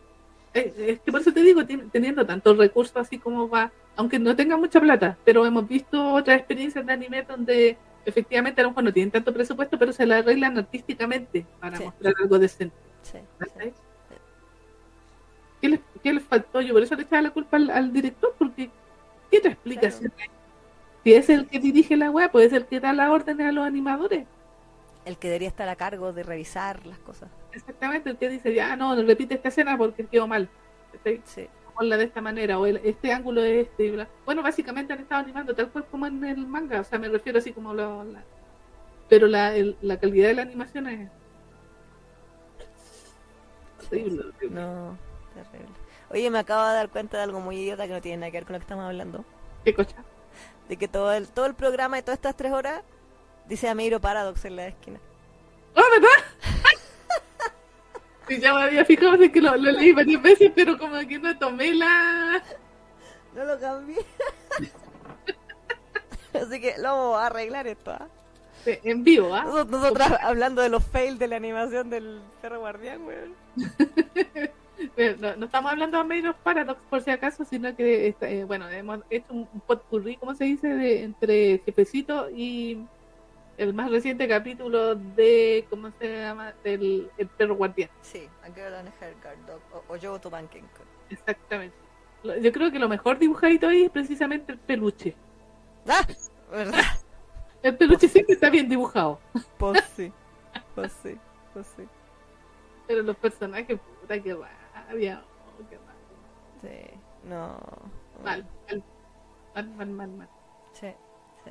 Eh, Es que por eso te digo, teniendo tantos recursos así como va, aunque no tenga mucha plata, pero hemos visto otras experiencias de anime donde efectivamente a lo mejor no tienen tanto presupuesto, pero se la arreglan artísticamente para Sí. mostrar algo decente. Sí, ¿cachai? ¿Qué les faltó? Yo por eso le echaba la culpa al, al director, porque ¿qué otra explicación? Si es el que dirige la web, pues es el que da las órdenes a los animadores. El que debería estar a cargo de revisar las cosas. Exactamente, el que dice, ya no, repite esta escena porque quedó mal. Sí. Ponla de esta manera, o el- este ángulo es este. bla. Bueno, básicamente han estado animando tal cual como en el manga, o sea, me refiero así como lo, la- Pero la, el- la calidad de la animación es... Horrible. No, terrible. Oye, me acabo de dar cuenta de algo muy idiota que no tiene nada que ver con lo que estamos hablando. ¿Qué cocha? De que todo el, todo el programa de todas estas tres horas dice Ameiro Paradox en la esquina. ¡Ah, verdad! Sí, ya me había fijado de que lo, lo leí varias veces, pero como que no tomé la... No lo cambié. Así que lo vamos a arreglar esto. ¿ah? En vivo, ¿ah? Nos- Nosotras hablando de los fails de la animación del perro guardián, weón. Eh, No, no estamos hablando de Medios Paradox por si acaso, sino que está- eh, bueno, hemos hecho un, un potpourri, ¿cómo se dice? De, entre Jefecito y el más reciente capítulo de, ¿cómo se llama? Del el perro guardián. Sí, A Girl on a Haircut Dog o, o. Exactamente. Yo creo que lo mejor dibujadito ahí es precisamente el peluche. ¡Ah! ¿Verdad? El peluche siempre está bien dibujado, Pues sí. Pues sí. Pues sí. pero los personajes, puta, qué rabia. oh, qué rabia. Sí. No. Mal, mal, mal, mal, mal, mal. Sí. sí.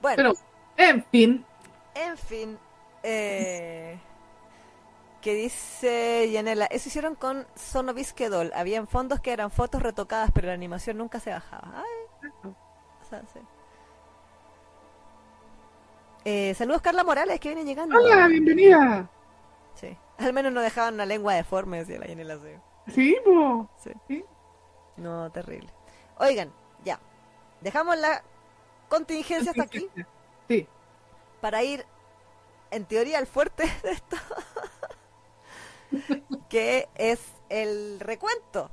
Bueno, Pero, en fin, en fin. Eh, que dice Yanela, eso hicieron con Sonovisque Doll. Habían fondos que eran fotos retocadas, pero la animación nunca se bajaba. Ay, o sea, sí. Eh, saludos Carla Morales, que viene llegando. hola, bienvenida. Sí. Al menos no dejaban una lengua deforme, decía la Yanela. Sí. Sí, po. Sí. Sí. No, terrible. Oigan, ya. Dejamos la contingencia hasta aquí Sí. para ir, en teoría, al fuerte de esto. que es el recuento.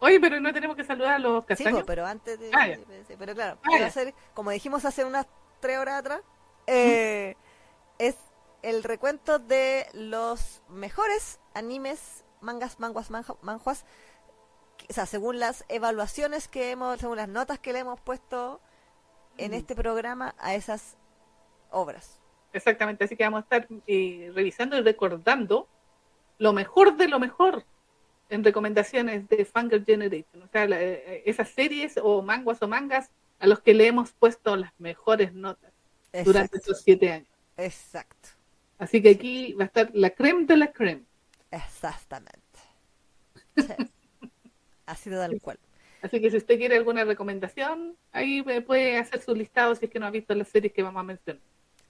Oye, pero no tenemos que saludar a los Sí, castaños. po, pero antes de... Ah, sí, pero claro, Ah, hacer, como dijimos hace unas tres horas atrás, eh, el recuento de los mejores animes, mangas, manguas, manjuas, que- o sea, según las evaluaciones que hemos, según las notas que le hemos puesto en Mm. este programa a esas obras. Exactamente, así que vamos a estar eh, revisando y recordando lo mejor de lo mejor en recomendaciones de Fangirl Generation. O sea, la- eh, esas series o manguas o mangas a los que le hemos puesto las mejores notas durante estos siete años. Exacto. Así que aquí va a estar la creme de la creme. Exactamente. Sí. Ha sido tal cual. Así que si usted quiere alguna recomendación, ahí puede hacer su listado si es que no ha visto las series que vamos a mencionar.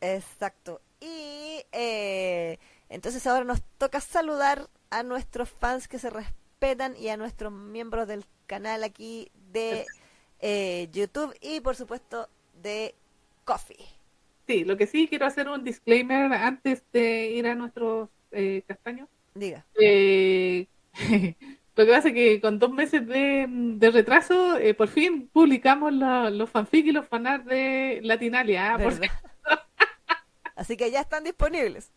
Exacto. Y eh, entonces ahora nos toca saludar a nuestros fans que se respetan y a nuestros miembros del canal aquí de eh, YouTube y por supuesto de Coffee. Sí, lo que sí quiero hacer un disclaimer antes de ir a nuestros eh, castaños. Diga. Eh, Lo que pasa es que con dos meses de, de retraso, eh, por fin publicamos los fanfic y los fanarts de Latinalia. ¿ah? Así que ya están disponibles.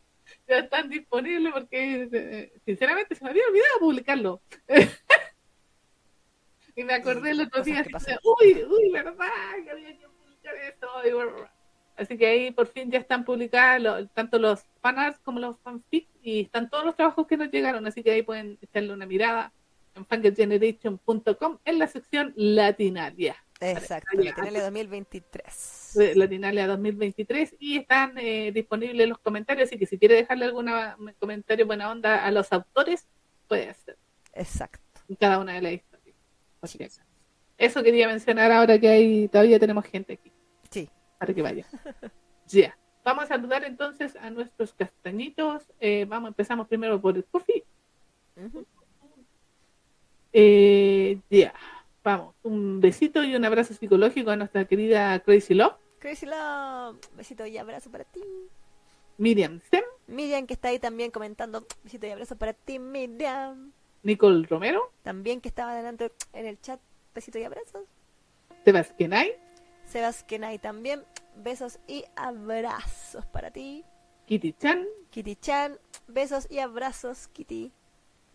ya están disponibles porque eh, sinceramente se me había olvidado publicarlo. y me acordé el otro día, uy, uy, verdad, que había que publicar esto. y. Así que ahí por fin ya están publicadas lo- tanto los fanarts como los fanfics y están todos los trabajos que nos llegaron, así que ahí pueden echarle una mirada en fangirlgeneration.com en la sección Latinalia. Exacto, Latinalia 2023. de Latinalia 2023 y están eh, disponibles los comentarios, así que si quiere dejarle algún comentario buena onda a los autores, puede hacer Exacto. en cada una de las historias. Sí. Eso quería mencionar ahora que hay todavía tenemos gente aquí. Para que vaya. Ya. Vamos a saludar entonces a nuestros castañitos. Eh, vamos, empezamos primero por el. Ujú. Eh, ya. Vamos, un besito y un abrazo psicológico a nuestra querida Crazy Love, Crazy Love, besito y abrazo para ti. Miriam Sem, Miriam que está ahí también comentando, besito y abrazo para ti, Miriam. Nicole Romero, También que estaba adelante en el chat, besito y abrazos. Sebastián Ay, Sebas Kenai también, besos y abrazos para ti. Kitty Chan, Kitty Chan, besos y abrazos, Kitty.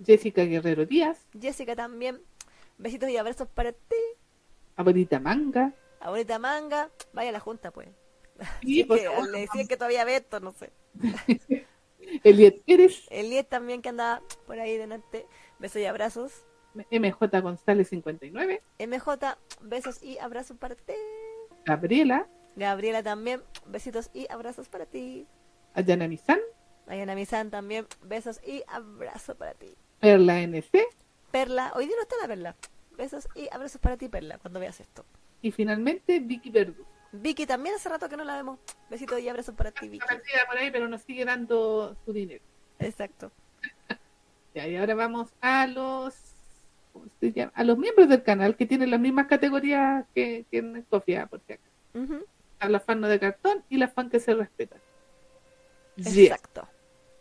Jessica Guerrero Díaz, Jessica también, besitos y abrazos para ti. Abuelita Manga, Abuelita Manga, vaya a la junta pues. Sí, que favor, le decían que todavía Beto, no sé. Eliet Pérez, Eliet también que andaba por ahí delante, besos y abrazos. MJ González 59, MJ, besos y abrazos para ti. Gabriela, Gabriela también, besitos y abrazos para ti. Ayana Mizan, Ayana Misan también, besos y abrazos para ti. Perla NC Perla, hoy día no está la Perla. Besos y abrazos para ti, Perla, cuando veas esto. y finalmente Vicky Verdú. Vicky también hace rato que no la vemos. Besitos y abrazos para ti, Vicky. Por ahí, pero nos sigue dando su dinero. Exacto. Ya, y ahora vamos a los ¿cómo se llama? a los miembros del canal que tienen las mismas categorías que, que en Sofía, por si acaso. A las fans no de cartón y las fans que se respetan. Exacto.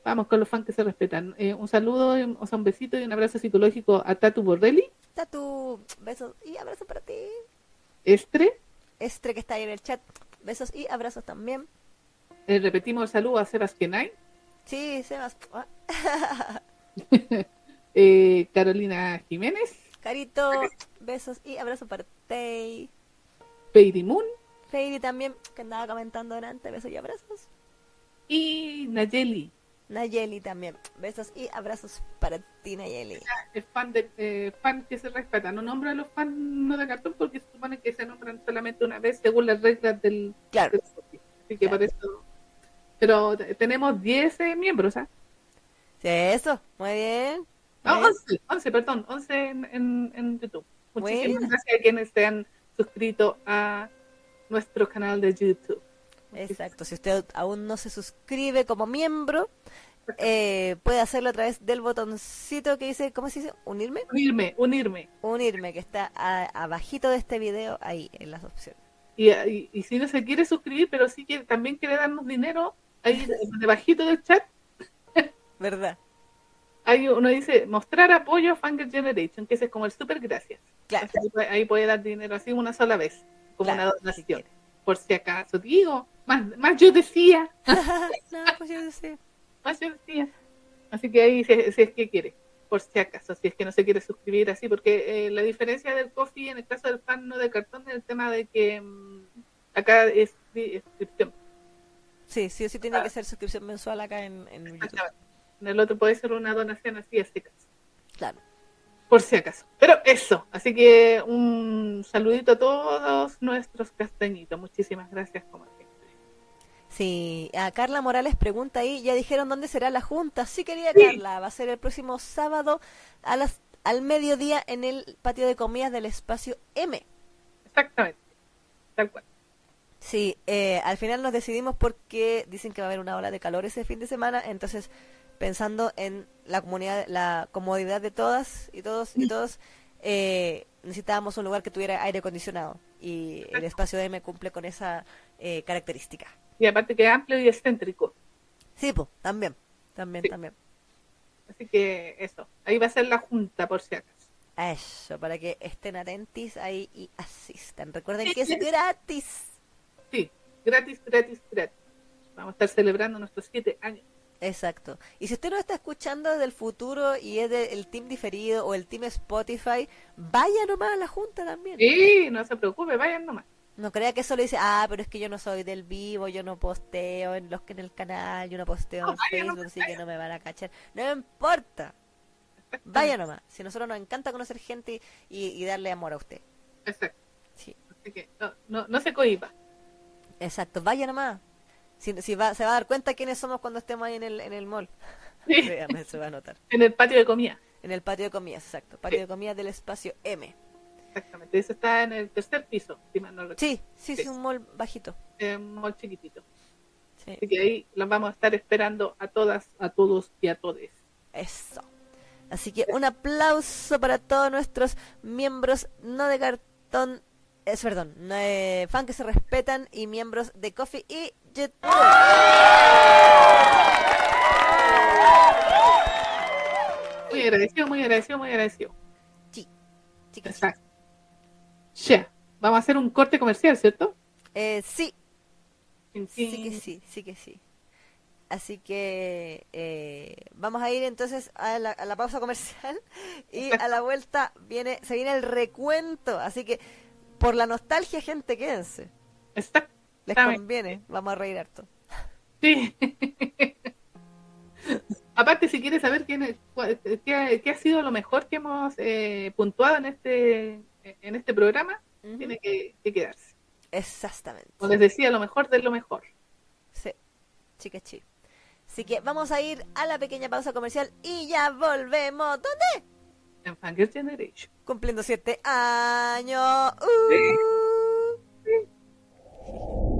Vamos con los fans que se respetan. Eh, un saludo, eh, o sea, un besito y un abrazo psicológico a Tatu Borrelli, Tatu, besos y abrazos para ti. Estre. Estre que está ahí en el chat. Besos y abrazos también. Eh, repetimos el saludo a Sebas Kenai, Sí, Sebas. Ah, eh, Carolina Jiménez, Carito, besos y abrazos para ti. Peiri Moon Feiri también, que andaba comentando delante. Besos y abrazos. y Nayeli. Nayeli también. Besos y abrazos para ti, Nayeli. Es fan de eh, fan que se respeta. No nombro a los fans no de cartón porque se supone que se nombran solamente una vez según las reglas del, Claro. del. Así que Claro. por eso. Pero tenemos 10 eh, miembros, ¿ah? Sí, eso. Muy bien. No, Muy bien. 11, 11, perdón, 11 en, en, en YouTube. Muchísimas Buena. gracias a quienes se han suscrito a nuestro canal de YouTube. Exacto. Si usted aún no se suscribe como miembro, eh, puede hacerlo a través del botoncito que dice, ¿cómo se dice? ¿Unirme? Unirme, unirme. Unirme, que está a- abajito de este video, ahí, en las opciones. Y, y, y si no se quiere suscribir, pero sí que también quiere darnos dinero, ahí de- debajito del chat, ¿Verdad? Ahí uno dice mostrar apoyo a Fangirl Generation, que ese es como el super gracias. Claro. Ahí, puede- ahí puede dar dinero así una sola vez, como Claro, una donación. por si acaso, digo, más, más yo decía, no, pues yo sé. más yo decía. Así que ahí, si, si es que quiere, por si acaso, si es que no se quiere suscribir así, porque eh, la diferencia del coffee en el caso del fan no de cartón es el tema de que mm, acá es suscripción. Sí, sí o sí tiene que ser suscripción mensual acá en, en YouTube. En el otro puede ser una donación así a secas. Claro. por si acaso. Pero eso, así que un saludito a todos nuestros castañitos. Muchísimas gracias como siempre. Sí, a Carla Morales pregunta ahí, ya dijeron dónde será la junta. Sí, querida Carla, va a ser el próximo sábado a las al mediodía en el patio de comidas del espacio M. Exactamente. Tal cual. Sí, eh, al final nos decidimos porque dicen que va a haber una ola de calor ese fin de semana, entonces pensando en la comunidad, la comodidad de todas y todos y todos, eh, necesitábamos un lugar que tuviera aire acondicionado y el espacio M cumple con esa eh, característica. Y aparte que es amplio y excéntrico. Sí, pues, también, también, Sí. también. Así que eso, ahí va a ser la junta por si acaso. Eso, para que estén atentos ahí y asistan. Recuerden que es gratis. Sí, gratis, gratis, gratis. Vamos a estar celebrando nuestros siete años. Exacto. Y si usted no está escuchando desde el futuro y es del team diferido o el team Spotify, vaya nomás a la junta también. Sí, no se preocupe, vayan nomás. No crea que solo dice, ah, pero es que yo no soy del vivo, yo no posteo en los que en el canal, yo no posteo en Facebook, así que no me van a cachar. No importa. Vaya nomás. Si a nosotros nos encanta conocer gente y, darle amor a usted. Exacto. Sí. Así que no, no, no se cohiba. Exacto, vaya nomás. Si, si va, se va a dar cuenta quiénes somos cuando estemos ahí en el, en el mall. Sí. se va a notar. En el patio de comida. En el patio de comidas, exacto. Patio de comida del espacio M. Exactamente. Eso está en el tercer piso, si sí, sí, es un mall bajito. Un mall chiquitito. Sí. Así que ahí los vamos a estar esperando a todas, a todos y a todes. Eso. Así que un aplauso para todos nuestros miembros no de cartón, es perdón, no de fan que se respetan y miembros de Coffee y YouTube. Muy agradecido, muy agradecido, muy agradecido. Sí, sí Exacto. Ya, vamos a hacer un corte comercial, ¿cierto? Eh, sí. Sí que sí, sí que sí. Así que eh, vamos a ir entonces a la, pausa comercial y a la vuelta viene se viene el recuento. Así que por la nostalgia, gente, quédense. Está. Les conviene. Vamos a reír harto. Sí. Aparte, si quieres saber quién qué, ha sido lo mejor que hemos eh, puntuado en este en este programa, tiene que, que, quedarse. Exactamente. Como les decía, lo mejor de lo mejor. Sí, chica, chica. Así que vamos a ir a la pequeña pausa comercial y ya volvemos. ¿Dónde? en Fangirl Generation. Cumpliendo siete años. Uh. Sí. Sí.